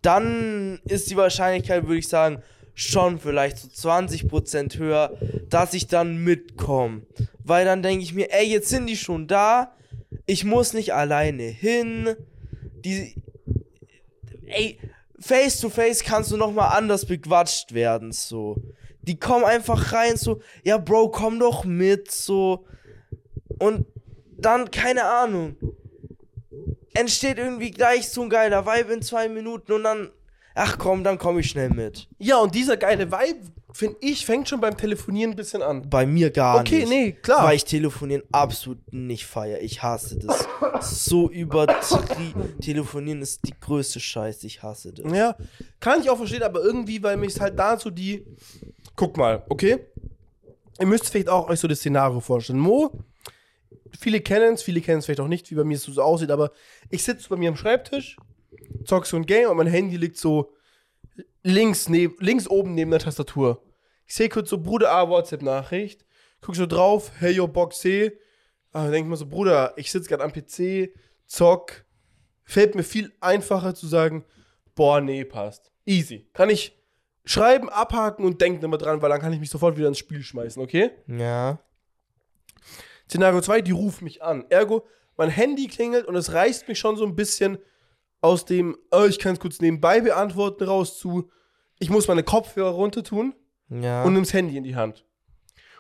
dann ist die Wahrscheinlichkeit, würde ich sagen, schon vielleicht so 20% höher, dass ich dann mitkomme. Weil dann denke ich mir, ey, jetzt sind die schon da, ich muss nicht alleine hin. Die, ey, face to face kannst du noch mal anders bequatscht werden, so. Die kommen einfach rein, so, ja, Bro, komm doch mit, so. Und dann, keine Ahnung, entsteht irgendwie gleich so ein geiler Vibe in zwei Minuten und dann, ach komm, dann komm ich schnell mit. Ja, und dieser geile Vibe, finde ich, fängt schon beim Telefonieren ein bisschen an. Bei mir gar Okay, nicht. nee, klar. Weil ich telefonieren absolut nicht feier. Ich hasse das. so übertrieben. Telefonieren ist die größte Scheiße. Ich hasse das. Ja, kann ich auch verstehen, aber irgendwie, weil mich halt da so die. Guck mal, okay? Ihr müsst vielleicht auch euch so das Szenario vorstellen. Mo, viele kennen es, viele kennen es vielleicht auch nicht, wie bei mir es so aussieht, aber ich sitze bei mir am Schreibtisch, zock so ein Game und mein Handy liegt so links, neb links oben neben der Tastatur. Ich sehe kurz so, Bruder, A, WhatsApp-Nachricht. Guck so drauf, hey, yo, Bock, C. Denk ich mir so, Bruder, ich sitze gerade am PC, zock. Fällt mir viel einfacher zu sagen, boah, nee, passt. Easy. Kann ich schreiben, abhaken und denken immer dran, weil dann kann ich mich sofort wieder ins Spiel schmeißen, okay? Ja. Szenario 2, die ruft mich an. Ergo, mein Handy klingelt und es reißt mich schon so ein bisschen aus dem, oh, ich kann es kurz nebenbei beantworten, raus zu, ich muss meine Kopfhörer runter tun Ja. und nimm's Handy in die Hand.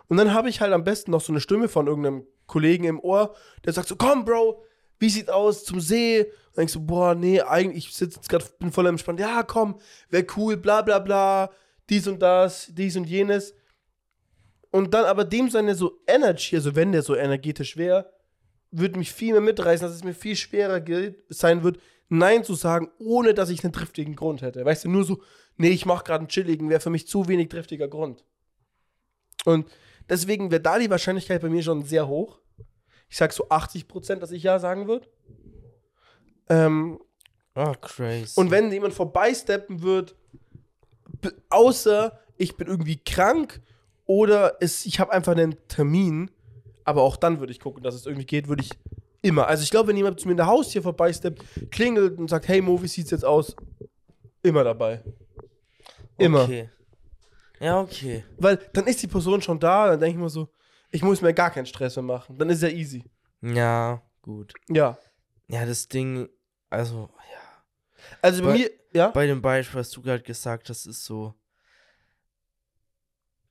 Und dann habe ich halt am besten noch so eine Stimme von irgendeinem Kollegen im Ohr, der sagt so, komm, Bro, wie sieht aus zum See? Und denkst du, boah, nee, eigentlich, ich sitze jetzt gerade, bin voll entspannt. Ja, komm, wäre cool, bla bla bla, dies und das, dies und jenes. Und dann aber dem seine so Energy, also wenn der so energetisch wäre, würde mich viel mehr mitreißen, dass es mir viel schwerer sein wird, Nein zu sagen, ohne dass ich einen triftigen Grund hätte. Weißt du, nur so, nee, ich mache gerade einen chilligen, wäre für mich zu wenig triftiger Grund. Und deswegen wäre da die Wahrscheinlichkeit bei mir schon sehr hoch. Ich sag so 80 Prozent, dass ich ja sagen würde. Ähm, Oh, crazy. und wenn jemand vorbeisteppen wird, außer ich bin irgendwie krank oder es, ich habe einfach einen Termin, aber auch dann würde ich gucken, dass es irgendwie geht, würde ich immer. Also ich glaube, wenn jemand zu mir in der Haustür vorbeisteppt, klingelt und sagt, hey Mo, wie sieht's jetzt aus? Immer dabei. Immer. Okay. Ja, okay. Weil dann ist die Person schon da, dann denke ich mir so, ich muss mir gar keinen Stress mehr machen. Dann ist ja easy. Ja, gut. Ja. Ja, das Ding, also, ja. Also bei Bei- mir, ja. Bei dem Beispiel, was du gerade gesagt hast, ist so.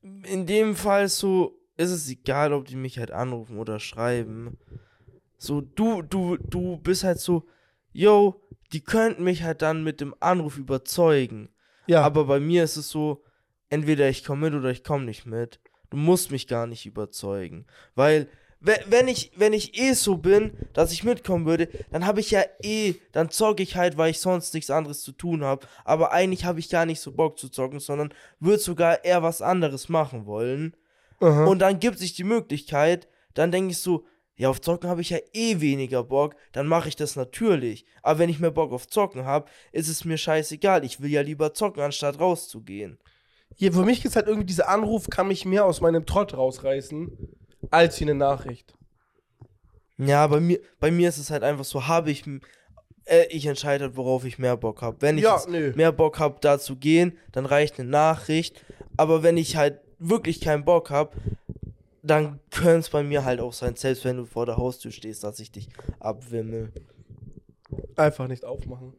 In dem Fall so ist es egal, ob die mich halt anrufen oder schreiben. So, du, du, du bist halt so, yo, die könnten mich halt dann mit dem Anruf überzeugen. Ja. Aber bei mir ist es so, entweder ich komme mit oder ich komme nicht mit. Du musst mich gar nicht überzeugen. Weil, we- wenn ich, wenn ich eh so bin, dass ich mitkommen würde, dann habe ich ja eh, dann zocke ich halt, weil ich sonst nichts anderes zu tun habe. Aber eigentlich habe ich gar nicht so Bock zu zocken, sondern würde sogar eher was anderes machen wollen. Aha. Und dann gibt sich die Möglichkeit, dann denke ich so, ja, auf Zocken habe ich ja eh weniger Bock, dann mache ich das natürlich. Aber wenn ich mehr Bock auf Zocken habe, ist es mir scheißegal. Ich will ja lieber zocken, anstatt rauszugehen. Hier, für mich ist halt irgendwie dieser Anruf, kann mich mehr aus meinem Trott rausreißen, als wie eine Nachricht. Ja, bei mir, bei mir ist es halt einfach so, habe ich, äh, ich entscheide halt, worauf ich mehr Bock habe. Wenn ich Ja, mehr Bock habe, da zu gehen, dann reicht eine Nachricht. Aber wenn ich halt wirklich keinen Bock habe, dann könnte es bei mir halt auch sein, selbst wenn du vor der Haustür stehst, dass ich dich abwimmel. Einfach nicht aufmachen.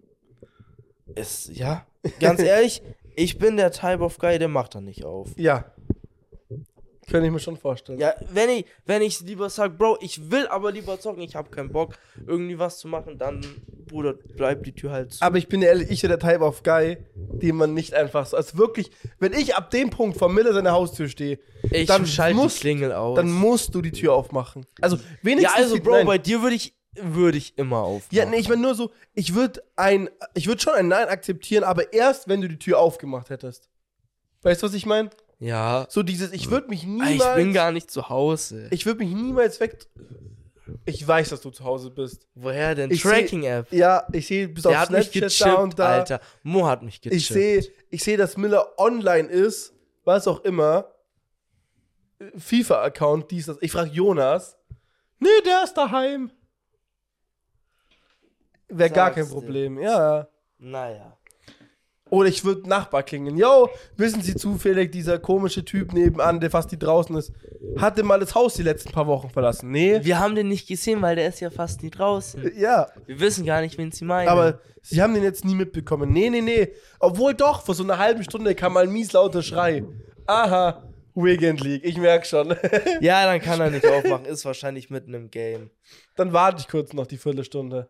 Ist, ja, ganz ehrlich, ich bin der Type of Guy, der macht da nicht auf. Ja. Könnte ich mir schon vorstellen. Ja, wenn ich, wenn ich lieber sag, Bro, ich will aber lieber zocken, ich habe keinen Bock, irgendwie was zu machen, dann, Bruder, bleibt die Tür halt zu. Aber ich bin ehrlich, ich bin der Type of Guy, den man nicht einfach so. Also wirklich, wenn ich ab dem Punkt vor Miller seiner Haustür stehe, ich dann schalte muss- die Klingel aus. dann musst du die Tür aufmachen. Also ja, wenigstens. also, die, Bro, nein. bei dir würde ich, würde ich immer aufmachen. Ja, nee, ich meine nur so, ich würde ein, ich würde schon ein Nein akzeptieren, aber erst, wenn du die Tür aufgemacht hättest. Weißt du, was ich meine? Ja, So dieses, ich würde mich niemals. ich bin gar nicht zu Hause. ich würde mich niemals weg. Ich weiß, dass du zu Hause bist. Woher denn? Ich seh- Tracking-App. Ja, ich sehe bis auf Der hat mich Snapchat da und gechippt, da. Alter. Mo hat mich gechippt. Ich sehe, ich sehe, dass Miller online ist, was auch immer. FIFA-Account, dies, das. Ich frage Jonas. Nee, der ist daheim. Wäre gar kein. Problem, ja. Naja. Oder ich würde Nachbar klingen. Yo, wissen Sie zufällig, dieser komische Typ nebenan, der fast die draußen ist, hatte mal das Haus die letzten paar Wochen verlassen. Nee. Wir haben den nicht gesehen, weil der ist ja fast nie draußen. Ja, Wir wissen gar nicht, wen sie meinen. aber Sie haben den jetzt nie mitbekommen. Nee, nee, nee. Obwohl doch, vor so einer halben Stunde kam mal ein mies lauter Schrei. Aha, Weekend League, ich merk schon. ja, dann kann er nicht aufmachen. Ist wahrscheinlich mitten im Game. Dann warte ich kurz noch die Viertelstunde.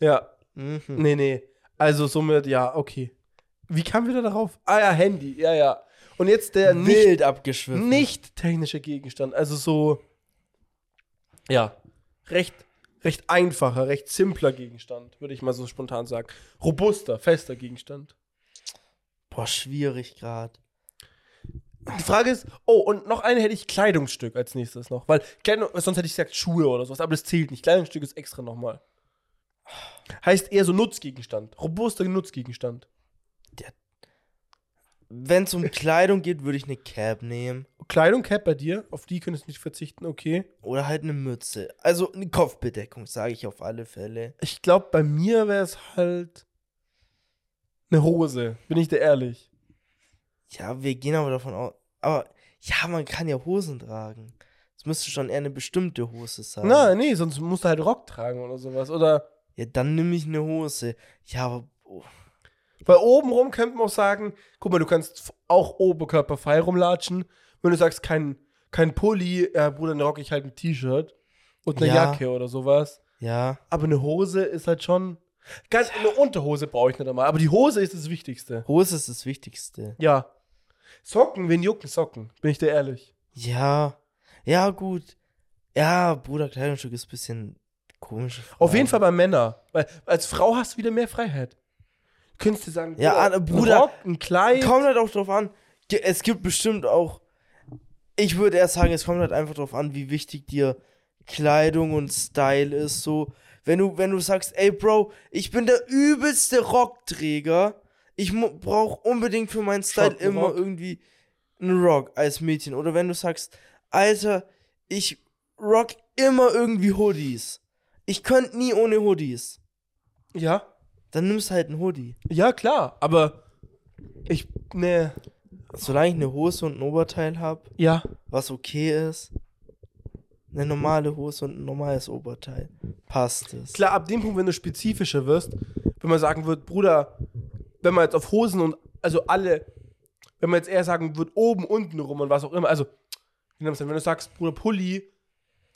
Ja, Mhm. nee, nee. Also somit, ja, okay. Wie kamen wir da darauf? Ah ja, Handy, ja, ja. Und jetzt der nicht, Wild abgeschwiffen. nicht technische Gegenstand, also so, ja, recht, recht einfacher, recht simpler Gegenstand, würde ich mal so spontan sagen. Robuster, fester Gegenstand. Boah, schwierig gerade. Die Frage ist, oh, und noch eine hätte ich Kleidungsstück als nächstes noch, weil Kleidung, sonst hätte ich gesagt Schuhe oder sowas, aber das zählt nicht. Kleidungsstück ist extra nochmal. Heißt eher so Nutzgegenstand, robuster Nutzgegenstand. Wenn es um Kleidung geht, würde ich eine Cap nehmen. Kleidung, Cap bei dir, auf die könntest du nicht verzichten, okay. Oder halt eine Mütze. Also eine Kopfbedeckung, sage ich auf alle Fälle. Ich glaube, bei mir wäre es halt eine Hose, bin ich dir ehrlich. Ja, wir gehen aber davon aus. Aber ja, man kann ja Hosen tragen. Es müsste schon eher eine bestimmte Hose sein. Na, nee, sonst musst du halt Rock tragen oder sowas. Oder, Ja, dann nehme ich eine Hose. Ja, aber. Oh. weil obenrum könnte man auch sagen, guck mal, du kannst auch oberkörperfrei rumlatschen. Wenn du sagst, kein, kein Pulli, ja, Bruder, dann rock ich halt ein T-Shirt und eine Ja. Jacke oder sowas. Ja. Aber eine Hose ist halt schon. Ganz eine Unterhose brauche ich nicht einmal. Aber die Hose ist das Wichtigste. Hose ist das Wichtigste. Ja. Socken, wen jucken Socken? Bin ich dir ehrlich. Ja. Ja, gut. Ja, Bruder, Kleidungsstück ist ein bisschen komisch. Auf jeden Fall bei Männern. Weil als Frau hast du wieder mehr Freiheit. Könntest du sagen, Ja, Bruder, Bruder, ein Rock, ein Kleid. Kommt halt auch drauf an. Es gibt bestimmt auch. Ich würde erst sagen, es kommt halt einfach drauf an, wie wichtig dir Kleidung und Style ist. So, wenn du, wenn du sagst, ey Bro, ich bin der übelste Rockträger. Ich brauche unbedingt für meinen Style Schotten immer Rock. irgendwie einen Rock als Mädchen. Oder wenn du sagst, Alter, ich rock immer irgendwie Hoodies. Ich könnte nie ohne Hoodies. Ja. Dann nimmst halt einen Hoodie. Ja, klar. Aber ich, ne. Solange ich eine Hose und ein Oberteil habe, Ja. was okay ist. Eine normale Hose und ein normales Oberteil. Passt es. Klar, ab dem Punkt, wenn du spezifischer wirst, wenn man sagen wird, Bruder, wenn man jetzt auf Hosen und, also alle, wenn man jetzt eher sagen wird, oben, unten rum und was auch immer, also, wenn du sagst, Bruder, Pulli,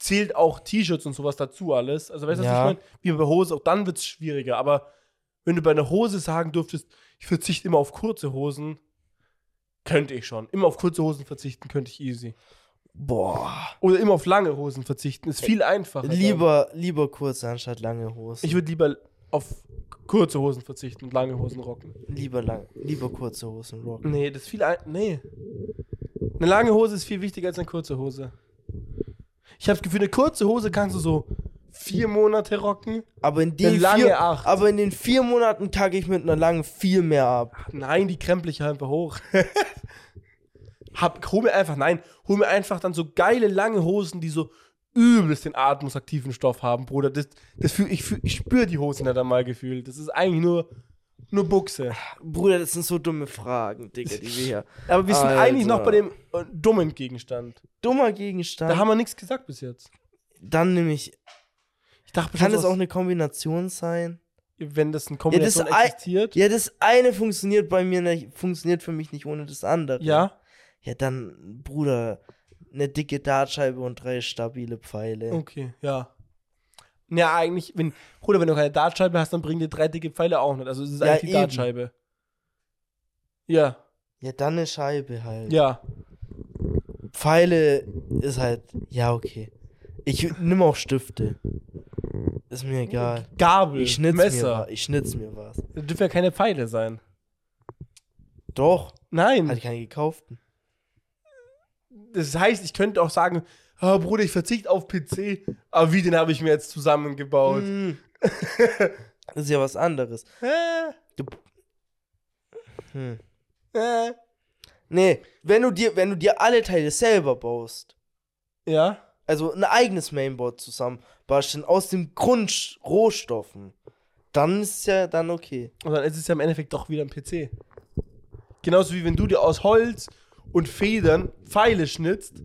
zählt auch T-Shirts und sowas dazu alles. Also, weißt du, was Ja. ich meine? Wie bei Hose, auch dann wird es schwieriger. Aber wenn du bei einer Hose sagen dürftest, ich verzichte immer auf kurze Hosen, könnte ich schon. Immer auf kurze Hosen verzichten, könnte ich easy. Boah. Oder immer auf lange Hosen verzichten, ist viel einfacher. dann. Lieber, lieber kurze anstatt lange Hosen. Ich würde lieber auf kurze Hosen verzichten und lange Hosen rocken. lieber lang, lieber kurze Hosen rocken. Nee, das ist viel ein Nee. Eine lange Hose ist viel wichtiger als eine kurze Hose. Ich habe das Gefühl, eine kurze Hose kannst du so vier Monate rocken. Aber in den vier, acht. aber in den vier Monaten kacke ich mit einer langen viel mehr ab. Nein, die krempel ich einfach hoch. Hab, hol mir einfach, nein, hol mir einfach dann so geile lange Hosen, die so übelst den atmungsaktiven Stoff haben, Bruder. Das, das fühl, ich, fühl, ich spüre die Hosen nicht einmal gefühlt. Das ist eigentlich nur, nur Buchse. Bruder, das sind so dumme Fragen, Digga, die wir hier. Aber wir sind Alter. eigentlich noch bei dem äh, dummen Gegenstand. Dummer Gegenstand. Da haben wir nichts gesagt bis jetzt. Dann nämlich, Ich dachte, kann es auch eine Kombination sein? wenn das eine Kombination ei- existiert. Ja, das eine funktioniert bei mir nicht, funktioniert für mich nicht ohne das andere. Ja. Ja, dann, Bruder, eine dicke Dartscheibe und drei stabile Pfeile. Okay, ja. Ja, eigentlich, wenn, Bruder, wenn du keine Dartscheibe hast, dann bringen dir drei dicke Pfeile auch nicht. Also es ist Ja, eigentlich die eben. Dartscheibe. Ja, Ja, dann eine Scheibe halt. ja. Pfeile ist halt, ja, okay. Ich nimm auch Stifte. Ist mir egal. Gabel, Ich schnitz mir Messer. was. Ich schnitz mir was. Das dürfen ja keine Pfeile sein. Doch, Nein. hatte ich keine gekauften. Das heißt, ich könnte auch sagen, ah, Bruder, ich verzichte auf PC, aber wie, den habe ich mir jetzt zusammengebaut. Mm. das ist ja was anderes. Äh, Hm. Nee, wenn du dir, wenn du dir alle Teile selber baust, Ja. also ein eigenes Mainboard zusammen basteln aus den Grundrohstoffen, dann ist es ja dann okay. Und dann ist es ja im Endeffekt doch wieder ein PC. Genauso wie wenn du dir aus Holz und Federn Pfeile schnitzt,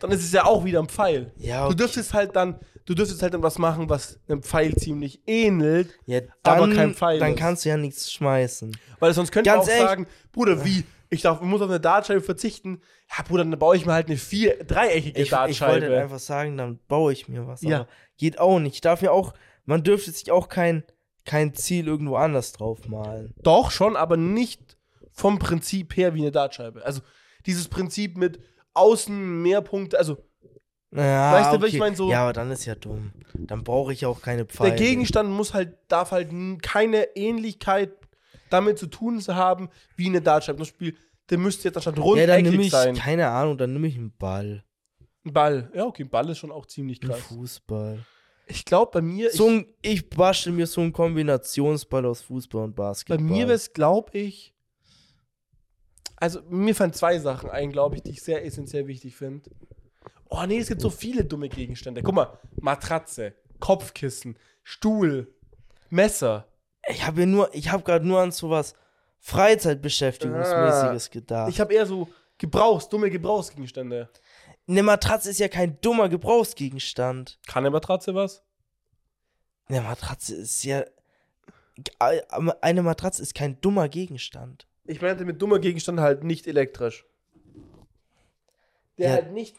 dann ist es ja auch wieder ein Pfeil. Ja, Du okay. dürftest halt dann, du dürftest halt dann was machen, was einem Pfeil ziemlich ähnelt, Ja, dann, aber kein Pfeil Dann ist. kannst du ja nichts schmeißen. weil sonst könnte man auch ehrlich. sagen, Bruder, wie? Ich darf, ich muss auf eine Dartscheibe verzichten. Ja, Bruder, dann baue ich mir halt eine vier, dreieckige Ich, ich wollte Dartscheibe. halt einfach sagen, dann baue ich mir was. Ja. Geht auch nicht. Ich darf mir auch, man dürfte sich auch kein, kein Ziel irgendwo anders drauf malen. Doch, schon, aber nicht vom Prinzip her wie eine Dartscheibe. Also dieses Prinzip mit außen mehr Punkte, also Ja, Weißt du, was ich mein, so- Ja, aber dann ist ja dumm. Dann brauche ich auch keine Pfeile. Der Gegenstand muss halt, darf halt keine Ähnlichkeit damit zu tun haben, wie eine Dartscheibe. Zum Beispiel, der müsste jetzt anstatt Ja, dann nehme ich, sein. keine Ahnung, dann nehme ich einen Ball. Ein Ball. Ja, okay, ein Ball ist schon auch ziemlich krass. Fußball. Ich glaube, bei mir, So ich, ein, ich bastel mir so einen Kombinationsball aus Fußball und bei Basketball. mir wäre es, glaube ich, also mir fallen zwei Sachen ein, glaube ich, die ich sehr essentiell wichtig finde. Oh nee, es gibt so viele dumme Gegenstände. Guck mal, Matratze, Kopfkissen, Stuhl, Messer. Ich habe nur, ich habe gerade nur an sowas Freizeitbeschäftigungsmäßiges gedacht. Ich habe eher so Gebrauchs, dumme Gebrauchsgegenstände. Eine Matratze ist ja kein dummer Gebrauchsgegenstand. Kann eine Matratze was? Eine Matratze ist ja. Eine Matratze ist kein dummer Gegenstand. Ich meinte mit dummer Gegenstand halt nicht elektrisch. Der Ja. halt nicht.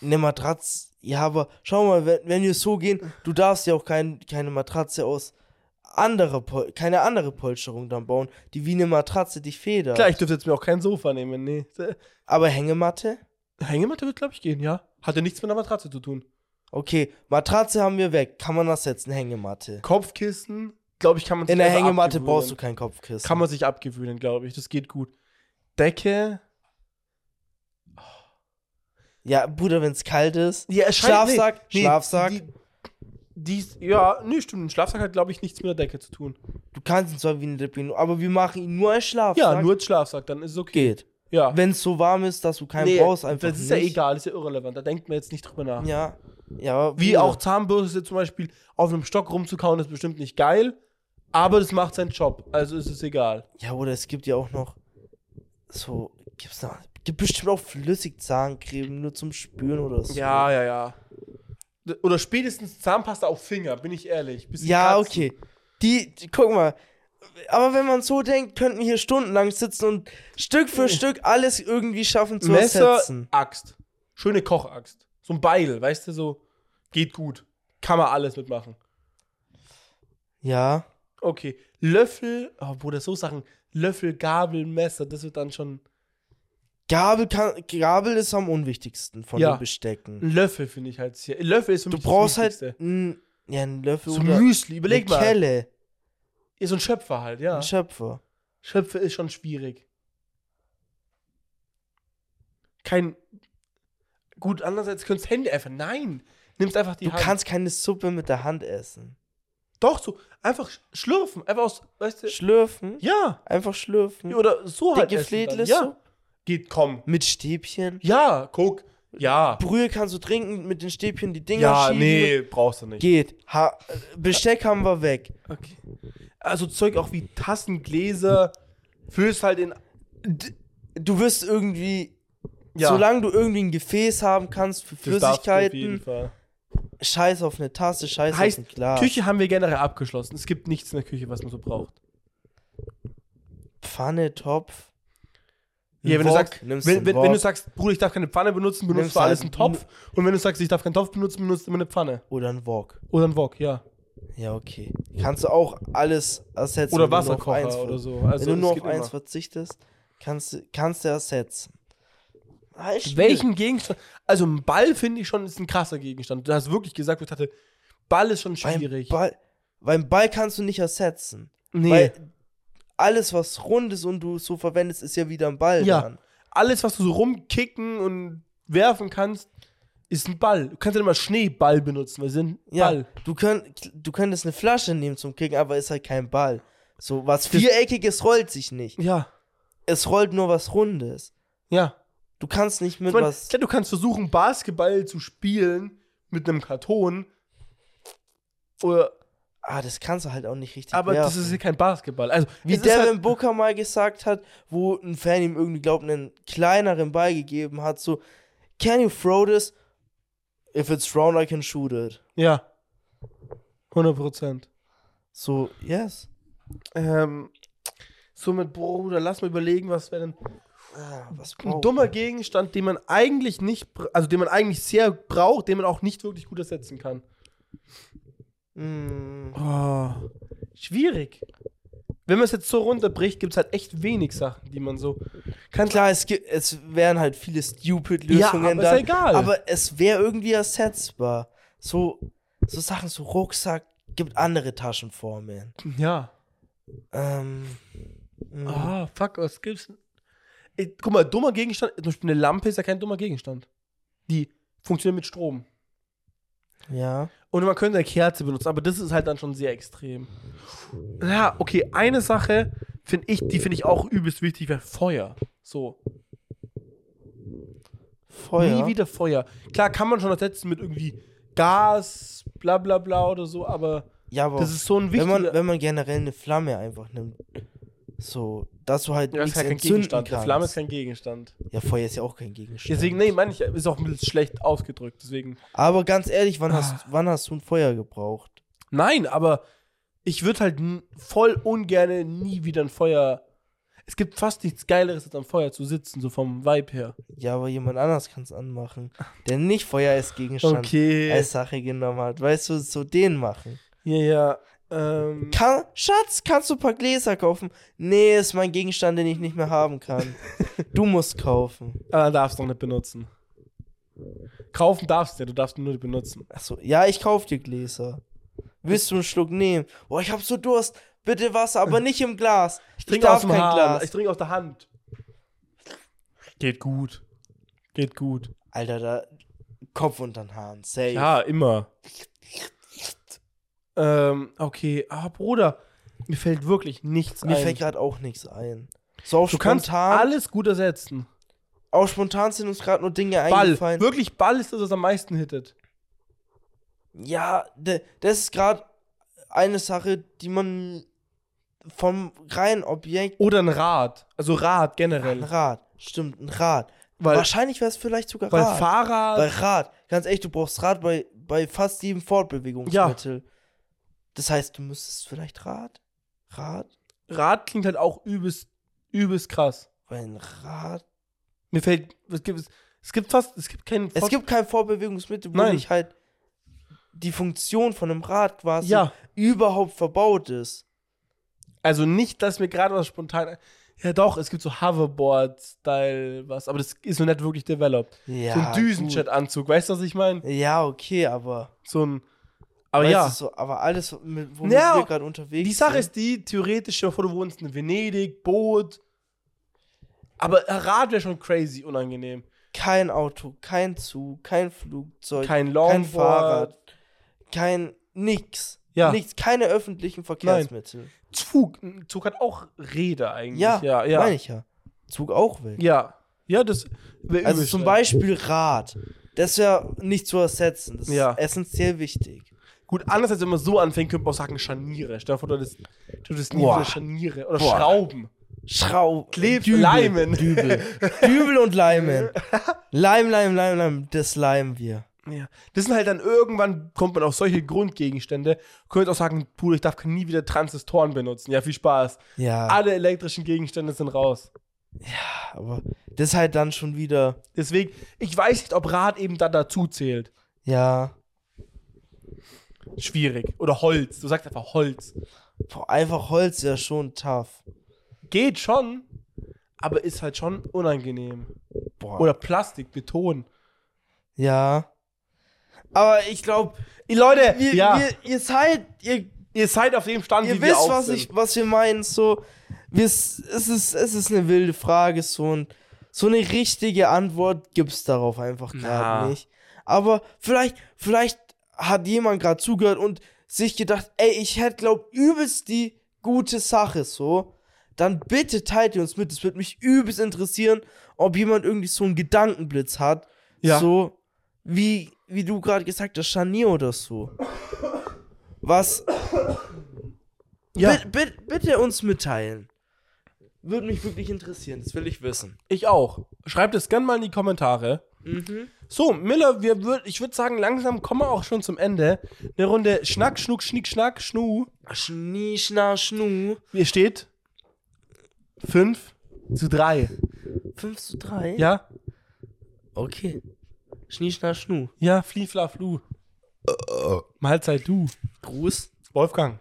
Eine Matratze, ja, aber schau mal, wenn, wenn wir so gehen, du darfst ja auch kein, keine Matratze aus anderer, Pol keine andere Polsterung dann bauen, die wie eine Matratze dich federt. Klar, ich dürfte jetzt mir auch kein Sofa nehmen, nee. Aber Hängematte? Hängematte wird, glaube ich, gehen, ja. Hat ja nichts mit einer Matratze zu tun. Okay, Matratze haben wir weg. Kann man ersetzen, Hängematte. Kopfkissen, glaube ich, kann man sich In der Hängematte abgewöhnen. brauchst du kein Kopfkissen. Kann man sich abgewöhnen, glaube ich. Das geht gut. Decke. ja, Bruder, wenn es kalt ist. Ja, Schlafsack, Schlafsack. Die, die, ja, nee, stimmt. Ein Schlafsack hat, glaube ich, nichts mit der Decke zu tun. Du kannst ihn zwar wie eine Decke, aber wir machen ihn nur als Schlafsack. Ja, nur als Schlafsack, dann ist es okay. geht. Ja. Wenn es so warm ist, dass du keinen Nee, brauchst, einfach Das ist ja nicht. egal, ist ja irrelevant. Da denkt man jetzt nicht drüber nach. Ja, ja. Wie Bruder. auch Zahnbürste zum Beispiel auf einem Stock rumzukauen, ist bestimmt nicht geil. Aber das macht seinen Job. Also ist es egal. Ja, oder es gibt ja auch noch so, gibt's noch, gibt bestimmt auch Flüssigzahncreme nur zum Spüren oder so. Ja, ja, ja. Oder spätestens Zahnpasta auf Finger, bin ich ehrlich. Bisschen Ja, kratzen. okay. Die, die, guck mal. Aber wenn man so denkt, könnten wir hier stundenlang sitzen und Stück für Stück alles irgendwie schaffen zu Messer, ersetzen. Axt. Schöne Kochaxt. So ein Beil, weißt du, so. Geht gut. Kann man alles mitmachen. Ja. Okay. Löffel, oh, Bruder, so Sachen. Löffel, Gabel, Messer, das wird dann schon. Gabel, kann, Gabel ist am unwichtigsten von Ja. den Bestecken. Ein Löffel finde ich halt sehr. Löffel ist für Du mich brauchst das halt Wichtigste. n, ja, einen Löffel So oder Müsli, überleg eine mal. Kelle, Ja, so ein Schöpfer halt, ja. ein Schöpfer. Schöpfer ist schon schwierig. Kein. Gut, andererseits könntest du Hände einfach. Nein! Nimmst einfach die Du Hand. kannst keine Suppe mit der Hand essen. Doch, so. Einfach sch- schlürfen. Einfach aus. Weißt du. Schlürfen? Ja. Einfach schlürfen. Oder so halt. Dicke essen dann. Fledlis Ja. so? Geht, komm. Mit Stäbchen. Ja, guck. Ja. Brühe kannst du trinken, mit den Stäbchen die Dinger Ja, schieben. nee, brauchst du nicht. Geht. Ha Besteck haben wir weg. Okay. Also Zeug auch wie Tassen, Gläser, füllst halt in. Du wirst irgendwie, Ja, solange du irgendwie ein Gefäß haben kannst für Flüssigkeiten, Fall. Scheiß auf eine Tasse, scheiß Heißt, auf ein Glas. Küche haben wir generell abgeschlossen. Es gibt nichts in der Küche, was man so braucht. Pfanne, Topf. Ja, wenn du Wok, sagst, nimmst wenn, einen wenn, wenn du sagst, Bruder, ich darf keine Pfanne benutzen, benutzt Nimmst du alles halt einen Topf. Und wenn du sagst, ich darf keinen Topf benutzen, benutzt du immer eine Pfanne. oder ein Wok. Oder einen Wok, ja. Ja, okay. Kannst du auch alles ersetzen. Oder du Wasserkocher oder so. Also, wenn du nur geht auf eins immer. verzichtest, kannst, du- kannst du ersetzen. Ah, ist schwierig. Welchen Gegenstand? Also, ein Ball finde ich schon ist ein krasser Gegenstand. Du hast wirklich gesagt, ich dachte, Ball ist schon Beim schwierig. Ball, beim Ball kannst du nicht ersetzen. nee. Weil alles, was rund ist und du so verwendest, ist ja wieder ein Ball Ja. dran. Alles, was du so rumkicken und werfen kannst, ist ein Ball. Du kannst ja immer Schneeball benutzen, weil sie sind Ja, Ball. du, könnt, du könntest eine Flasche nehmen zum Kicken, aber ist halt kein Ball. So, was Viereckiges rollt sich nicht. Ja, Es rollt nur was Rundes. ja. Du kannst nicht mit Ich mein, was. klar, du kannst versuchen, Basketball zu spielen mit einem Karton. Oder, Ah, das kannst du halt auch nicht richtig aber das werfen. ist ja kein Basketball. Also, Wie halt- Devin Booker mal gesagt hat, wo ein Fan ihm irgendwie, glaubt, einen kleineren Ball gegeben hat, so, can you throw this? If it's round, I can shoot it. Ja. 100 Prozent. So, yes. Ähm, somit, Bruder, lass mal überlegen, was wäre denn Ah, was ein dummer man? Gegenstand, den man eigentlich nicht, also den man eigentlich sehr braucht, den man auch nicht wirklich gut ersetzen kann. Mm, Oh, schwierig. Wenn man es jetzt so runterbricht, gibt es halt echt wenig Sachen, die man so. Kann Klar, es, gibt, es wären halt viele stupid Ja, Lösungen aber ist dann, ja egal. aber es wäre irgendwie ersetzbar. So, so Sachen, so Rucksack, gibt andere Taschenformen. Ja. Ähm, mm, Ah, fuck, was gibt's denn? Guck mal, dummer Gegenstand, zum Beispiel eine Lampe ist ja kein dummer Gegenstand. Die funktioniert mit Strom. ja. Und man könnte eine Kerze benutzen, aber das ist halt dann schon sehr extrem. Ja, okay, eine Sache finde ich, die finde ich auch übelst wichtig, wäre Feuer. So. Feuer. Nie wieder Feuer. Klar, kann man schon ersetzen mit irgendwie Gas, bla bla bla oder so, aber Ja, aber das ist so ein wenn man, wichtiger. wenn man generell eine Flamme einfach nimmt, so, dass du halt Ja, das ist ja kein Gegenstand. kannst. Die Flamme ist kein Gegenstand. ja, Feuer ist ja auch kein Gegenstand. Deswegen, nee, meine ich, ist auch ein bisschen schlecht ausgedrückt. Deswegen. Aber ganz ehrlich, wann, Ah. hast, wann hast du ein Feuer gebraucht? Nein, aber ich würde halt voll ungerne nie wieder ein Feuer. Es gibt fast nichts Geileres, als am Feuer zu sitzen, so vom Vibe her. Ja, aber jemand anders kann es anmachen, der nicht Feuer als Gegenstand Okay. als Sache genommen hat. Weißt du, so den machen. Ja, ja. Ähm, Kann, Schatz, kannst du ein paar Gläser kaufen? Nee, ist mein Gegenstand, den ich nicht mehr haben kann. du musst kaufen. aber darfst noch nicht benutzen. Kaufen darfst du ja, du darfst nur nicht benutzen. Achso, ja, ich kauf dir Gläser. Willst du einen Schluck nehmen? Oh, ich hab so Durst. Bitte Wasser, aber nicht im Glas. Ich, Trink aus dem Hahn. Ich trinke aus der Hand. Geht gut. Geht gut. Alter, da Kopf unter den Haaren. Safe. Ja, immer. Ähm, okay. Ah, Bruder, mir fällt wirklich nichts Mir ein. fällt gerade auch nichts ein. So auf du kannst spontan. alles gut ersetzen. Auf spontan sind uns gerade nur Dinge Ball. eingefallen. Wirklich Ball ist das, was am meisten hittet. Ja, de, das ist gerade eine Sache, die man vom reinen Objekt. Oder ein Rad. Also Rad Ein generell. Rad. Stimmt, ein Rad. Weil, Wahrscheinlich wäre es vielleicht sogar weil Rad. Fahrrad. Bei Rad. Ganz echt, du brauchst Rad bei, bei fast jedem Fortbewegungsmittel. Das heißt, du müsstest vielleicht Rad? Rad? Rad klingt halt auch übelst, übelst krass. Weil ein Rad. Mir fällt. Es gibt, es gibt fast. Es gibt keinen. Es gibt kein Fortbewegungsmittel, wo Nein. nicht halt die Funktion von einem Rad quasi Ja. überhaupt verbaut ist. Also nicht, dass mir gerade was spontan. Ja, doch, es gibt so Hoverboard-Style, was. Aber das ist noch nicht wirklich developed. Ja. so ein Düsenjet-Anzug, weißt du, was ich meine? Ja, okay, aber. So ein. Aber weißt ja. so, aber alles, mit, womit Ja, wir gerade unterwegs Die Sache sind. ist die, theoretisch, vor, du wohnst in Venedig, Boot. Aber Rad wäre schon crazy unangenehm. kein Auto, kein Zug, kein Flugzeug, Kein kein Longboard. Fahrrad, kein nix. Ja. Nichts, keine öffentlichen Verkehrsmittel. Zug. Ein Zug hat auch Räder eigentlich. Ja, ja. Ja, meine ich ja. Zug auch weg. ja. ja das Also zum. Beispiel Rad. Das ist ja nicht zu ersetzen. Das Ja. ist essentiell wichtig. Gut, anders als wenn man so anfängt, könnte man auch sagen Scharniere. Stell dir vor, du hättest, nie Boah. wieder Scharniere. Oder Boah. Schrauben. Schraub. Kleb- Dübel, Leimen. Dübel. Dübel und Leimen. Leim, Leim, Leim, Leim. Das leimen wir. Ja. Das sind halt dann irgendwann, kommt man auf solche Grundgegenstände. Könnt auch sagen, Bruder, ich darf nie wieder Transistoren benutzen. Ja, viel Spaß. Ja, Alle elektrischen Gegenstände sind raus. aber das ist halt dann schon wieder. Deswegen, ich weiß nicht, ob Rad eben da dazu zählt. Ja. Schwierig. Oder Holz. Du sagst einfach Holz. Boah, einfach Holz ist ja schon tough. Geht schon, aber ist halt schon unangenehm. Boah. Oder Plastik, Beton. Ja. Aber ich glaube, Leute, wir, ja, wir, ihr seid, ihr, ihr seid auf dem Stand, ihr wie wir wisst, auch was, sind. ich, was wir meinen. So, wir, es, ist, es ist eine wilde Frage. So, ein, so eine richtige Antwort gibt es darauf einfach gerade nicht. Aber vielleicht, vielleicht hat jemand gerade zugehört und sich gedacht, ey, ich hätte, glaub, übelst die gute Sache so. Dann bitte teilt ihr uns mit. Es würde mich übelst interessieren, ob jemand irgendwie so einen Gedankenblitz hat. Ja. So, wie, wie du gerade gesagt hast, Scharnier oder so. Was ja, Bi- bi- bitte uns mitteilen. Würde mich wirklich interessieren, das will ich wissen. ich auch. Schreibt es gerne mal in die Kommentare. Mhm. So, Miller, wir würd, ich würde sagen, langsam kommen wir auch schon zum Ende. Eine Runde Schnack, Schnuck, Schnick, Schnack, Schnu. Schnie, schna, schnu. Hier steht 5 zu 3. 5 zu 3? Ja? Okay. Schnie, schna, schnu. Ja, Fli, Fla, Flu. Mahlzeit du. Gruß. Wolfgang.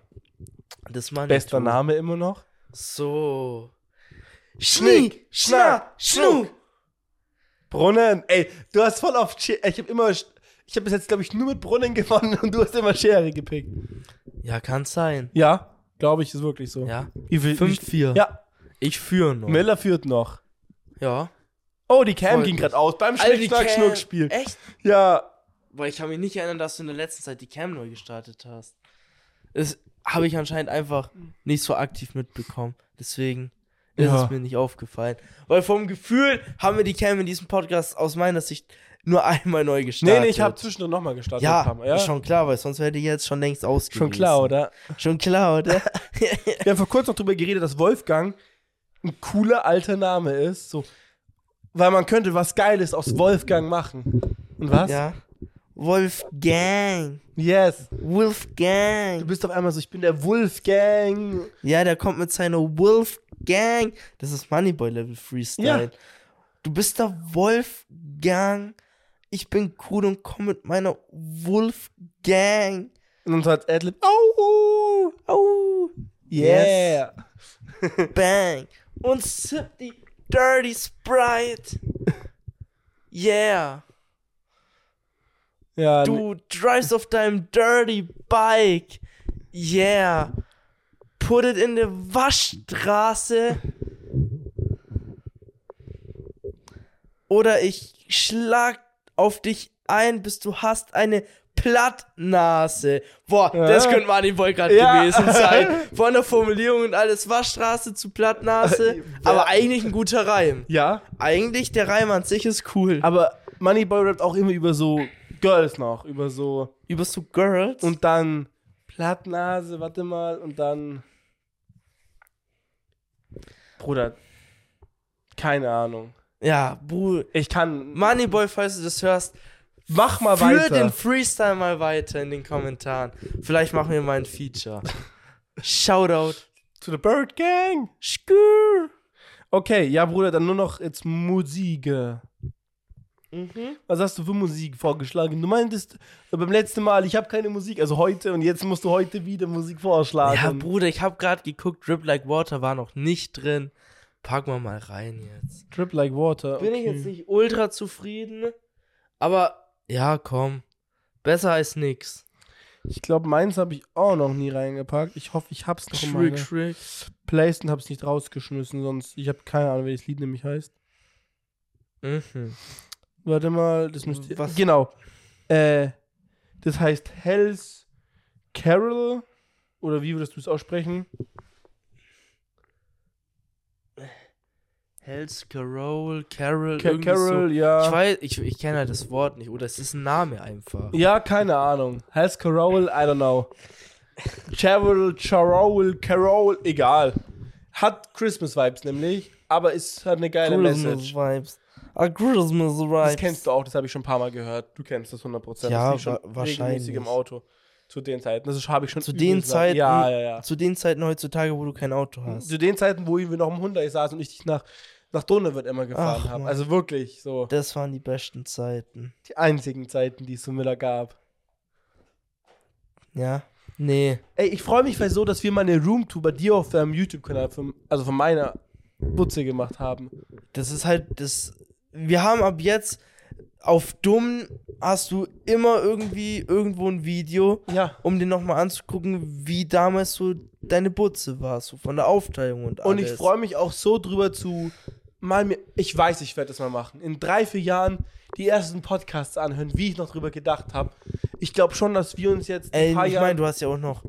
Das meine Bester. Name immer noch. So. Schnick, schna, schnu. Brunnen. Ey, du hast voll auf. Sche- Ich habe immer. Ich habe bis jetzt, glaube ich, nur mit Brunnen gewonnen und du hast immer Schere gepickt. Ja, kann sein. Ja, glaube ich, ist wirklich so. Ja. Wie viel? 5-4. Ja, Ich führe noch. Miller führt noch. Ja. Oh, die Cam Freut ging gerade aus beim Alter, die Schnick, Schnack, Cam- Schnuck Spiel. Echt? Ja. Weil ich kann mich nicht erinnern, dass du in der letzten Zeit die Cam neu gestartet hast. Das habe ich anscheinend einfach nicht so aktiv mitbekommen. Deswegen ist Ja. es mir nicht aufgefallen. Weil vom Gefühl haben wir die Cam in diesem Podcast aus meiner Sicht nur einmal neu gestartet. Nee, nee, ich habe zwischendurch nochmal gestartet. ja, ist schon klar, weil sonst wäre die jetzt schon längst ausgewiesen. Schon klar, oder? Schon klar, oder? Wir haben vor kurzem noch drüber geredet, dass Wolfgang ein cooler alter Name ist. So, weil man könnte was Geiles aus Wolfgang machen. Und was? ja. Wolfgang. Yes. Wolfgang. Du bist auf einmal so, ich bin der Wolfgang. Ja, der kommt mit seiner Wolfgang. Wolfgang. Das ist Moneyboy-Level Freestyle. Ja. Du bist der Wolfgang. Ich bin cool und komm mit meiner Wolfgang. Und dann als Adlib, au, Au. yeah. Bang. Und sip die Dirty Sprite. Yeah. Ja, Du drivest auf deinem Dirty Bike. Yeah. Put it in the Waschstraße. Oder ich schlag auf dich ein, bis du hast eine Plattnase. Boah, Ja. das könnte Martin Boy gerade Ja. gewesen sein. Von der Formulierung und alles Waschstraße zu Plattnase. Aber eigentlich ein guter Reim. ja, Eigentlich der Reim an sich ist cool. aber Moneyboy rappt auch immer über so Girls noch, über so Über so Girls. und dann Plattnase, warte mal, und dann Bruder, keine Ahnung. ja, Bruder. Ich kann Moneyboy, falls du das hörst, mach mal weiter. den Freestyle mal weiter in den Kommentaren. Vielleicht machen wir mal ein Feature. Shoutout. To the Bird Gang. Skür. Okay, ja, Bruder, dann nur noch jetzt Musik. Mhm. Was hast du für Musik vorgeschlagen? Du meintest beim letzten Mal, ich habe keine Musik, also heute und jetzt musst du heute wieder Musik vorschlagen. Ja, Bruder, ich habe gerade geguckt, Drip Like Water war noch nicht drin. Packen wir mal rein jetzt. Drip like water. Bin ich jetzt nicht ultra zufrieden, aber ja, komm. Besser als nix. Ich glaube, meins habe ich auch noch nie reingepackt. Ich hoffe, ich hab's noch Schrick, schrick. Playlist und hab's nicht rausgeschmissen, sonst ich habe keine Ahnung, wie das Lied nämlich heißt. Mhm. Warte mal, das müsste Was? genau. Äh, das heißt Hells Carol oder wie würdest du es aussprechen? Hells Carol, Carol, Ca irgendwie Carol, so. ja. Ich weiß, ich, ich kenne halt das Wort nicht. Oder es ist ein Name einfach. Ja, keine Ahnung. Hells Carol, I don't know. Carol, Carol, Carol, egal. Hat Christmas Vibes nämlich, aber ist hat eine geile Message. Vibes. Ah, Christmas Vibes. Das kennst du auch, das habe ich schon ein paar Mal gehört. Du kennst das 100%. Ja, das schon wa- wahrscheinlich. regelmäßig im Auto. Zu den Zeiten. Das habe ich schon Zu den Zeiten, Ja, ja, ja. zu den Zeiten heutzutage, wo du kein Auto hast. Zu den Zeiten, wo wir noch im Hyundai saßen und ich dich nach, nach Donauwörth immer gefahren habe. Also wirklich so. Das waren die besten Zeiten. Die einzigen Zeiten, die es so Miller gab. Ja. Nee. Ey, ich freue mich weil so, dass wir mal eine Roomtour bei dir auf deinem YouTube-Kanal, von- also von meiner Butze gemacht haben. Das ist halt das. Wir haben ab jetzt auf dumm hast du immer irgendwie irgendwo ein Video, Ja. um dir nochmal anzugucken, wie damals so deine Butze war, so von der Aufteilung und alles. Und ich freue mich auch so drüber zu mal mir, ich weiß, ich werde das mal machen. In drei, vier Jahren die ersten Podcasts anhören, wie ich noch drüber gedacht habe. Ich glaube schon, dass wir uns jetzt ein Ey, paar ich meine, du hast ja auch noch.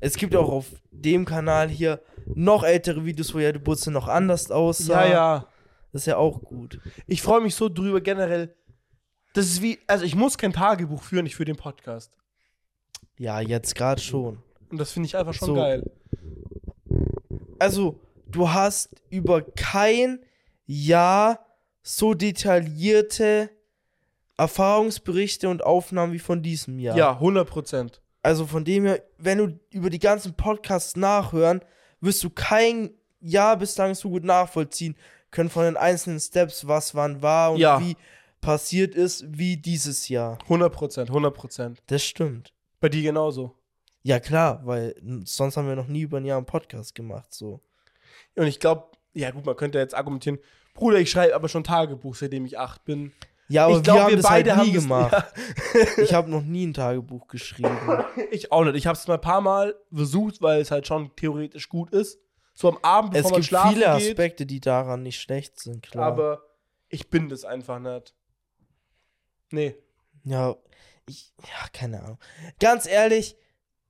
Es gibt auch auf dem Kanal hier noch ältere Videos, wo ja die Butze noch anders aussah. ja, ja. Das ist ja auch gut. Ich freue mich so drüber generell. Das ist wie, also ich muss kein Tagebuch führen, ich führe den Podcast. Ja, jetzt gerade schon. Und das finde ich einfach schon So. geil. Also, du hast über kein Jahr so detaillierte Erfahrungsberichte und Aufnahmen wie von diesem Jahr. Ja, 100 Prozent. Also von dem her, wenn du über die ganzen Podcasts nachhören, wirst du kein Jahr bislang so gut nachvollziehen können von den einzelnen Steps, was wann war und Ja. wie passiert ist, wie dieses Jahr. 100 Prozent, 100 Prozent. Das stimmt. Bei dir genauso. Ja, klar, weil sonst haben wir noch nie über ein Jahr einen Podcast gemacht, so. Und ich glaube, ja gut, man könnte jetzt argumentieren, Bruder, ich schreibe aber schon Tagebuch, seitdem ich acht bin. Ja, aber ich glaube, wir haben wir das beide halt nie haben gemacht. das, Ich habe noch nie ein Tagebuch geschrieben. ja, Ich auch nicht. Ich habe es mal ein paar Mal versucht, weil es halt schon theoretisch gut ist. So am Abend, bevor es man gibt schlafen viele geht. Aspekte, die daran nicht schlecht sind, klar. Aber ich bin das einfach nicht. Nee. ja, ich, ja, keine Ahnung. Ganz ehrlich,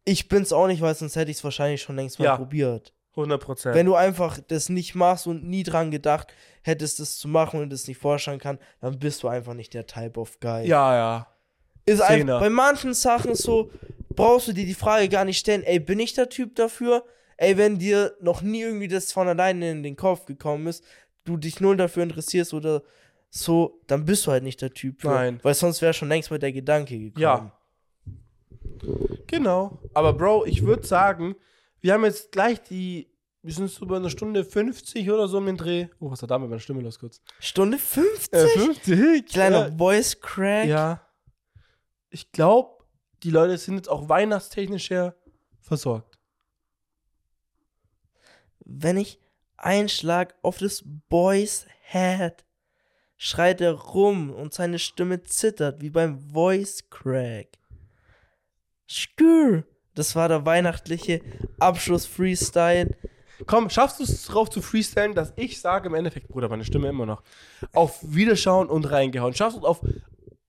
ich bin's auch nicht, weil sonst hätte ich es wahrscheinlich schon längst mal Ja. probiert. 100 Prozent. Wenn du einfach das nicht machst und nie dran gedacht hättest, das zu machen und das nicht vorstellen kann, dann bist du einfach nicht der Type of Guy. Ja, ja. Ist einfach, bei manchen Sachen so, brauchst du dir die Frage gar nicht stellen, ey, bin ich der Typ dafür? Ey, wenn dir noch nie irgendwie das von alleine in den Kopf gekommen ist, du dich null dafür interessierst oder so, dann bist du halt nicht der Typ für. Nein. Weil sonst wäre schon längst mal der Gedanke gekommen. Ja. Genau. Aber Bro, ich würde sagen, wir haben jetzt gleich die wir sind so bei einer Stunde 50 oder so um den Dreh. Oh, was hat da mit meiner Stimme los kurz? Stunde 50? Äh, 50? Kleiner Ja. Voice Crack. ja. Ich glaube, die Leute sind jetzt auch weihnachtstechnisch her versorgt. Wenn ich einschlag auf des Boys Head, schreit er rum und seine Stimme zittert wie beim Voice Crack. Skür! Das war der weihnachtliche Abschluss-Freestyle. Komm, schaffst du es drauf zu freestylen, dass ich sage im Endeffekt, Bruder, meine Stimme immer noch, auf Wiederschauen und reingehauen. Schaffst du es auf,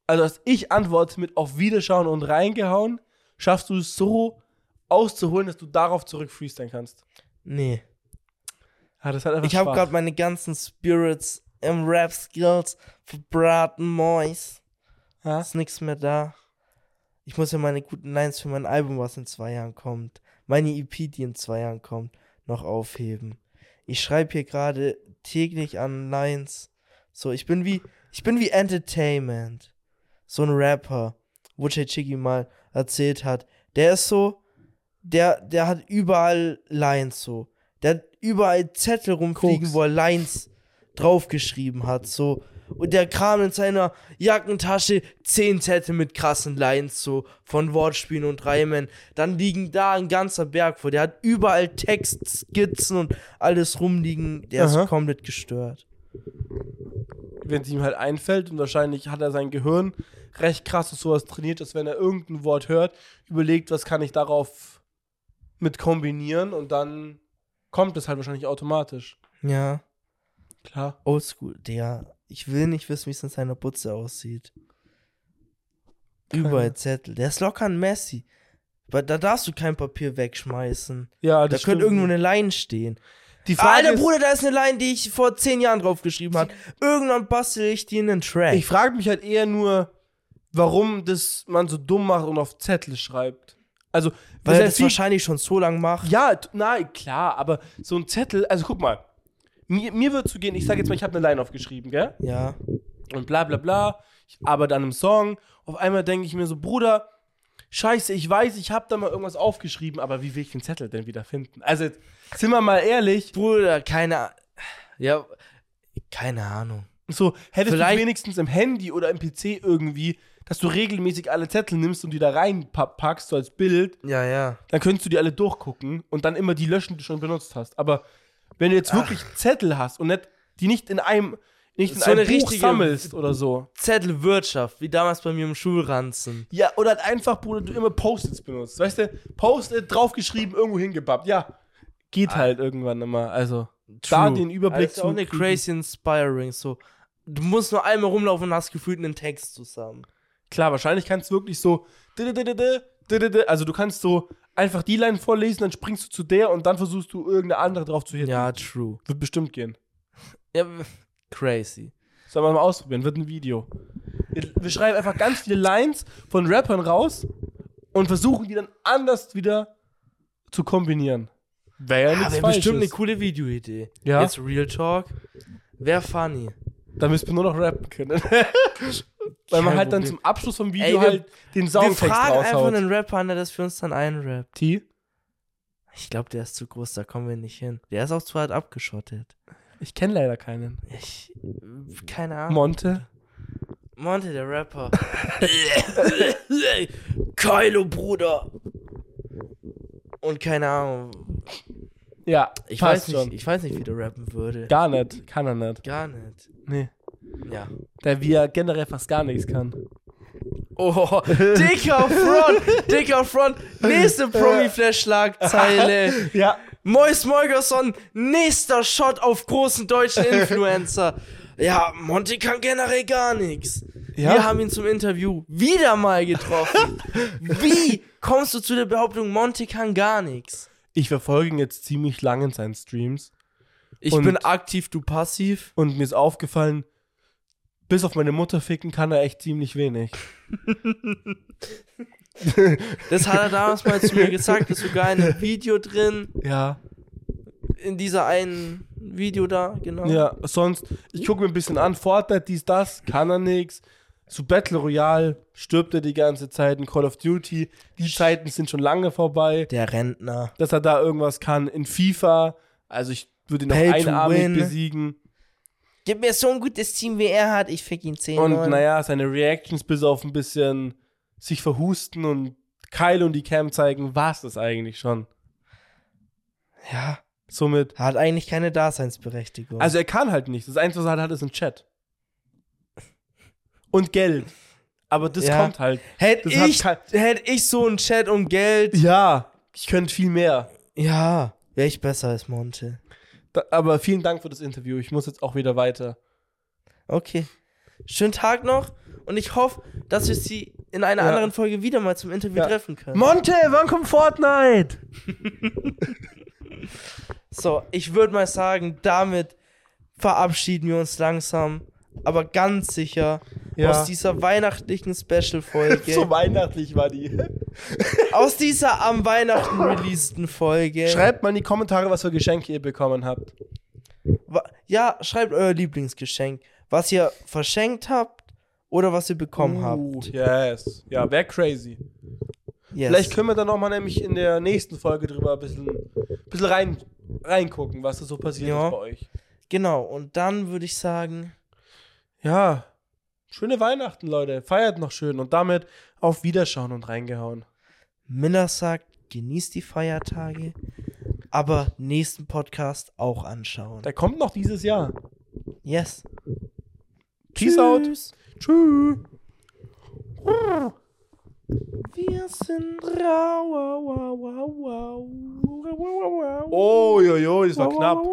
also dass ich antworte mit auf Wiederschauen und reingehauen, schaffst du es so auszuholen, dass du darauf zurück freestylen kannst. Nee. Ja, das ist halt einfach Ich habe gerade meine ganzen Spirits im Rap-Skills verbraten, Mois. Ja? Ist nichts mehr da. Ich muss ja meine guten Lines für mein Album, was in zwei Jahren kommt, meine EP, die in zwei Jahren kommt, noch aufheben. Ich schreibe hier gerade täglich an Lines. So, ich bin wie, ich bin wie Entertainment. So ein Rapper, wo Chiggy mal erzählt hat. Der ist so, der, der hat überall Lines so. Der hat überall Zettel rumfliegen, Koks. wo er Lines draufgeschrieben hat. So, und der kam in seiner Jackentasche zehn Zettel mit krassen Lines, so von Wortspielen und Reimen. Dann liegen da ein ganzer Berg vor. Der hat überall Textskizzen und alles rumliegen. Der Aha. ist komplett gestört. Wenn es ihm halt einfällt und wahrscheinlich hat er sein Gehirn recht krass auf sowas trainiert, dass wenn er irgendein Wort hört, überlegt, was kann ich darauf mit kombinieren und dann kommt es halt wahrscheinlich automatisch. Ja, Klar. oldschool. Der, ich will nicht wissen, wie es in seiner Butze aussieht. Keine. Überall Zettel. Der ist locker ein Messi. Weil da darfst du kein Papier wegschmeißen. Ja, Da das könnte stimmt. irgendwo eine Line stehen. Die Frage Alter ist, Bruder, da ist eine Line, die ich vor zehn Jahren draufgeschrieben habe. Irgendwann bastel ich die in einen Track. ich frage mich halt eher nur, warum das man so dumm macht und auf Zettel schreibt. Also, weil er das viel- wahrscheinlich schon so lang macht. Ja, nein, klar, aber so ein Zettel, also guck mal, mir, mir wird zu gehen, ich sage jetzt mal, ich habe eine Line aufgeschrieben, gell? Ja. Und bla bla bla, ich arbeite an einem Song, auf einmal denke ich mir so, Bruder, scheiße, ich weiß, ich habe da mal irgendwas aufgeschrieben, aber wie will ich den Zettel denn wieder finden? Also, jetzt, sind wir mal ehrlich, Bruder, keine A- Ja, keine Ahnung. so, hättest Vielleicht- du wenigstens im Handy oder im PC irgendwie, dass du regelmäßig alle Zettel nimmst und die da reinpackst, so als Bild, Ja, ja. dann könntest du die alle durchgucken und dann immer die löschen, die du schon benutzt hast. Aber wenn du jetzt wirklich Zettel hast und nicht, die nicht in einem, nicht in So einem eine Buch sammelst oder so. Zettelwirtschaft, wie damals bei mir im Schulranzen. Ja, oder halt einfach, Bruder, du immer Post-its benutzt. Weißt du, Post-it draufgeschrieben, irgendwo hingepappt. Ja, geht halt irgendwann immer. Also, da den Überblick das ist auch eine kriegen. crazy inspiring. So, du musst nur einmal rumlaufen und hast gefühlt einen Text zusammen. Klar, wahrscheinlich kannst du wirklich so, also du kannst so einfach die Line vorlesen, dann springst du zu der und dann versuchst du irgendeine andere drauf zu hitten. Ja, true. Wird bestimmt gehen. Ja, crazy. Sollen wir mal ausprobieren, wird ein Video. Wir, schreiben einfach ganz viele Lines von Rappern raus und versuchen die dann anders wieder zu kombinieren. Wäre ja nichts wäre Falsches. bestimmt eine coole Videoidee. Ja. Jetzt Real Talk. Wäre funny. Da müssten wir nur noch rappen können. Weil man halt dann zum Abschluss vom Video Ey, wir- halt den Wir Soundtext fragen einfach raushaut. einen Rapper an, der das für uns dann einrappt. T? Ich glaube, der ist zu groß, da kommen wir nicht hin. Der ist auch zu hart abgeschottet. Ich kenne leider keinen. Ich. Keine Ahnung. Monte? Monte, der Rapper. Kylo, Bruder. Und keine Ahnung. Ja, Ich passt weiß, nicht, ich weiß nicht, wie der rappen würde. Gar nicht, kann er nicht. Gar nicht. Nee. Ja. Der wie er generell fast gar nichts kann. Oh, dicker Front, dicker Front. Nächste Promi-Flash-Schlagzeile. Ja. Mois Moigerson, nächster Shot auf großen deutschen Influencer. Ja, Monty kann generell gar nichts. Ja? Wir haben ihn zum Interview wieder mal getroffen. Wie kommst du zu der Behauptung, Monty kann gar nichts? Ich verfolge ihn jetzt ziemlich lang in seinen Streams. Ich Und- bin aktiv, du passiv. Und mir ist aufgefallen, bis auf meine Mutter ficken kann er echt ziemlich wenig. Das hat er damals mal zu mir gesagt, ist sogar in einem Video drin, Ja. in dieser einen Video da, genau. Ja, sonst, ich gucke mir ein bisschen an, Fortnite, dies, das, kann er nix. Zu Battle Royale stirbt er die ganze Zeit in Call of Duty. Die Zeiten sind schon lange vorbei. Der Rentner. Dass er da irgendwas kann. In FIFA Also ich würde ihn noch Pay einarmig besiegen. Gib mir so ein gutes Team, wie er hat. Ich fick ihn 10 Und naja, seine Reactions bis auf ein bisschen sich verhusten und Kyle und die Cam zeigen, war es das eigentlich schon. Ja, Somit. hat eigentlich keine Daseinsberechtigung. Also er kann halt nicht. Das Einzige, was er halt hat, ist ein Chat. Und Geld. Aber das Ja. kommt halt. hätte ich, hätt ich so einen Chat und Geld. Ja, ich könnte viel mehr. Ja, wäre ich besser als Monte. Da, aber vielen Dank für das Interview. Ich muss jetzt auch wieder weiter. Okay. Schönen Tag noch und ich hoffe, dass wir sie in einer Ja. anderen Folge wieder mal zum Interview Ja. treffen können. Monte, wann kommt Fortnite? So, ich würde mal sagen, damit verabschieden wir uns langsam, aber ganz sicher Ja. aus dieser weihnachtlichen Special-Folge. So weihnachtlich war die. aus dieser am Weihnachten releaseden Folge. Schreibt mal in die Kommentare, was für Geschenke ihr bekommen habt. Ja, schreibt euer Lieblingsgeschenk. Was ihr verschenkt habt oder was ihr bekommen Uh, habt. Yes. Ja, wäre crazy. Yes. Vielleicht können wir dann nochmal nämlich in der nächsten Folge drüber ein bisschen, bisschen rein, reingucken, was da so passiert Ja. ist bei euch. Genau, und dann würde ich sagen, Ja. Schöne Weihnachten, Leute. Feiert noch schön und damit auf Wiederschauen und reingehauen. Miller sagt, genießt die Feiertage, aber nächsten Podcast auch anschauen. Der kommt noch dieses Jahr. Yes. Peace out. Tschüss. Tschüss. Wir sind rau, wow, wow, wow. Oh, jo, jo, das war knapp.